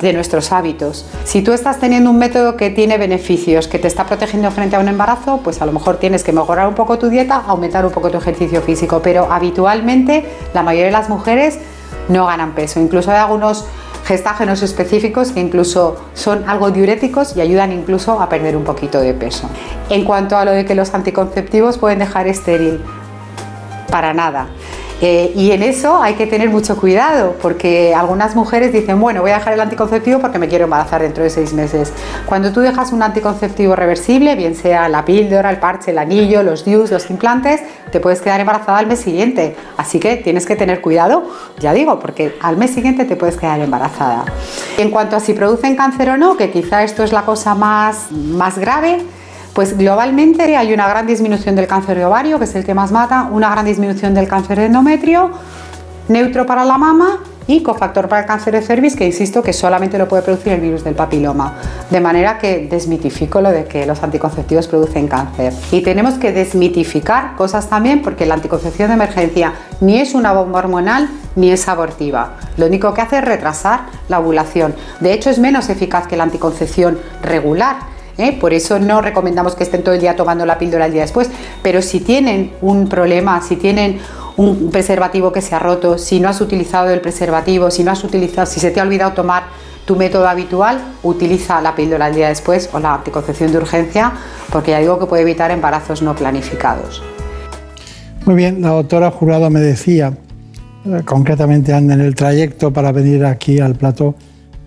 de nuestros hábitos. Si tú estás teniendo un método que tiene beneficios, que te está protegiendo frente a un embarazo, pues a lo mejor tienes que mejorar un poco tu dieta, aumentar un poco tu ejercicio físico, pero habitualmente la mayoría de las mujeres no ganan peso. Incluso hay algunos gestágenos específicos que incluso son algo diuréticos y ayudan incluso a perder un poquito de peso. En cuanto a lo de que los anticonceptivos pueden dejar estéril, para nada. Eh, y en eso hay que tener mucho cuidado, porque algunas mujeres dicen, bueno, voy a dejar el anticonceptivo porque me quiero embarazar dentro de seis meses. Cuando tú dejas un anticonceptivo reversible, bien sea la píldora, el parche, el anillo, los DIUs, los implantes, te puedes quedar embarazada al mes siguiente. Así que tienes que tener cuidado, ya digo, porque al mes siguiente te puedes quedar embarazada. En cuanto a si producen cáncer o no, que quizá esto es la cosa más, más grave, pues globalmente hay una gran disminución del cáncer de ovario, que es el que más mata, una gran disminución del cáncer de endometrio, neutro para la mama y cofactor para el cáncer de cervix, que insisto que solamente lo puede producir el virus del papiloma. De manera que desmitifico lo de que los anticonceptivos producen cáncer. Y tenemos que desmitificar cosas también porque la anticoncepción de emergencia ni es una bomba hormonal ni es abortiva. Lo único que hace es retrasar la ovulación. De hecho, es menos eficaz que la anticoncepción regular ¿eh? por eso no recomendamos que estén todo el día tomando la píldora el día después, pero si tienen un problema, si tienen un preservativo que se ha roto, si no has utilizado el preservativo, si no has utilizado, si se te ha olvidado tomar tu método habitual, utiliza la píldora el día después o la anticoncepción de urgencia, porque ya digo que puede evitar embarazos no planificados. Muy bien, la doctora Jurado me decía eh, concretamente anda en el trayecto para venir aquí al plató,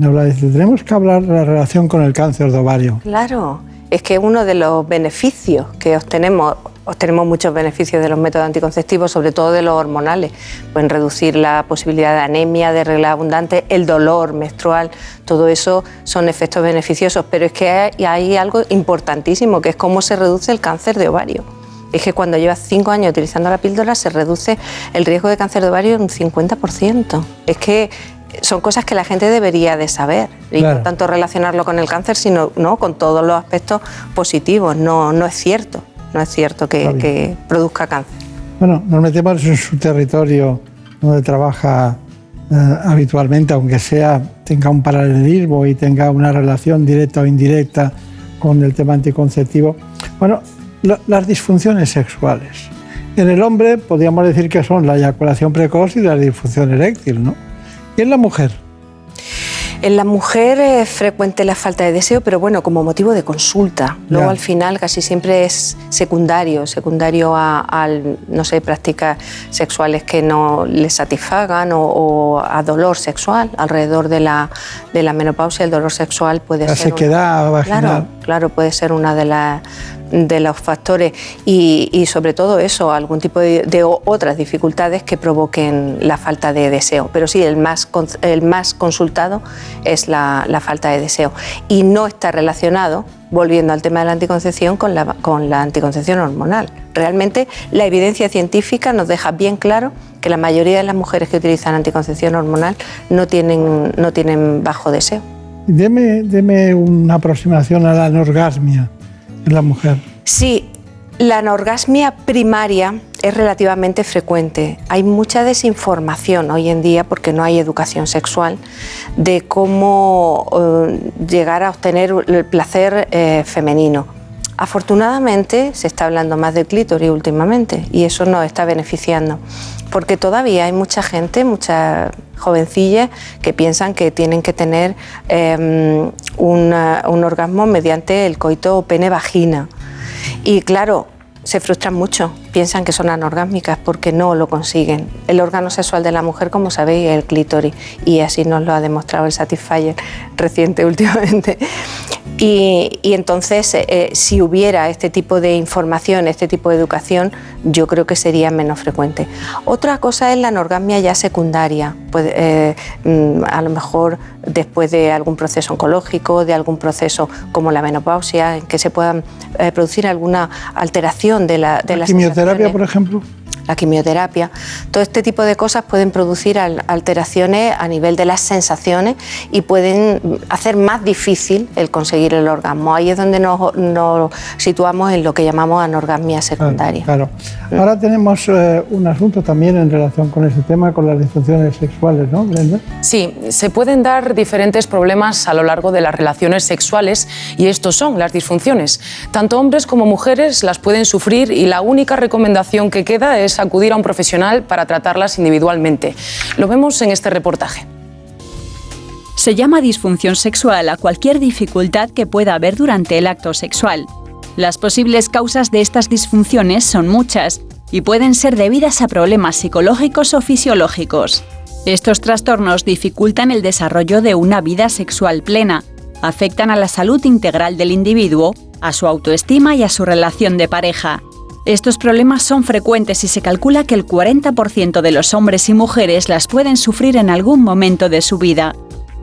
dice, tenemos que hablar de la relación con el cáncer de ovario. Claro, es que uno de los beneficios que obtenemos, obtenemos muchos beneficios de los métodos anticonceptivos, sobre todo de los hormonales, pueden reducir la posibilidad de anemia, de regla abundante, el dolor menstrual, todo eso son efectos beneficiosos, pero es que hay, hay algo importantísimo, que es cómo se reduce el cáncer de ovario. Es que cuando llevas cinco años utilizando la píldora se reduce el riesgo de cáncer de ovario en un 50%. Es que son cosas que la gente debería de saber y Claro. no tanto relacionarlo con el cáncer, sino ¿no? con todos los aspectos positivos. No, no es cierto, no es cierto que, que produzca cáncer. Bueno, nos metemos en su territorio donde trabaja eh, habitualmente, aunque sea tenga un paralelismo y tenga una relación directa o indirecta con el tema anticonceptivo. Bueno, lo- las disfunciones sexuales. En el hombre podríamos decir que son la eyaculación precoz y la disfunción eréctil, ¿no? ¿Y en la mujer? En la mujer es frecuente la falta de deseo, pero bueno, como motivo de consulta. Luego Ya. al final casi siempre es secundario, secundario a, al, no sé, prácticas sexuales que no les satisfagan o, o a dolor sexual. Alrededor de la, de la menopausia el dolor sexual puede La ser... una- sequedad vaginal. Claro, claro, puede ser una de, los factores y, sobre todo eso, algún tipo de, otras dificultades que provoquen la falta de deseo. Pero sí, el más, consultado es la, falta de deseo y no está relacionado, volviendo al tema de la anticoncepción, con la, con la anticoncepción hormonal. Realmente la evidencia científica nos deja bien claro que la mayoría de las mujeres que utilizan anticoncepción hormonal no tienen bajo deseo. Deme, deme una aproximación a la anorgasmia en la mujer. Sí, la anorgasmia primaria es relativamente frecuente. Hay mucha desinformación hoy en día porque no hay educación sexual de cómo eh, llegar a obtener el placer eh, femenino. Afortunadamente se está hablando más del clítoris últimamente y eso nos está beneficiando porque todavía hay mucha gente, muchas jovencillas que piensan que tienen que tener una- un orgasmo mediante el coito pene-vagina. Y claro, se frustran mucho, piensan que son anorgásmicas porque no lo consiguen. El órgano sexual de la mujer, como sabéis, es el clítoris y así nos lo ha demostrado el Satisfyer reciente últimamente. Y, entonces, eh, si hubiera este tipo de información, este tipo de educación, yo creo que sería menos frecuente. Otra cosa es la anorgasmia ya secundaria, Puede, eh, mm, a lo mejor después de algún proceso oncológico, de algún proceso como la menopausia, en que se puedan eh, producir alguna alteración de la, de La quimioterapia, por ejemplo. La quimioterapia. Todo este tipo de cosas pueden producir al- alteraciones a nivel de las sensaciones y pueden hacer más difícil el conseguir el orgasmo. Ahí es donde nos, nos situamos en lo que llamamos anorgasmia secundaria. Claro. Ahora tenemos eh, un asunto también en relación con ese tema, con las disfunciones sexuales, ¿no, Brenda? Sí, se pueden dar diferentes problemas a lo largo de las relaciones sexuales y estos son las disfunciones. Tanto hombres como mujeres las pueden sufrir y la única recomendación que queda es acudir a un profesional para tratarlas individualmente. Lo vemos en este reportaje. Se llama disfunción sexual a cualquier dificultad que pueda haber durante el acto sexual. Las posibles causas de estas disfunciones son muchas y pueden ser debidas a problemas psicológicos o fisiológicos. Estos trastornos dificultan el desarrollo de una vida sexual plena, afectan a la salud integral del individuo, a su autoestima y a su relación de pareja. Estos problemas son frecuentes y se calcula que el 40% de los hombres y mujeres las pueden sufrir en algún momento de su vida.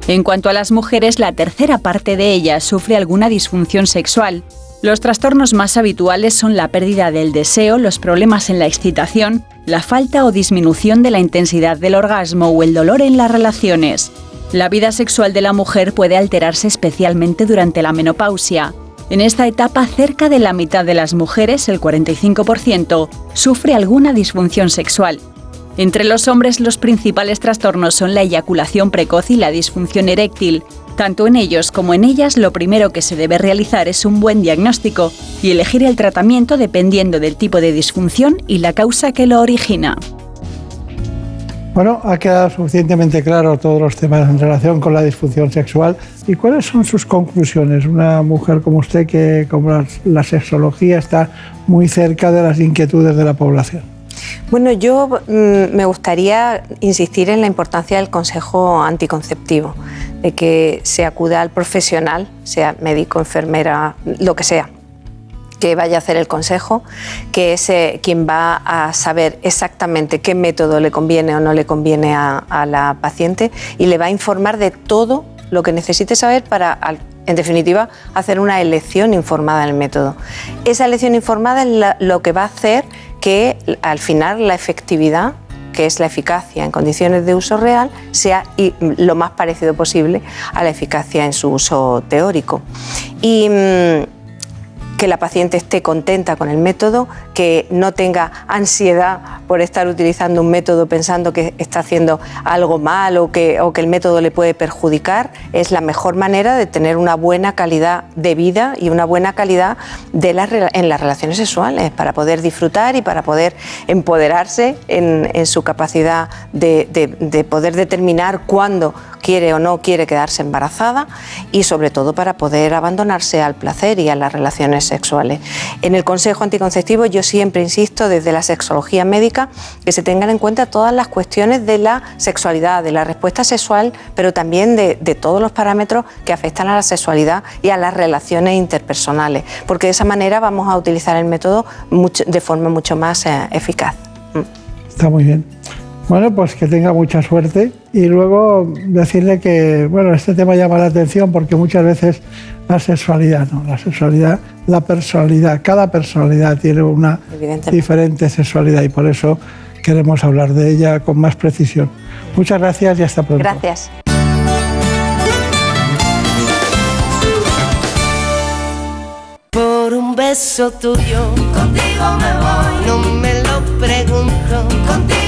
En cuanto a las mujeres, la tercera parte de ellas sufre alguna disfunción sexual. Los trastornos más habituales son la pérdida del deseo, los problemas en la excitación, la falta o disminución de la intensidad del orgasmo o el dolor en las relaciones. La vida sexual de la mujer puede alterarse especialmente durante la menopausia. En esta etapa, cerca de la mitad de las mujeres, el 45%, sufre alguna disfunción sexual. Entre los hombres los principales trastornos son la eyaculación precoz y la disfunción eréctil. Tanto en ellos como en ellas lo primero que se debe realizar es un buen diagnóstico y elegir el tratamiento dependiendo del tipo de disfunción y la causa que lo origina. Bueno, ha quedado suficientemente claro todos los temas en relación con la disfunción sexual. ¿Y cuáles son sus conclusiones? Una mujer como usted que, como la, sexología, está muy cerca de las inquietudes de la población. Bueno, yo mm, me gustaría insistir en la importancia del consejo anticonceptivo, de que se acuda al profesional, sea médico, enfermera, lo que sea, que vaya a hacer el consejo, que es quien va a saber exactamente qué método le conviene o no le conviene a, la paciente y le va a informar de todo lo que necesite saber para, en definitiva, hacer una elección informada del método. Esa elección informada es lo que va a hacer que al final la efectividad que es la eficacia en condiciones de uso real, sea lo más parecido posible a la eficacia en su uso teórico. Y mm, que la paciente esté contenta con el método, que no tenga ansiedad por estar utilizando un método pensando que está haciendo algo mal o que, o que el método le puede perjudicar, es la mejor manera de tener una buena calidad de vida y una buena calidad de las en las relaciones sexuales para poder disfrutar y para poder empoderarse en, su capacidad de- de poder determinar cuándo quiere o no quiere quedarse embarazada y sobre todo para poder abandonarse al placer y a las relaciones sexuales. En el Consejo Anticonceptivo yo siempre insisto desde la sexología médica que se tengan en cuenta todas las cuestiones de la sexualidad, de la respuesta sexual, pero también de, todos los parámetros que afectan a la sexualidad y a las relaciones interpersonales, porque de esa manera vamos a utilizar el método de forma mucho más eh, eficaz. Está muy bien. Bueno, pues que tenga mucha suerte y luego decirle que, bueno, este tema llama la atención porque muchas veces la sexualidad, ¿no? La sexualidad, la personalidad, cada personalidad tiene una diferente sexualidad y por eso queremos hablar de ella con más precisión. Muchas gracias y hasta pronto. Gracias. Por un beso tuyo, contigo me voy. No me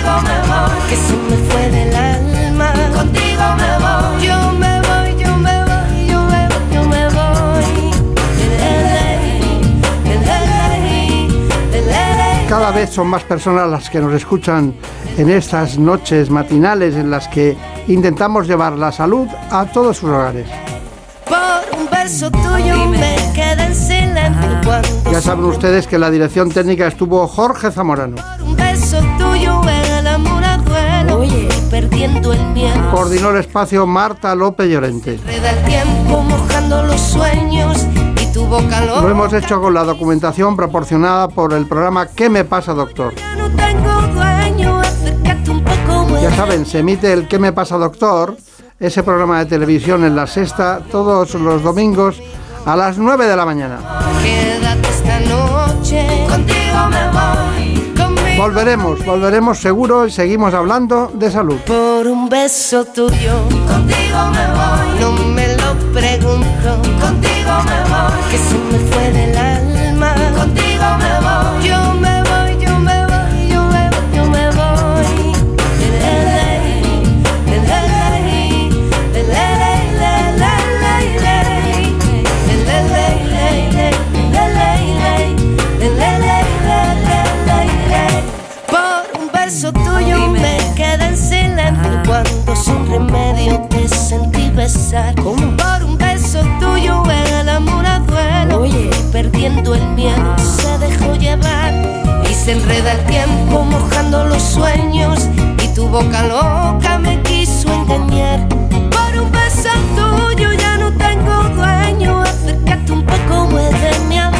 contigo me voy. Que se me fue del alma, contigo me voy. Yo me voy, yo me voy, yo me voy, yo me. Cada vez son más personas las que nos escuchan en estas noches matinales en las que intentamos llevar la salud a todos sus hogares. Por un beso tuyo me quedé en silencio cuando Ya saben ustedes que en la dirección técnica estuvo Jorge Zamorano. por un beso tuyo perdiendo el miedo. Coordinó el espacio Marta López Llorente. El tiempo mojando los sueños y tu boca Lo lo hemos hecho con la documentación proporcionada por el programa ¿Qué me pasa, doctor? no tengo dueño, un poco. Ya saben, se emite el ¿Qué me pasa, doctor? Ese programa de televisión en la sexta todos los domingos a las 9 de la mañana. Quédate esta noche, contigo me voy, Volveremos, volveremos seguro y seguimos hablando de salud. por un beso tuyo, contigo me voy, no me lo pregunto, contigo me voy, que se me fue del alma, contigo me voy, yo remedio te sentí besar. Por un beso tuyo el amor a duelo y perdiendo el miedo se dejó llevar y se enreda el tiempo mojando los sueños y tu boca loca me quiso engañar. Por un beso tuyo ya no tengo dueño, acércate un poco, muéveme a